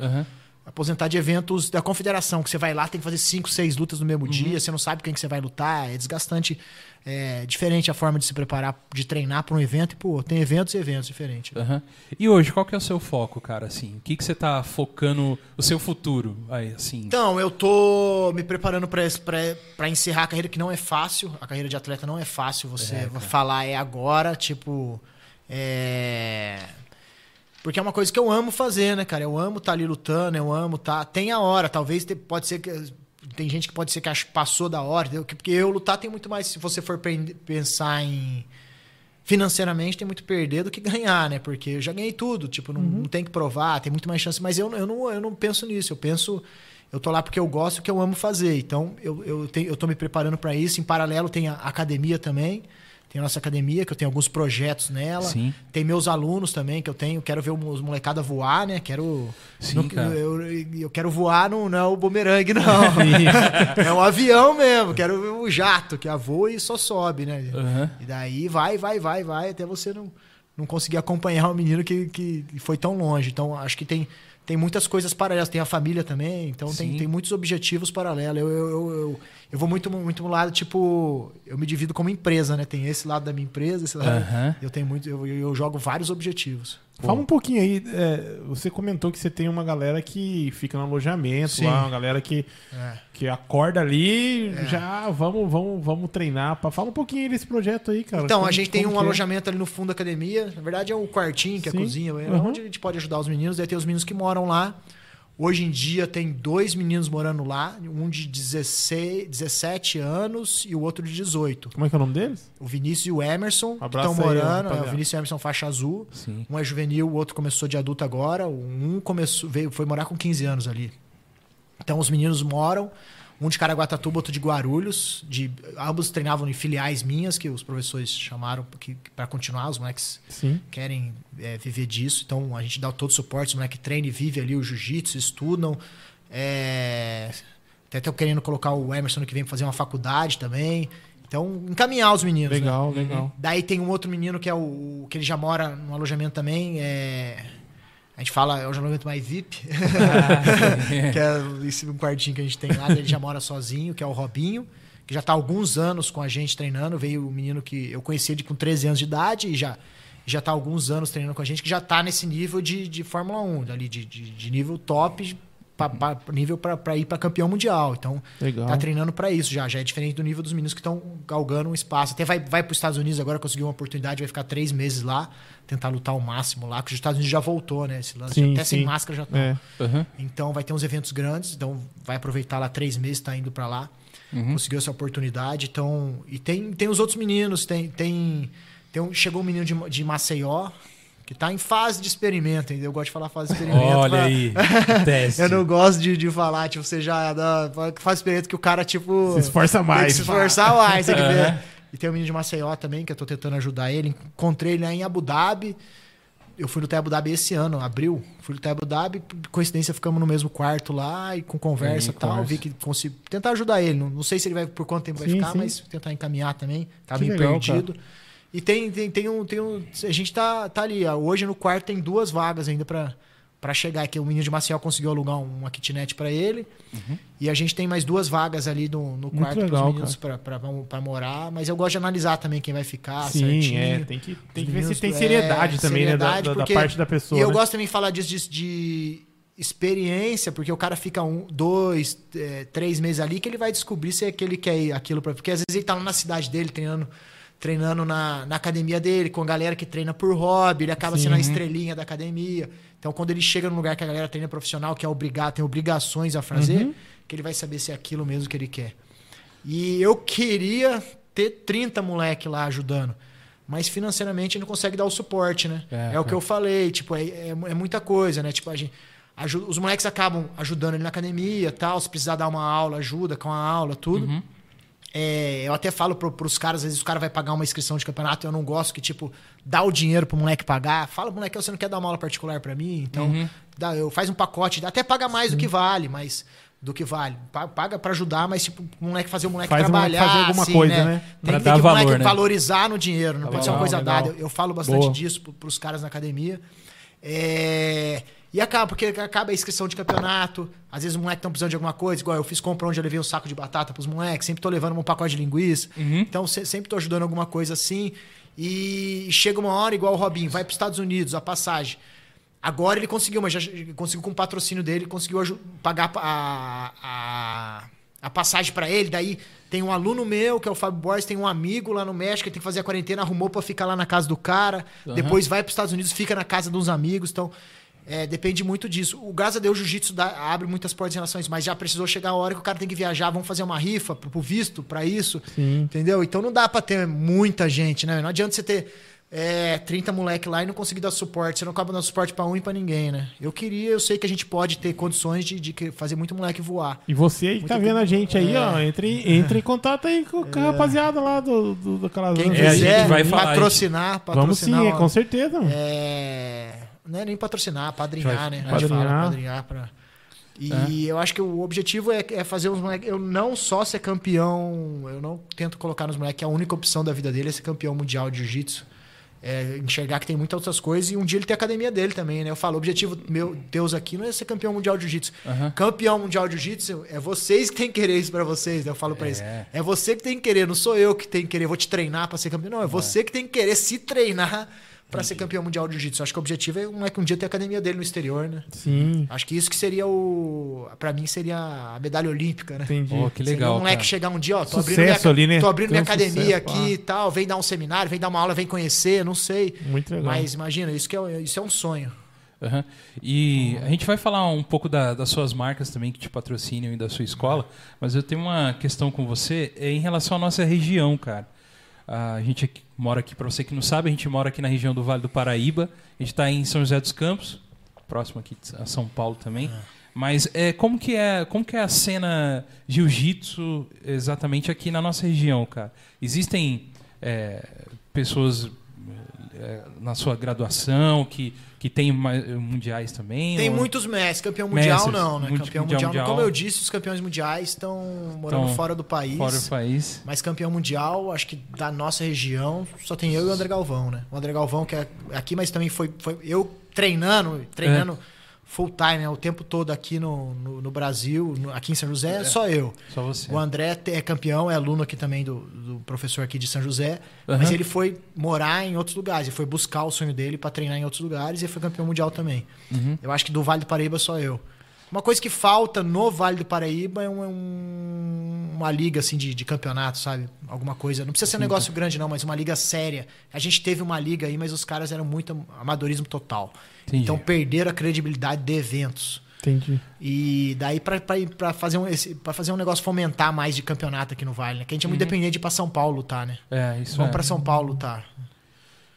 Aposentar de eventos da confederação, que você vai lá, tem que fazer cinco, seis lutas no mesmo Uhum. dia, você não sabe quem que você vai lutar, é desgastante, é diferente a forma de se preparar, de treinar pra um evento, e pô, tem eventos e eventos diferentes. Aham. E hoje, qual que é o seu foco, cara? Assim, o que, que você tá focando o seu futuro? Aí, assim. Então, eu tô me preparando pra encerrar a carreira, que não é fácil. A carreira de atleta não é fácil. Você É, falar é agora, tipo. É. Porque é uma coisa que eu amo fazer, né, cara? Eu amo estar ali lutando, eu amo estar. Tem a hora, talvez pode ser que. Tem gente que pode ser que passou da hora, entendeu? Porque eu lutar tem muito mais. Se você for pen- pensar em. Financeiramente tem muito perder do que ganhar, né? Porque eu já ganhei tudo, tipo, não, não tem que provar, tem muito mais chance. Mas eu, eu, não, eu não penso nisso, eu penso. Eu tô lá porque eu gosto, que eu amo fazer. Então, eu, eu, tenho, eu tô me preparando para isso. Em paralelo, tem a academia também. Tem a nossa academia, que eu tenho alguns projetos nela. Sim. Tem meus alunos também, que eu tenho. Quero ver os molecada voar, né? Quero. Sim, não- cara. Eu, eu quero voar, não, não é o bumerangue, não. é um avião mesmo. Quero ver o jato, que a voa e só sobe, né? Aham. E daí vai, vai, vai, vai, até você não, não conseguir acompanhar o menino que, que foi tão longe. Então, acho que tem, tem muitas coisas paralelas. Tem a família também, então tem, Sim. tem muitos objetivos paralelos. Eu, eu, eu, eu, eu vou muito, muito no lado, tipo, eu me divido como empresa, né? Tem esse lado da minha empresa, esse lado. Aham. Eu tenho muito, eu, eu jogo vários objetivos. Fala um pouquinho aí. é, você comentou que você tem uma galera que fica no alojamento Sim. lá, uma galera que, É. que acorda ali, É. já vamos, vamos, vamos treinar. Pra... Fala um pouquinho aí desse projeto aí, cara. Então, Como- a gente tem um é? alojamento ali no fundo da academia. Na verdade, é um quartinho, que é a cozinha, é Uhum. onde a gente pode ajudar os meninos. Daí tem os meninos que moram lá. Hoje em dia tem dois meninos morando lá, um de 16, 17 anos e o outro de 18. Como é que é o nome deles? O Vinícius e o Emerson estão aí, morando. é, rapaziada. o Vinícius e o Emerson faixa azul. Sim. Um é juvenil, o outro começou de adulto agora. Um começou, veio, foi morar com 15 anos ali. Então os meninos moram, um de Caraguatatuba, outro de Guarulhos. De, ambos treinavam em filiais minhas, que os professores chamaram para continuar, os moleques Sim. querem é, viver disso. Então a gente dá todo o suporte, os moleques treinam e vivem ali o jiu-jitsu, estudam. É, até estou querendo colocar o Emerson ano que vem pra fazer uma faculdade também. Então, encaminhar os meninos. né? Legal, legal. Daí tem um outro menino que é o- que ele já mora no alojamento também. É, a gente fala, é o alojamento mais VIP. que é esse um quartinho que a gente tem lá, ele já mora sozinho, que é o Robinho, que já está há alguns anos com a gente treinando. Veio o menino que eu conheci ele com 13 anos de idade e já já está há alguns anos treinando com a gente, que já está nesse nível de, de Fórmula 1, ali de, de, de nível top, pra, pra- nível para ir para campeão mundial. Então, Legal. tá treinando para isso já. Já é diferente do nível dos meninos que estão galgando um espaço. Até vai, vai para os Estados Unidos agora, conseguiu uma oportunidade, vai ficar três meses lá, tentar lutar o máximo lá, porque os Estados Unidos já voltou, né? Esse lance, Sim, até sem sim. máscara já tá. É. Aham. Então vai ter uns eventos grandes, então vai aproveitar lá três meses, tá indo para lá. Uhum. Conseguiu essa oportunidade. Então, e tem, tem os outros meninos, tem, tem, tem um, chegou um menino de, de Maceió, que tá em fase de experimento, entendeu? Eu gosto de falar fase de experimento. Olha pra- aí. Teste. Eu não gosto de, de falar, tipo, você já dá, faz experimento que o cara, tipo. Se esforça Tem que mais. se esforçar mais, tem que ver. Aham. E tem um menino de Maceió também, que eu tô tentando ajudar ele. Encontrei ele lá em Abu Dhabi. Eu fui lutar em Abu Dhabi esse ano, abril. Fui lutar em Abu Dhabi, coincidência ficamos no mesmo quarto lá e com conversa e tal. conversa. Vi que consigo tentar ajudar ele. Não, não sei se ele vai por quanto tempo vai Sim, ficar, sim. mas tentar encaminhar também. Tá Que meio legal, perdido. E tem, tem, tem, um, tem um. A gente tá, tá ali. ó. Hoje no quarto tem duas vagas ainda pra, pra chegar. Que o menino de Maceió conseguiu alugar um- uma kitnet pra ele. E a gente tem mais duas vagas ali no, no quarto legal, pros meninos pra morar. Mas eu gosto de analisar também quem vai ficar Sim, certinho. é. Tem que, tem que ver se tem do- seriedade é, também, né? Da, seriedade, da- da porque- parte da pessoa. E eu né? gosto também de falar disso de, de experiência, porque o cara fica um, dois, é, três meses ali que ele vai descobrir se é que ele quer aquilo pra. Porque às vezes ele tá lá na cidade dele treinando, treinando na, na academia dele, com a galera que treina por hobby, ele acaba sendo a Sim. estrelinha da academia. Então, quando ele chega num lugar que a galera treina profissional, que é obrigado, tem obrigações a fazer, Uhum. que ele vai saber se é aquilo mesmo que ele quer. E eu queria ter 30 moleque lá ajudando. Mas financeiramente ele não consegue dar o suporte, né? É, É, o que é. eu falei, tipo, é, é, é muita coisa, né? Tipo, a gente, aju- os moleques acabam ajudando ele na academia tal, se precisar dar uma aula, ajuda com a aula, tudo. Uhum. É, eu até falo pro, pros caras, às vezes o cara vai pagar uma inscrição de campeonato, eu não gosto que, tipo, dá o dinheiro pro moleque pagar. Fala, moleque, você não quer dar uma aula particular pra mim? Então, Uhum. dá, eu faz um pacote, até paga mais do que vale, mas do que vale. Pa- Paga pra ajudar, mas tipo, o moleque fazer o moleque Faz o moleque trabalhar, fazer alguma assim, coisa, né? né? Tem, Pra tem dar que o moleque valor, né? valorizar no dinheiro, não pode ser uma coisa legal. dada. Eu, eu falo bastante Boa. disso pro- pros caras na academia. É, E acaba, porque acaba a inscrição de campeonato. Às vezes os moleques estão precisando de alguma coisa, igual eu fiz compra onde eu levei um saco de batata pros moleques, sempre tô levando um pacote de linguiça. Uhum. Então se- sempre tô ajudando alguma coisa assim. E chega uma hora, igual o Robinho, vai pros Estados Unidos, a passagem. Agora ele conseguiu, mas já conseguiu com o patrocínio dele, conseguiu pagar a, a, a passagem pra ele. Daí tem um aluno meu, que é o Fábio Borges, tem um amigo lá no México, que tem que fazer a quarentena, arrumou pra ficar lá na casa do cara. Aham. Depois vai pros Estados Unidos, fica na casa de uns amigos. Então, é, depende muito disso. O, graças a Deus, o jiu-jitsu abre muitas portas em isso, mas já precisou chegar a hora que o cara tem que viajar, vamos fazer uma rifa pro, pro visto, pra isso. Sim. Entendeu? Então não dá pra ter muita gente, né? Não adianta você ter é, 30 moleque lá e não conseguir dar suporte. Você não acaba dando suporte pra um e pra ninguém, né? Eu queria, eu sei que a gente pode ter condições de, de fazer muito moleque voar. E você aí que tá vendo a gente aí, É. ó, entre, entre em contato aí com, com a rapaziada lá do, do, daquelas Quem É, a gente quiser vai falar, patrocinar, Vamos sim, patrocinar. é, com certeza. mano. É, não é nem patrocinar, padrinhar, né? Padrinhar. fala padrinhar pra... E eu acho que o objetivo é, é fazer os moleques. Eu não só ser campeão, eu não tento colocar nos moleques que a única opção da vida dele é ser campeão mundial de jiu-jitsu. É enxergar que tem muitas outras coisas e um dia ele ter a academia dele também, né? Eu falo, o objetivo meu Deus aqui não é ser campeão mundial de jiu-jitsu. Aham. Campeão mundial de jiu-jitsu é vocês que tem que querer isso pra vocês. né? Eu falo pra eles. É. É você que tem que querer, não sou eu que tenho que querer, vou te treinar pra ser campeão. Não, é você que tem que querer se treinar pra ser campeão mundial de jiu-jitsu. Acho que o objetivo é um, é que um dia ter a academia dele no exterior, né? Sim, Acho que isso que seria o. Pra mim seria a medalha olímpica, né? entendi. Oh, que Seria legal. um moleque cara. chegar um dia, ó, tô Sucesso abrindo minha, ali, né? tô abrindo minha um academia sucesso, aqui e tal, vem dar um seminário, vem dar uma aula, vem conhecer, não sei. Muito legal. Mas imagina, isso, que é, isso é um sonho. Aham. E a gente vai falar um pouco da- das suas marcas também que te patrocinam e da sua escola, mas eu tenho uma questão com você é em relação à nossa região, cara. A gente aqui- mora aqui, para você que não sabe, a gente mora aqui na região do Vale do Paraíba. A gente está em São José dos Campos, próximo aqui a São Paulo também. Mas é, como, que é, como que é a cena jiu-jitsu exatamente aqui na nossa região, cara? Existem é, pessoas na sua graduação que, que tem mundiais também? Tem ou- muitos mestres, campeão mundial não, né? mundi- campeão mundial, mundial. Como eu disse, os campeões mundiais estão morando fora do país. fora do país? Mas campeão mundial, acho que da nossa região, só tem eu e o André Galvão, né? O André Galvão, que é aqui, mas também foi, foi eu treinando, treinando É. full time, né? O tempo todo aqui no, no, no Brasil, no- aqui em São José, é só eu. Só você. O André é campeão, é aluno aqui também do, do professor aqui de São José. Aham. Mas ele foi morar em outros lugares. Ele foi buscar o sonho dele pra treinar em outros lugares e foi campeão mundial também. Uhum. Eu acho que do Vale do Paraíba só eu. Uma coisa que falta no Vale do Paraíba é um- é um- uma liga assim de, de campeonato, sabe? Alguma coisa. Não precisa ser um negócio grande, não, mas uma liga séria. A gente teve uma liga aí, mas os caras eram muito amadorismo total. Entendi. Então perderam a credibilidade de eventos. Entendi. E daí pra fazer um, pra fazer um negócio fomentar mais de campeonato aqui no Vale, né? Que a gente é muito dependente de ir pra São Paulo lutar, né? É, isso Vamos é. pra São Paulo lutar.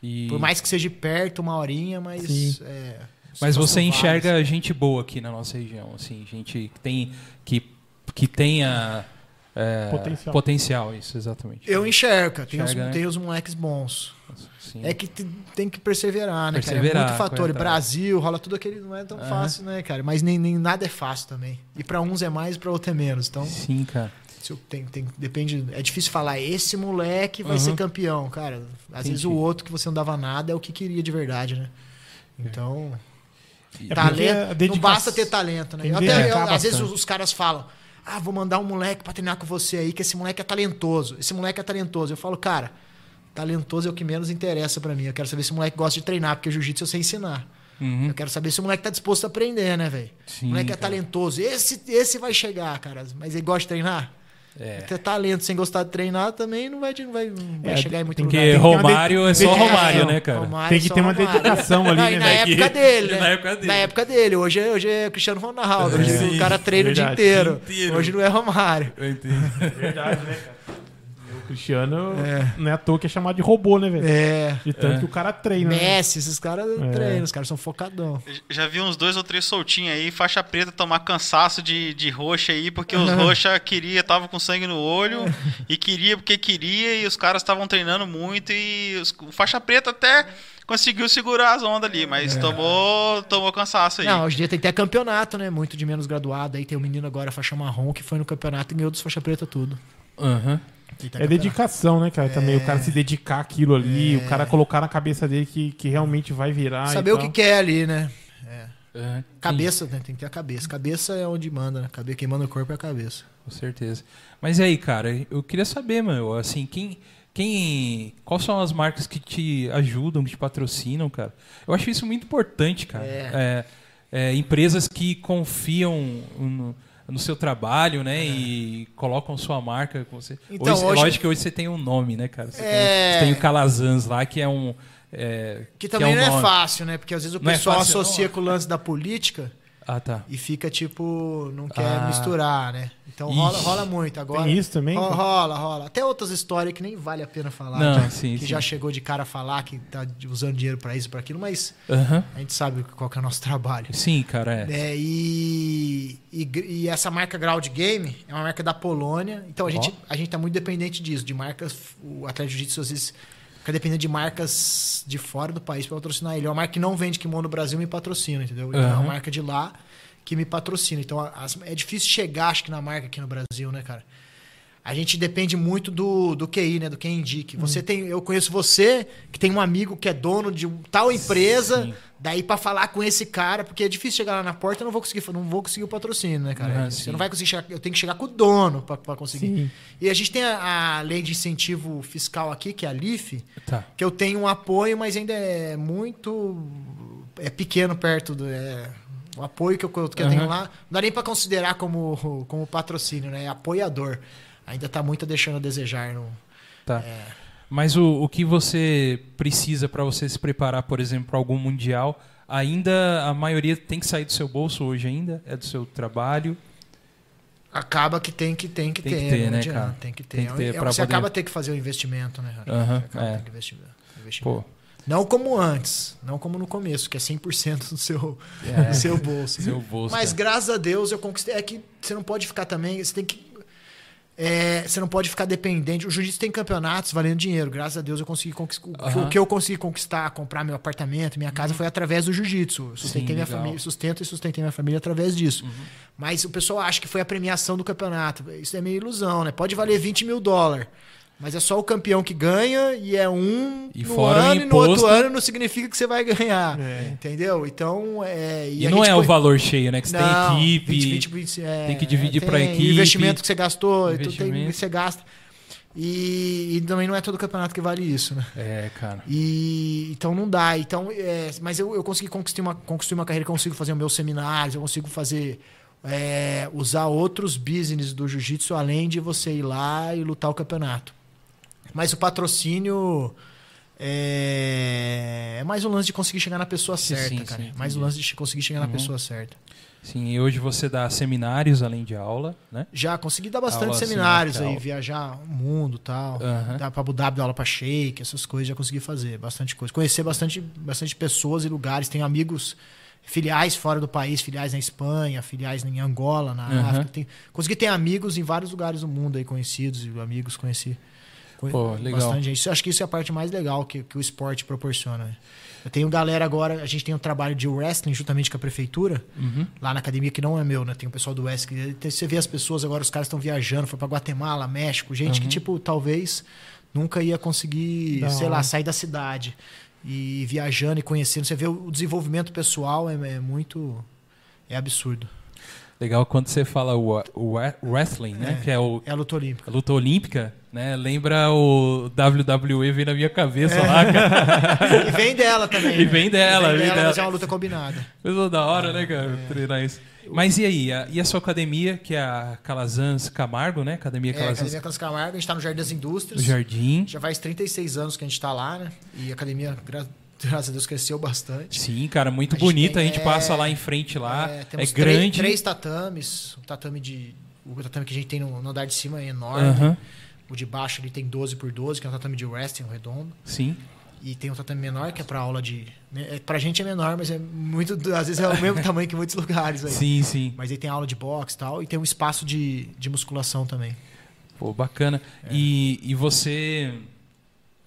E- Por mais que seja perto, uma horinha, mas. Sim. é, Mas você enxerga gente boa aqui na nossa região, assim, gente que tem que, que tenha é, Potencial. potencial, isso exatamente. Eu enxergo, cara. Tem, Enxerga, os, né? tem os moleques bons. Sim. É que te- tem que perseverar, né, cara? É Perseverar, muito fator. é. Brasil, rola tudo aquele. Não é tão fácil, né, cara? Mas nem, nem nada é fácil também. E pra uns é mais, pra outros é menos. Então, Sim, cara. se eu- tem, tem, depende. É difícil falar, esse moleque vai Uhum. ser campeão, cara. Às Entendi. vezes o outro que você não dava nada é o que queria de verdade, né? Então. É talento. porque a Não basta ter talento, né? Eu até- eu- dedicar às vezes os, os caras falam: Ah, vou mandar um moleque pra treinar com você aí, que esse moleque é talentoso. Esse moleque é talentoso. Eu falo, cara, talentoso é o que menos interessa pra mim. Eu quero saber se o moleque gosta de treinar, porque jiu-jitsu eu sei ensinar. Uhum. Eu quero saber se o moleque tá disposto a aprender, né, velho? O moleque é cara. talentoso. Esse, esse vai chegar, cara. Mas ele gosta de treinar? É. Ter talento sem gostar de treinar também não vai, não vai, não vai É, chegar em muito tem lugar. Porque Tem que Romário é só. Romário, né, cara? Romário Tem que só ter uma Romário. dedicação ali, Não, né, na época dele, né? Na época dele. Na época dele. Hoje, é- hoje é Cristiano Ronaldo. Hoje Sim, o cara treina o dia verdade. inteiro. Dia inteiro. Hoje não é Romário. Eu entendo. Verdade, né, cara? O Cristiano É. não é à toa que é chamado de robô, né, velho? É. De tanto É. que o cara treina. né? Messi, esses caras É. treinam, os caras são focadão. Já vi uns dois ou três soltinhos aí, faixa preta tomar cansaço de, de roxa aí, porque os roxa queria, tava com sangue no olho, e queria porque queria, e os caras estavam treinando muito, e os, o faixa preta até conseguiu segurar as ondas ali, mas tomou, tomou cansaço aí. Não, hoje em dia tem até campeonato, né? Muito de menos graduado. Aí tem um menino agora, faixa marrom, que foi no campeonato e ganhou dos faixa preta tudo. Aham. Tá É dedicação, né, cara? Também o cara se dedicar àquilo ali, É. o cara colocar na cabeça dele que, que realmente vai virar. Saber e o que quer ali, né? É, Cabeça, né? Tem que ter a cabeça. Cabeça é onde manda, né? Cabe- Quem manda o corpo é a cabeça. Com certeza. Mas e aí, cara, eu queria saber, mano, assim, quem. Quem. Quais são as marcas que te ajudam, que te patrocinam, cara? Eu acho isso muito importante, cara. É. É, é, empresas que confiam no, no seu trabalho, né? E colocam sua marca com você. É. Então, hoje, hoje- Lógico que hoje você tem um nome, né, cara? Você, É. tem, você tem o Calazans lá, que é um. é, Que também é um não é nome. fácil, né? Porque às vezes o Não é pessoal fácil, associa não. com o lance da política Ah, tá. e fica tipo, não quer Ah. misturar, né? Então rola, Ixi. rola muito. Agora, Tem isso também? Ro- Rola, rola. Até outras histórias que nem vale a pena falar. Não, já- sim, que sim. já chegou de cara a falar que tá usando dinheiro pra isso, pra aquilo, mas a gente sabe qual que é o nosso trabalho. Sim, cara, é. É, e, e, e essa marca Ground Game é uma marca da Polônia. Então a gente, a gente tá muito dependente disso, de marcas. O atleta de jiu-jitsu às vezes fica dependendo de marcas de fora do país para patrocinar ele. É uma marca que não vende kimono no Brasil me patrocina, entendeu? Então é Aham. uma marca de lá que me patrocina. Então as- é difícil chegar, acho que, na marca aqui no Brasil, né, cara? A gente depende muito do, do QI, né? Do quem indique. Você Hum. tem, eu conheço você que tem um amigo que é dono de tal empresa, Sim. daí pra falar com esse cara, porque é difícil chegar lá na porta, eu não vou conseguir, não vou conseguir o patrocínio, né, cara? Ah, Você não vai conseguir chegar, eu tenho que chegar com o dono pra, pra conseguir. Sim. E a gente tem a, a lei de incentivo fiscal aqui, que é a LIF, Tá. que eu tenho um apoio, mas ainda é muito é pequeno perto do é, o apoio que eu, que eu tenho Aham. lá. Não dá nem pra considerar como, como patrocínio, né? É apoiador. Ainda tá muito deixando a desejar. No, Tá. É. Mas o, o que você precisa para você se preparar, por exemplo, para algum mundial, ainda a maioria tem que sair do seu bolso hoje ainda? É do seu trabalho? acaba que tem que tem que Tem que ter, ter, não né, adianta, cara? Tem que ter. Tem que ter É, você poder- acaba ter que fazer o investimento, né? Aham, Você acaba é. que investir- investimento. Pô, Não como antes, não como no começo, que é 100% do seu, É. do seu bolso. seu bolso. Mas cara. graças a Deus eu conquistei. É que você não pode ficar também. Você tem que. É, você não pode ficar dependente. O jiu-jitsu tem campeonatos valendo dinheiro. Graças a Deus eu consegui conquistar. Uhum. O que eu consegui conquistar, comprar meu apartamento, minha casa, foi através do jiu-jitsu. Sustentei Sim, minha legal. família, sustento e sustentei minha família através disso. Uhum. Mas o pessoal acha que foi a premiação do campeonato. Isso é meio ilusão, né? Pode valer 20 mil dólares. Mas é só o campeão que ganha e é um E no fora o ano e no outro imposto. ano não significa que você vai ganhar. É. Entendeu? Então, é. E a não gente é o valor cheio, né? Que você não, tem equipe. 20, 20, 20, é, tem que dividir tem pra equipe. Investimento que você gastou, tudo tem você gasta. E, e também não é todo campeonato que vale isso, né? É, cara. E, então não dá. Então, é, mas eu, eu consegui conquistar uma, conquistar uma carreira, eu consigo fazer meus seminários, eu consigo fazer. é, usar outros business do jiu-jitsu além de você ir lá e lutar o campeonato. Mas o patrocínio é, é mais um lance de conseguir chegar na pessoa certa, sim, cara. sim, mais um lance de conseguir chegar na Uhum. pessoa certa. Sim, e hoje você dá seminários além de aula, né? Já consegui dar bastante Aula, seminários aí, viajar o mundo e tal. Aham. Dar pra Abu Dhabi, dar aula pra Sheik, essas coisas já consegui fazer. Bastante coisa. Conhecer bastante, bastante pessoas e lugares. Tenho amigos, filiais fora do país, filiais na Espanha, filiais em Angola, na Aham. África. Consegui ter amigos em vários lugares do mundo aí, conhecidos e amigos conheci. Pô, legal. Bastante gente. Acho que isso é a parte mais legal que, que o esporte proporciona. Eu tenho galera agora, a gente tem um trabalho de wrestling juntamente com a prefeitura Uhum. lá na academia que não é meu, né? Tem o pessoal do que- Você vê as pessoas agora, os caras estão viajando, foi pra Guatemala, México, gente que, Uhum. tipo, talvez nunca ia conseguir, Da sei lá, sair da cidade. E viajando e conhecendo. Você vê o desenvolvimento pessoal é, é muito. É absurdo. Legal quando você fala o, o wrestling, né? É. Que é o, É a luta olímpica. a luta olímpica, né? Lembra o WWE vem na minha cabeça lá, cara. E vem dela também. E né? vem dela, vem vem dela, mas dela. é uma luta combinada. Coisa da hora, né, cara? Treinar isso. Mas e aí? A- e a sua academia, que é a Calazans Camargo, né? Academia É, Calazans Academia Carlos Camargo, a gente tá no Jardim das Indústrias. Jardim. Já faz 36 anos que a gente tá lá, né? E a academia, graças a Deus, cresceu bastante. Sim, cara, muito A bonita. tem- a gente é, passa lá em frente lá. É, temos grande. Três, três tatames. O tatame de. O tatame que a gente tem no, no andar de cima é enorme. Aham, O de baixo ele tem 12 por 12, que é um tatame de wrestling redondo. Sim. E tem um tatame menor, que é pra aula de. né, é- Pra gente é menor, mas é muito. Às vezes é o mesmo tamanho que muitos lugares aí. Sim, sim. Mas aí tem aula de boxe e tal. E tem um espaço de, de musculação também. Pô, bacana. É. E, e você.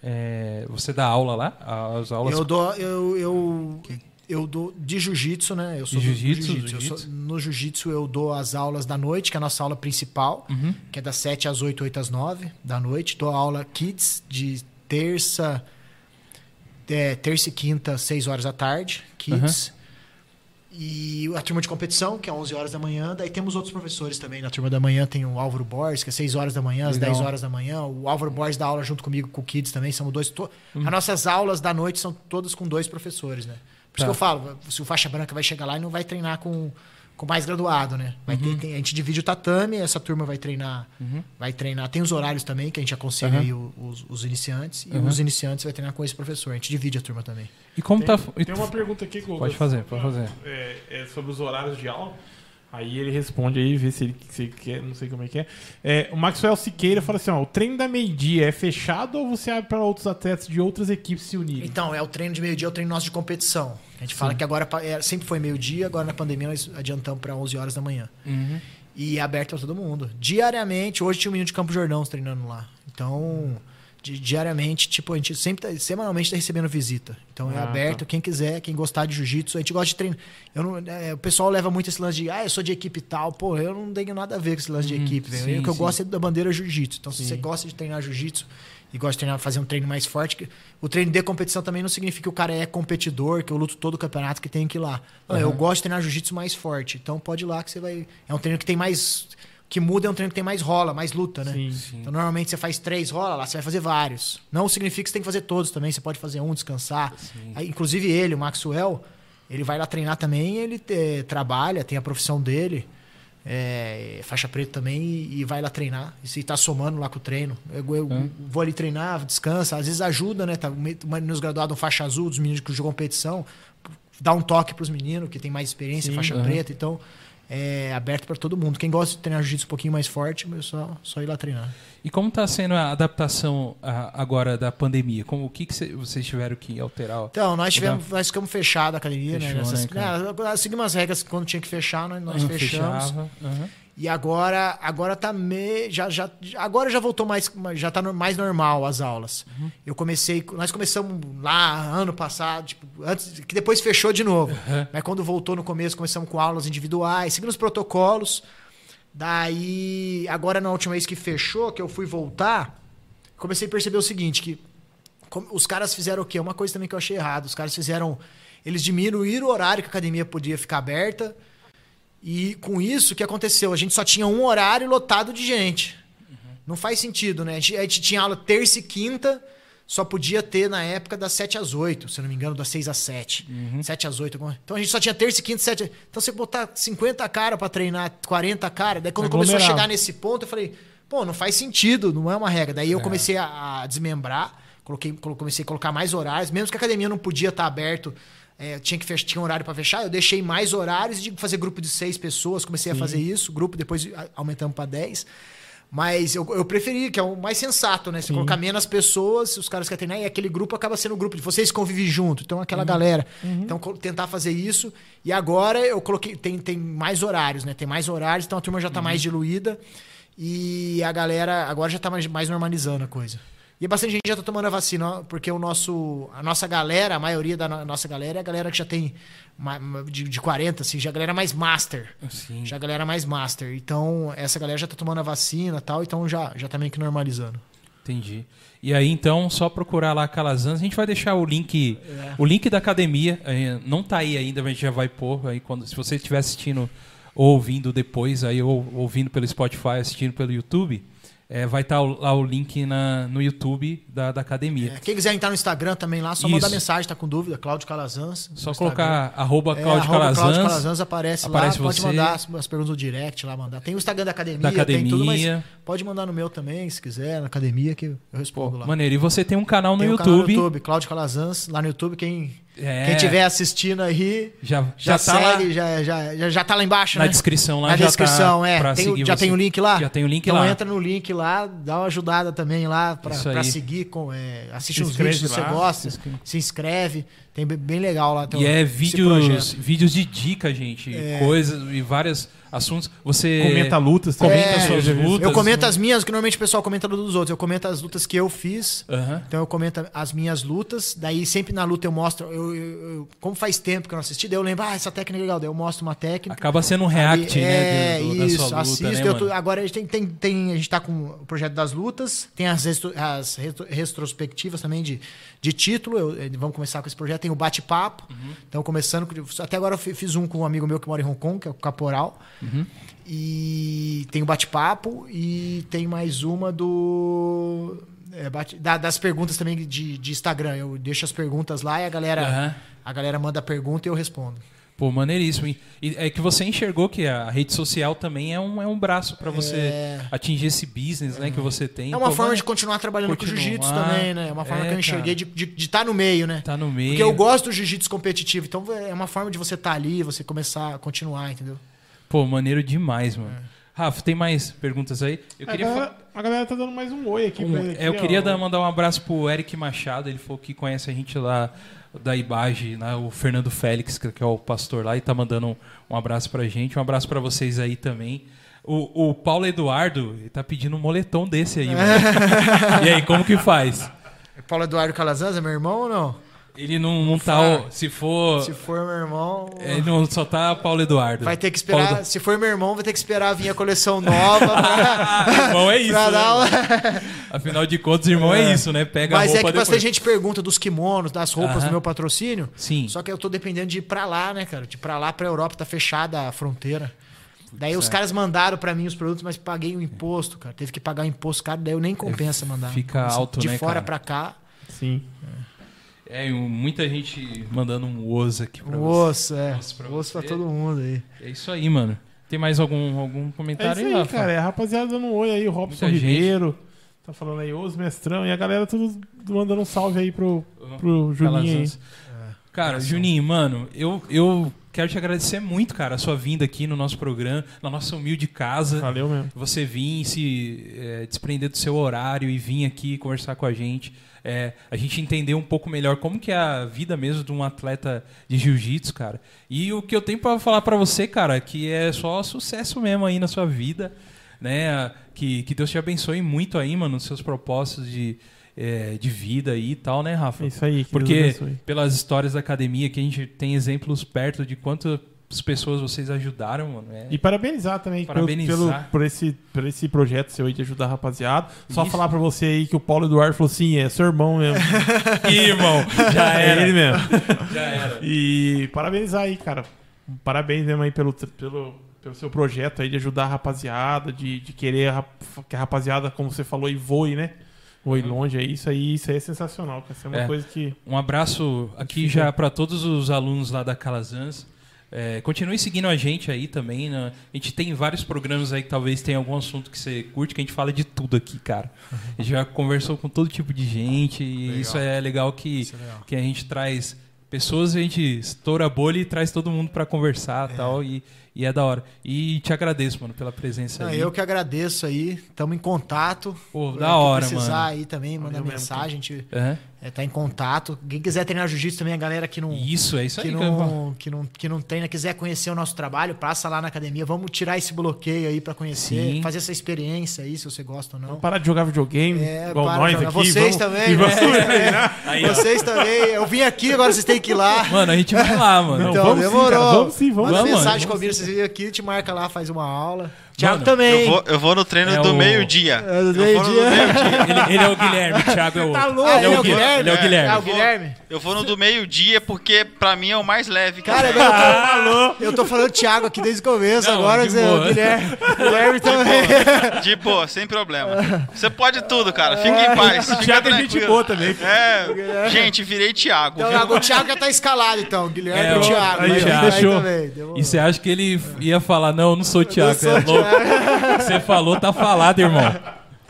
É, você dá aula lá? As aulas. Eu dou. Eu, eu, eu dou de jiu-jitsu, né? Eu sou jiu-jitsu, Eu jiu-jitsu. sou- no jiu-jitsu eu dou as aulas da noite, que é a nossa aula principal, Uhum. que é das 7 às 8, 8 às 9 da noite. Dou aula kids de terça. é, terça e quinta, 6 horas da tarde, kids. E a turma de competição, que é 11 horas da manhã. Daí temos outros professores também. Na turma da manhã tem o Álvaro Borges, que é 6 horas da manhã, às Legal. 10 horas da manhã. O Álvaro Borges dá aula junto comigo com o Kids também. São dois. to- Uhum. As nossas aulas da noite são todas com dois professores, né? Por Tá. isso que eu falo, se o faixa branca vai chegar lá e não vai treinar com, com mais graduado, né? Vai ter- Uhum. tem- a gente divide o tatame, essa turma vai treinar. Vai treinar. Tem os horários também, que a gente aconselha Uhum. aí os, os iniciantes. E Uhum. os iniciantes vai treinar com esse professor. A gente divide a turma também. E como Tem, tá. tem uma pergunta aqui, Guga. Pode fazer, pode fazer. É, é sobre os horários de aula. Aí ele responde aí, vê se ele, se ele quer, não sei como é que é. É, O Maxwell Siqueira fala assim: ó, o treino da meio-dia é fechado ou você abre para outros atletas de outras equipes se unirem? Então, é o treino de meio-dia, é o treino nosso de competição. A gente fala que agora é, sempre foi meio-dia, agora na pandemia nós adiantamos para 11 horas da manhã. Uhum. E é aberto para todo mundo. Diariamente, hoje tinha um menino de Campo Jordão treinando lá. Então, di- diariamente, tipo, a gente sempre, tá, semanalmente tá recebendo visita. Então é Ah, aberto, tá. quem quiser, quem gostar de jiu-jitsu, a gente gosta de treinar. Eu não, é, o pessoal leva muito esse lance de, ah, eu sou de equipe e tal. Pô, eu não tenho nada a ver com esse lance de Hum, equipe, velho. sim, O que eu sim. gosto é da bandeira jiu-jitsu. Então, se Sim. você gosta de treinar jiu-jitsu e gosta de treinar, fazer um treino mais forte, o treino de competição também não significa que o cara é competidor, que eu luto todo o campeonato que tem que ir lá. Não, Eu Aham. gosto de treinar jiu-jitsu mais forte. Então pode ir lá que você vai. É um treino que tem mais. Que muda é um treino que tem mais rola, mais luta, né? Sim. Sim. Então, normalmente você faz três rola, lá você vai fazer vários. Não significa que você tem que fazer todos também. Você pode fazer um, descansar. Aí, inclusive ele, o Maxwell, ele vai lá treinar também, ele eh, trabalha, tem a profissão dele, é, faixa preta também, e, e vai lá treinar. E se tá somando lá com o treino. Eu, eu Hum. vou ali treinar, descansa, às vezes ajuda, né? Tá meio- nos graduados faixa azul, dos meninos que jogam competição, dá um toque pros meninos que tem mais experiência, Sim, faixa aham. preta, então é aberto para todo mundo. Quem gosta de treinar jiu-jitsu um pouquinho mais forte, é só, só ir lá treinar. E como tá sendo a adaptação ah, agora da pandemia? Como, o que, que cê- vocês tiveram que alterar? Então, nós tivemos, nós ficamos fechados a academia, Fechou, né? Nessas, né, né, seguimos as regras quando tinha que fechar, nós, nós Ah, fechamos. fechava, aham. E agora, agora tá me, já, já, agora já voltou mais, já tá mais normal as aulas. Uhum. Eu comecei, nós começamos lá ano passado, tipo, antes que depois fechou de novo. Uhum. Mas quando voltou no começo, começamos com aulas individuais, seguindo os protocolos. Daí, agora na última vez que fechou, que eu fui voltar, comecei a perceber o seguinte, que os caras fizeram o quê? Uma coisa também que eu achei errado. Os caras fizeram. Eles diminuíram o horário que a academia podia ficar aberta. E com isso, o que aconteceu? A gente só tinha um horário lotado de gente. Não faz sentido, né? A gente, a gente tinha aula terça e quinta, só podia ter na época das 7 às 8, se não me engano, das 6 às 7. 7 às 8. alguma- Então a gente só tinha terça e quinta, 7. Então você botar 50 cara pra treinar, 40 cara, daí quando começou a chegar nesse ponto, eu falei, pô, não faz sentido, não é uma regra. Daí eu comecei a, a desmembrar, coloquei, colo- comecei a colocar mais horários, mesmo que a academia não podia estar aberto, é, tinha que fechar, tinha um horário para fechar, eu deixei mais horários de fazer grupo de seis pessoas, comecei a fazer isso, grupo, depois aumentamos para 10. Mas eu, eu preferi, que é o mais sensato, né? Você colocar menos pessoas, os caras querem treinar, e aquele grupo acaba sendo um grupo de vocês convivem junto. Então, aquela galera. Então, co- tentar fazer isso. E agora eu coloquei. Tem, tem mais horários, né? Tem mais horários, então a turma já tá mais diluída. E a galera agora já tá mais, mais normalizando a coisa. E bastante gente já tá tomando a vacina, porque o nosso, a nossa galera, a maioria da no- nossa galera é a galera que já tem de, de 40, assim, já é a galera mais master. Sim. Já a galera mais master. Então, essa galera já tá tomando a vacina e tal, então já, já tá meio que normalizando. Entendi. E aí, então, só procurar lá Calazans. A gente vai deixar o link, É. o link da academia. eh, Não tá aí ainda, mas a gente já vai pôr aí quando, se você estiver assistindo ou ouvindo depois, aí, ou ouvindo pelo Spotify, assistindo pelo YouTube, é, vai estar lá o link na, no YouTube da, da academia. É, quem quiser entrar no Instagram também lá, só Isso. mandar mensagem, tá com dúvida, Cláudio Calazans. Só no colocar arroba Instagram. Cláudio é, Calazans. Cláudio Calazans aparece, aparece lá, pode você. mandar as, as perguntas do direct lá, mandar. Tem o Instagram da academia, Da tem tudo, mas academia. Pode mandar no meu também, se quiser, na academia, que eu respondo lá. Maneiro. E você tem um canal no Tem um canal YouTube. no YouTube, Cláudio Calazans, lá no YouTube, quem, É, quem estiver assistindo aí, já, já, já, tá lá segue, já, já, já, já tá lá embaixo, na né? descrição lá. Na já descrição, tá é. pra Tem já você. tem o link lá? Já tem o link então lá. entra no link lá, dá uma ajudada também lá pra, Isso pra aí. seguir, com, é, assiste Se uns inscreve vídeos se você lá, gosta, se inscreve. se inscreve. Tem bem, legal lá. tem E é esse vídeos, vídeos de dica, gente. É. Coisas e vários assuntos. Você Comenta lutas comenta também. suas já vi. lutas. Eu comento as minhas, que normalmente o pessoal comenta dos outros. Eu comento as lutas que eu fiz. Aham. Então eu comento as minhas lutas, daí sempre na luta eu mostro, eu, eu- eu- como faz tempo que eu não assisti, daí eu lembro, ah, essa técnica é legal, daí eu mostro uma técnica. Acaba sendo um react, Ali- né? É, do- do- da isso, sua luta, assisto. né, tô- agora a gente tem, tem, tem- a gente tá com o projeto das lutas, tem as, restro- as retro- retrospectivas também de, de título. eu- eh, vamos começar com esse projeto. Tem o bate-papo. Uhum. Então, começando. com- Até agora eu fi- fiz um com um amigo meu que mora em Hong Kong, que é o Caporal. Uhum. E tem o bate-papo e tem mais uma do. é, bate- da- das perguntas também de, de Instagram. Eu deixo as perguntas lá e a galera, Aham. a galera manda a pergunta e eu respondo. Pô, maneiríssimo. E é que você enxergou que a rede social também é um, é um braço pra você É. atingir esse business, né, que você tem. É uma Pô, forma mano, de continuar trabalhando com continuar. jiu-jitsu também, né? É uma forma É, que eu enxerguei de estar no meio, né? Tá no meio. Porque eu gosto do jiu-jitsu competitivo, então é uma forma de você estar ali, você começar a continuar, entendeu? Pô, maneiro demais, mano. É. Rafa, tem mais perguntas aí? Eu A queria galera, a galera tá dando mais um oi aqui Um- pra ele. aqui, é, eu ó. queria dar- mandar um abraço pro Eric Machado, ele falou que conhece a gente lá da Ibage, né, o Fernando Félix, que é o pastor lá, e tá mandando um, um abraço pra gente. Um abraço pra vocês aí também. O, o Paulo Eduardo ele tá pedindo um moletom desse aí, mano. e aí, como que faz? Paulo Eduardo Calazans é meu irmão ou não? Ele não, não tá. Se for. Se for meu irmão. Ele não só tá Paulo Eduardo. Vai ter que esperar. Paulo- Se for meu irmão, vai ter que esperar vir a coleção nova. pra- Irmão é isso. né, dar Afinal de contas, irmão é, É. isso, né? Pega a Mas é roupa que bastante depois. gente pergunta dos kimonos, das roupas Aham. do meu patrocínio. Sim. Só que eu tô dependendo de ir pra lá, né, cara? De ir pra lá, pra Europa, tá fechada a fronteira. Daí os caras mandaram pra mim os produtos, mas paguei o imposto, cara. Teve que pagar o imposto caro, daí eu nem compensa mandar. fica Compensa. alto, De né, fora cara? pra cá, Sim. É, e muita gente mandando um osso aqui pra o você. osso, é. Osso pra O osso pra você. todo mundo aí. É isso aí, mano. Tem mais algum, algum É comentário isso aí, Rafa? cara. É rapaziada dando um oi aí, o Robson Muita gente. Ribeiro. Tá falando aí, os mestrão. E a galera tudo mandando um salve aí pro, pro Juninho aí. Cara, Juninho, mano, eu, eu quero te agradecer muito, cara, a sua vinda aqui no nosso programa, na nossa humilde casa. Valeu mesmo. Você vir se é, desprender do seu horário e vir aqui conversar com a gente. É, a gente entender um pouco melhor como que é a vida mesmo de um atleta de jiu-jitsu, cara. E o que eu tenho pra falar pra você, cara, que é só sucesso mesmo aí na sua vida, né? Que, que Deus te abençoe muito aí, mano, nos seus propósitos de, é, de vida aí e tal, né, Rafa? É isso aí. que Porque pelas histórias da academia que a gente tem exemplos perto de quantas pessoas vocês ajudaram, mano. É... E parabenizar também pelo- Parabenizar. Pelo, por, esse, por esse projeto seu aí de ajudar a rapaziada. Só Isso. falar pra você aí que o Paulo Eduardo falou assim: é seu irmão mesmo. Ih, irmão, já é era. ele mesmo. Já era. E parabenizar aí, cara. Parabéns mesmo aí pelo, pelo, pelo seu projeto aí de ajudar a rapaziada, de, de querer a que a rapaziada, como você falou, e voe, né? Voe longe. É isso aí, isso aí é sensacional. cara. Isso é uma É. coisa que. Um abraço aqui já para todos os alunos lá da Calazans. É, continue seguindo a gente aí também. Né? A gente tem vários programas aí que talvez tenha algum assunto que você curte, que a gente fala de tudo aqui, cara. A gente já conversou com todo tipo de gente e Legal. isso é legal que, é legal. que a gente traz pessoas, a gente estoura a bolha e traz todo mundo para conversar e tal. E, e é da hora. E te agradeço, mano, pela presença Não, aí. eu que agradeço aí. Tamo em contato. Pô, da hora, precisar mano. aí também, manda mensagem. A gente Aham. É, tá em contato. Quem quiser treinar jiu-jitsu também, a galera que não. Isso, é isso aí que falar. não, que, não, que não treina, quiser conhecer o nosso trabalho, passa lá na academia. Vamos tirar esse bloqueio aí pra conhecer, Sim. fazer essa experiência aí, se você gosta ou não. Vamos parar de jogar videogame, É, igual para nós aqui. Vocês vamos, também, E né? vamos treinar. Aí. Vocês também. Eu vim aqui, agora vocês têm que ir lá. Mano, a gente vai lá, mano. Não, então, vamos sim, demorou. cara, vamos sim, vamos Manda sim. mensagem Vamos combina, vocês virem aqui, te marca lá, faz uma aula. Thiago Mano, também. Eu vou, eu vou no treino É do o- meio-dia. É, do meio-dia. Ele, ele é o Guilherme, o Thiago é o Tá louco, Ah, ele é ele o é o Guilherme. Guilherme. Ele é o Guilherme. Ah. Eu vou no do meio-dia porque pra mim é o mais leve. que Cara, tem. eu tô, eu tô falando Thiago aqui desde o começo, Não, agora de boa. o Guilherme. Guilherme também. De boa, sem problema. Você pode tudo, cara. Fique em paz. O Thiago é gente boa também. É, gente, virei Thiago. Então, o Thiago já tá escalado, então. Guilherme É, e o Thiago. aí, Thiago. também, demorou. E você acha que ele ia falar, não, eu não sou o Thiago, é sou o louco. O que Você falou, tá falado, irmão.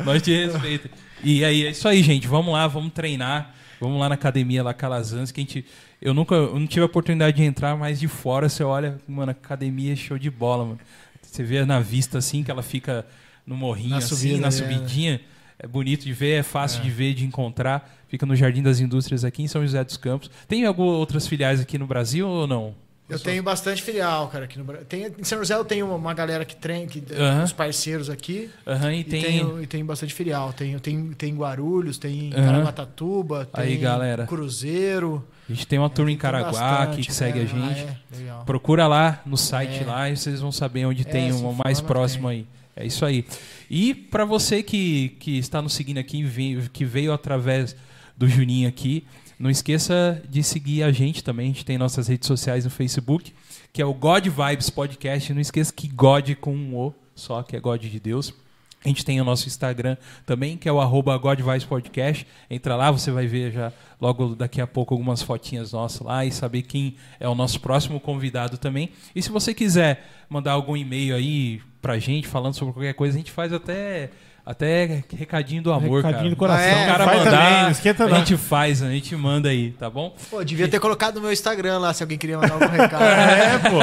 Nós te respeita. E aí, é isso aí, gente. Vamos lá, vamos treinar. Vamos lá na academia, lá Calazans, que a gente. Eu nunca eu não tive a oportunidade de entrar, mas de fora você olha, mano, academia é show de bola, mano. Você vê na vista assim, que ela fica no morrinho, Na assim, subida, na é. subidinha. É bonito de ver, é fácil de ver, de encontrar. Fica no Jardim das Indústrias aqui em São José dos Campos. Tem algumas outras filiais aqui no Brasil ou não? Eu tenho bastante filial, cara, aqui no Brasil. Tem, em São José eu tenho uma galera que treina, que, os parceiros aqui. Aham, e E tem. tenho, e tenho bastante filial. Tem, tem, tem Guarulhos, tem Aham. Caraguatatuba, tem Aí, galera. Cruzeiro. A gente tem uma turma em Tem Caraguá bastante, aqui que segue a é, gente. ah, é, legal. Procura lá no site É. lá e vocês vão saber onde tem se uma for, mais próximo tem. aí. É isso aí. E para você que, que está nos seguindo aqui, que veio através do Juninho aqui, não esqueça de seguir a gente também. A gente tem nossas redes sociais no Facebook, que é o God Vibes Podcast. Não esqueça que God com um O só, que é God de Deus. A gente tem o nosso Instagram também, que é o arroba Podcast. Entra lá, você vai ver já logo daqui a pouco algumas fotinhas nossas lá e saber quem é o nosso próximo convidado também. E se você quiser mandar algum e-mail aí pra gente falando sobre qualquer coisa, a gente faz até, até recadinho do amor, Recadinho cara. do coração. Ah, é? O cara mandar, também, não esquenta a não. gente faz, a gente manda aí, tá bom? Pô, devia ter colocado no meu Instagram lá, se alguém queria mandar algum recado. É, pô.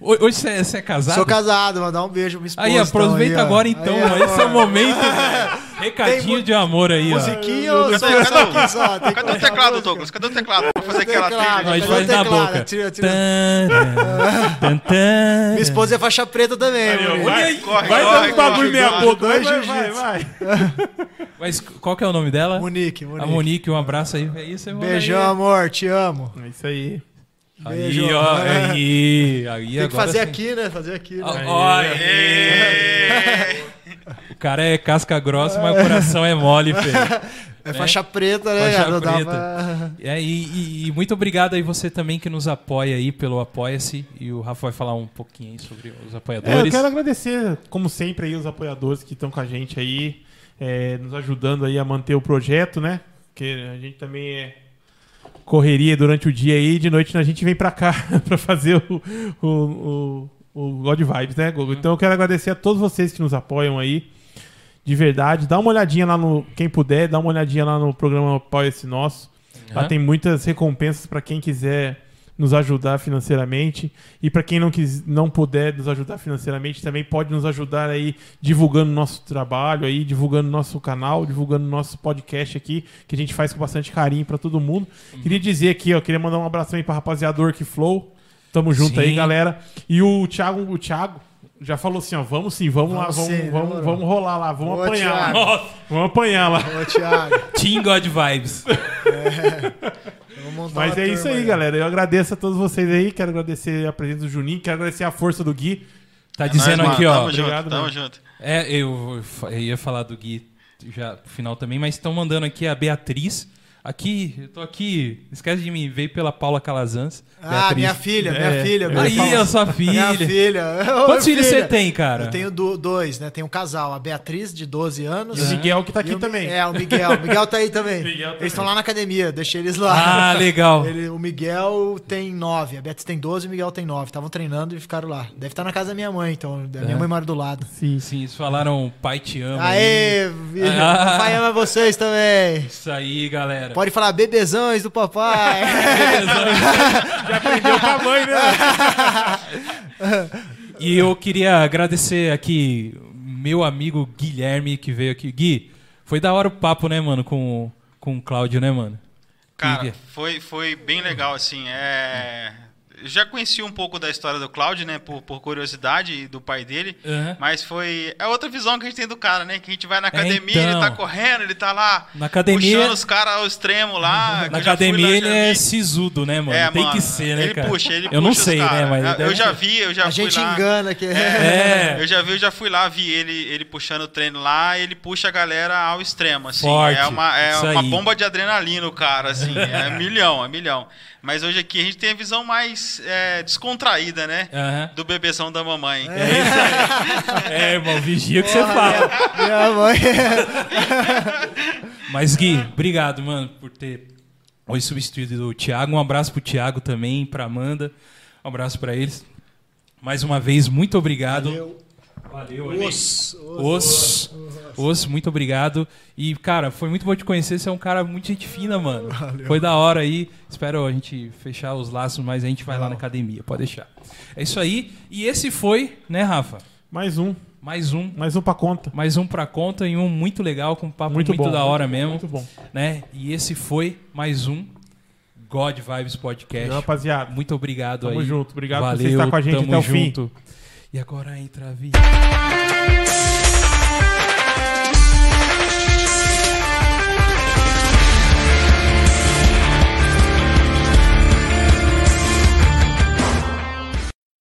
Ho- Hoje você é, é casado? Sou casado, mandar um beijo pra minha esposa. Aí, aproveita então, aí, ó. agora então, Aí, esse é o momento. Recadinho de amor aí, ó. Musiquinha ou só Cadê- o- teclado. Douglas? Cadê o teclado pra fazer aquela trilha? Nós Cadê faz na boca. Tira, tira. Tan, tan, tan. Minha esposa é faixa preta também. Vai, Corre, vai corre, dando bagulho meia boca. Vai, vai, vai. Mas qual que é o nome dela? Monique, A Monique. Um abraço aí. É isso, aí, Beijão, amor, te amo. É isso aí. Aí, Beijo. ó. Aí, aí Tem que fazer sim. aqui, né? Fazer aqui. Né? aí. O cara é casca grossa, mas o coração é mole, filho. É faixa preta, né? Faixa preta. pra- É, e, e- e muito obrigado aí você também que nos apoia aí pelo Apoia-se. E o Rafa vai falar um pouquinho aí sobre os É, eu apoiadores. quero agradecer, como sempre, aí os apoiadores que estão com a gente aí, é, nos ajudando aí a manter o projeto, né? Porque a gente também é correria durante o dia aí, de noite a gente vem pra cá pra fazer o, o, o, o God Vibes, né, Gogo? Então eu quero agradecer a todos vocês que nos apoiam aí, de verdade. Dá uma olhadinha lá no, quem puder, dá uma olhadinha lá no programa Apoia-se Nosso. Lá tem muitas recompensas para quem quiser nos ajudar financeiramente. E para quem não, quis, não puder nos ajudar financeiramente, também pode nos ajudar aí divulgando nosso trabalho aí, divulgando nosso canal, divulgando nosso podcast aqui, que a gente faz com bastante carinho para todo mundo. Queria dizer aqui, ó, queria mandar um abração aí pra rapaziada do Workflow. Tamo junto Sim. aí, galera. E o Thiago, o Thiago já falou assim, ó, vamos sim, vamos, lá, Vamos vamos, sim, vamos, demorou. vamos rolar lá, vamos Ô, apanhar lá. Vamos apanhar lá. Ô, Thiago. Team God Vibes. Vamos montar Mas é isso turma aí, galera. Eu agradeço a todos vocês aí. Quero agradecer a presença do Juninho. Quero agradecer a força do Gui. Tá É dizendo nóis, aqui, mano. ó. Tamo junto, Obrigado, tamo mano. junto. É, eu, eu ia falar do Gui já pro final também, mas estão mandando aqui a Beatriz. Aqui, eu tô aqui. Esquece de mim, veio pela Paula Calazans. Ah, Beatriz. minha filha, minha É. filha. minha Aí, a sua filha. Minha filha. Quantos filhos filha. você tem, cara? Eu tenho do- dois, né? Tem um casal, a Beatriz, de 12 anos. E o Miguel que tá E aqui o- também. É, o Miguel. O Miguel tá aí também. Miguel. Eles estão lá na academia, deixei eles lá. Ah, legal. Ele- o Miguel tem 9, a Beatriz tem 12 e o Miguel tem 9. Estavam treinando e ficaram lá. Deve estar na casa da minha mãe, então. Da minha É. mãe mora do lado. Sim. Sim, eles falaram pai te ama. Aê! Ah. O pai ama vocês também. Isso aí, galera. Pode falar bebezões do papai. Já aprendeu com a mãe, né? E eu queria agradecer aqui meu amigo Guilherme que veio aqui. Gui, foi da hora o papo, né, mano, com, com o Cláudio, né, mano? Cara, foi, foi bem legal, assim. É... eu já conheci um pouco da história do Cláudio, né? Por, por curiosidade do pai dele. Aham. Mas foi. É outra visão que a gente tem do cara, né? Que a gente vai na academia, então. ele tá correndo, ele tá lá. Na academia- Puxando os caras ao extremo lá. que Na eu academia lá, ele é vi. sisudo, né, mano? É, Tem mano, que ser, né, ele cara? puxa, ele eu não puxa os sei, né, mas. Eu, já vi, eu já A fui gente lá. engana que É. Eu já vi, eu já fui lá, vi ele, ele puxando o treino lá, ele puxa a galera ao extremo, assim. Forte, é uma, é uma bomba de adrenalina o cara, assim. é milhão, é milhão. Mas hoje aqui a gente tem a visão mais é, descontraída, né? Aham. Do bebezão da mamãe. É isso aí. É, irmão, vigia o que você fala. Minha, minha mãe. Mas, Gui, obrigado, mano, por ter hoje substituído o Thiago. Um abraço pro Thiago também, pra Amanda. Um abraço pra eles. Mais uma vez, muito obrigado. Valeu, Ale. Os, Os, os, muito obrigado. E, cara, foi muito bom te conhecer. Você é um cara muito gente fina, mano. Foi da hora aí. Espero a gente fechar os laços, mas a gente vai lá na academia, pode deixar. É isso aí. E esse foi, né, Rafa? Mais um. Mais um. Mais um pra conta. Mais um pra conta e um muito legal, com um papo Muito, muito, bom. da hora muito, mesmo. Muito bom. Né? E esse foi mais um God Vibes Podcast. Valeu, rapaziada. Muito obrigado Tamo aí. junto. Obrigado por Valeu, você estar com a gente tamo até o fim. E agora entra a vida.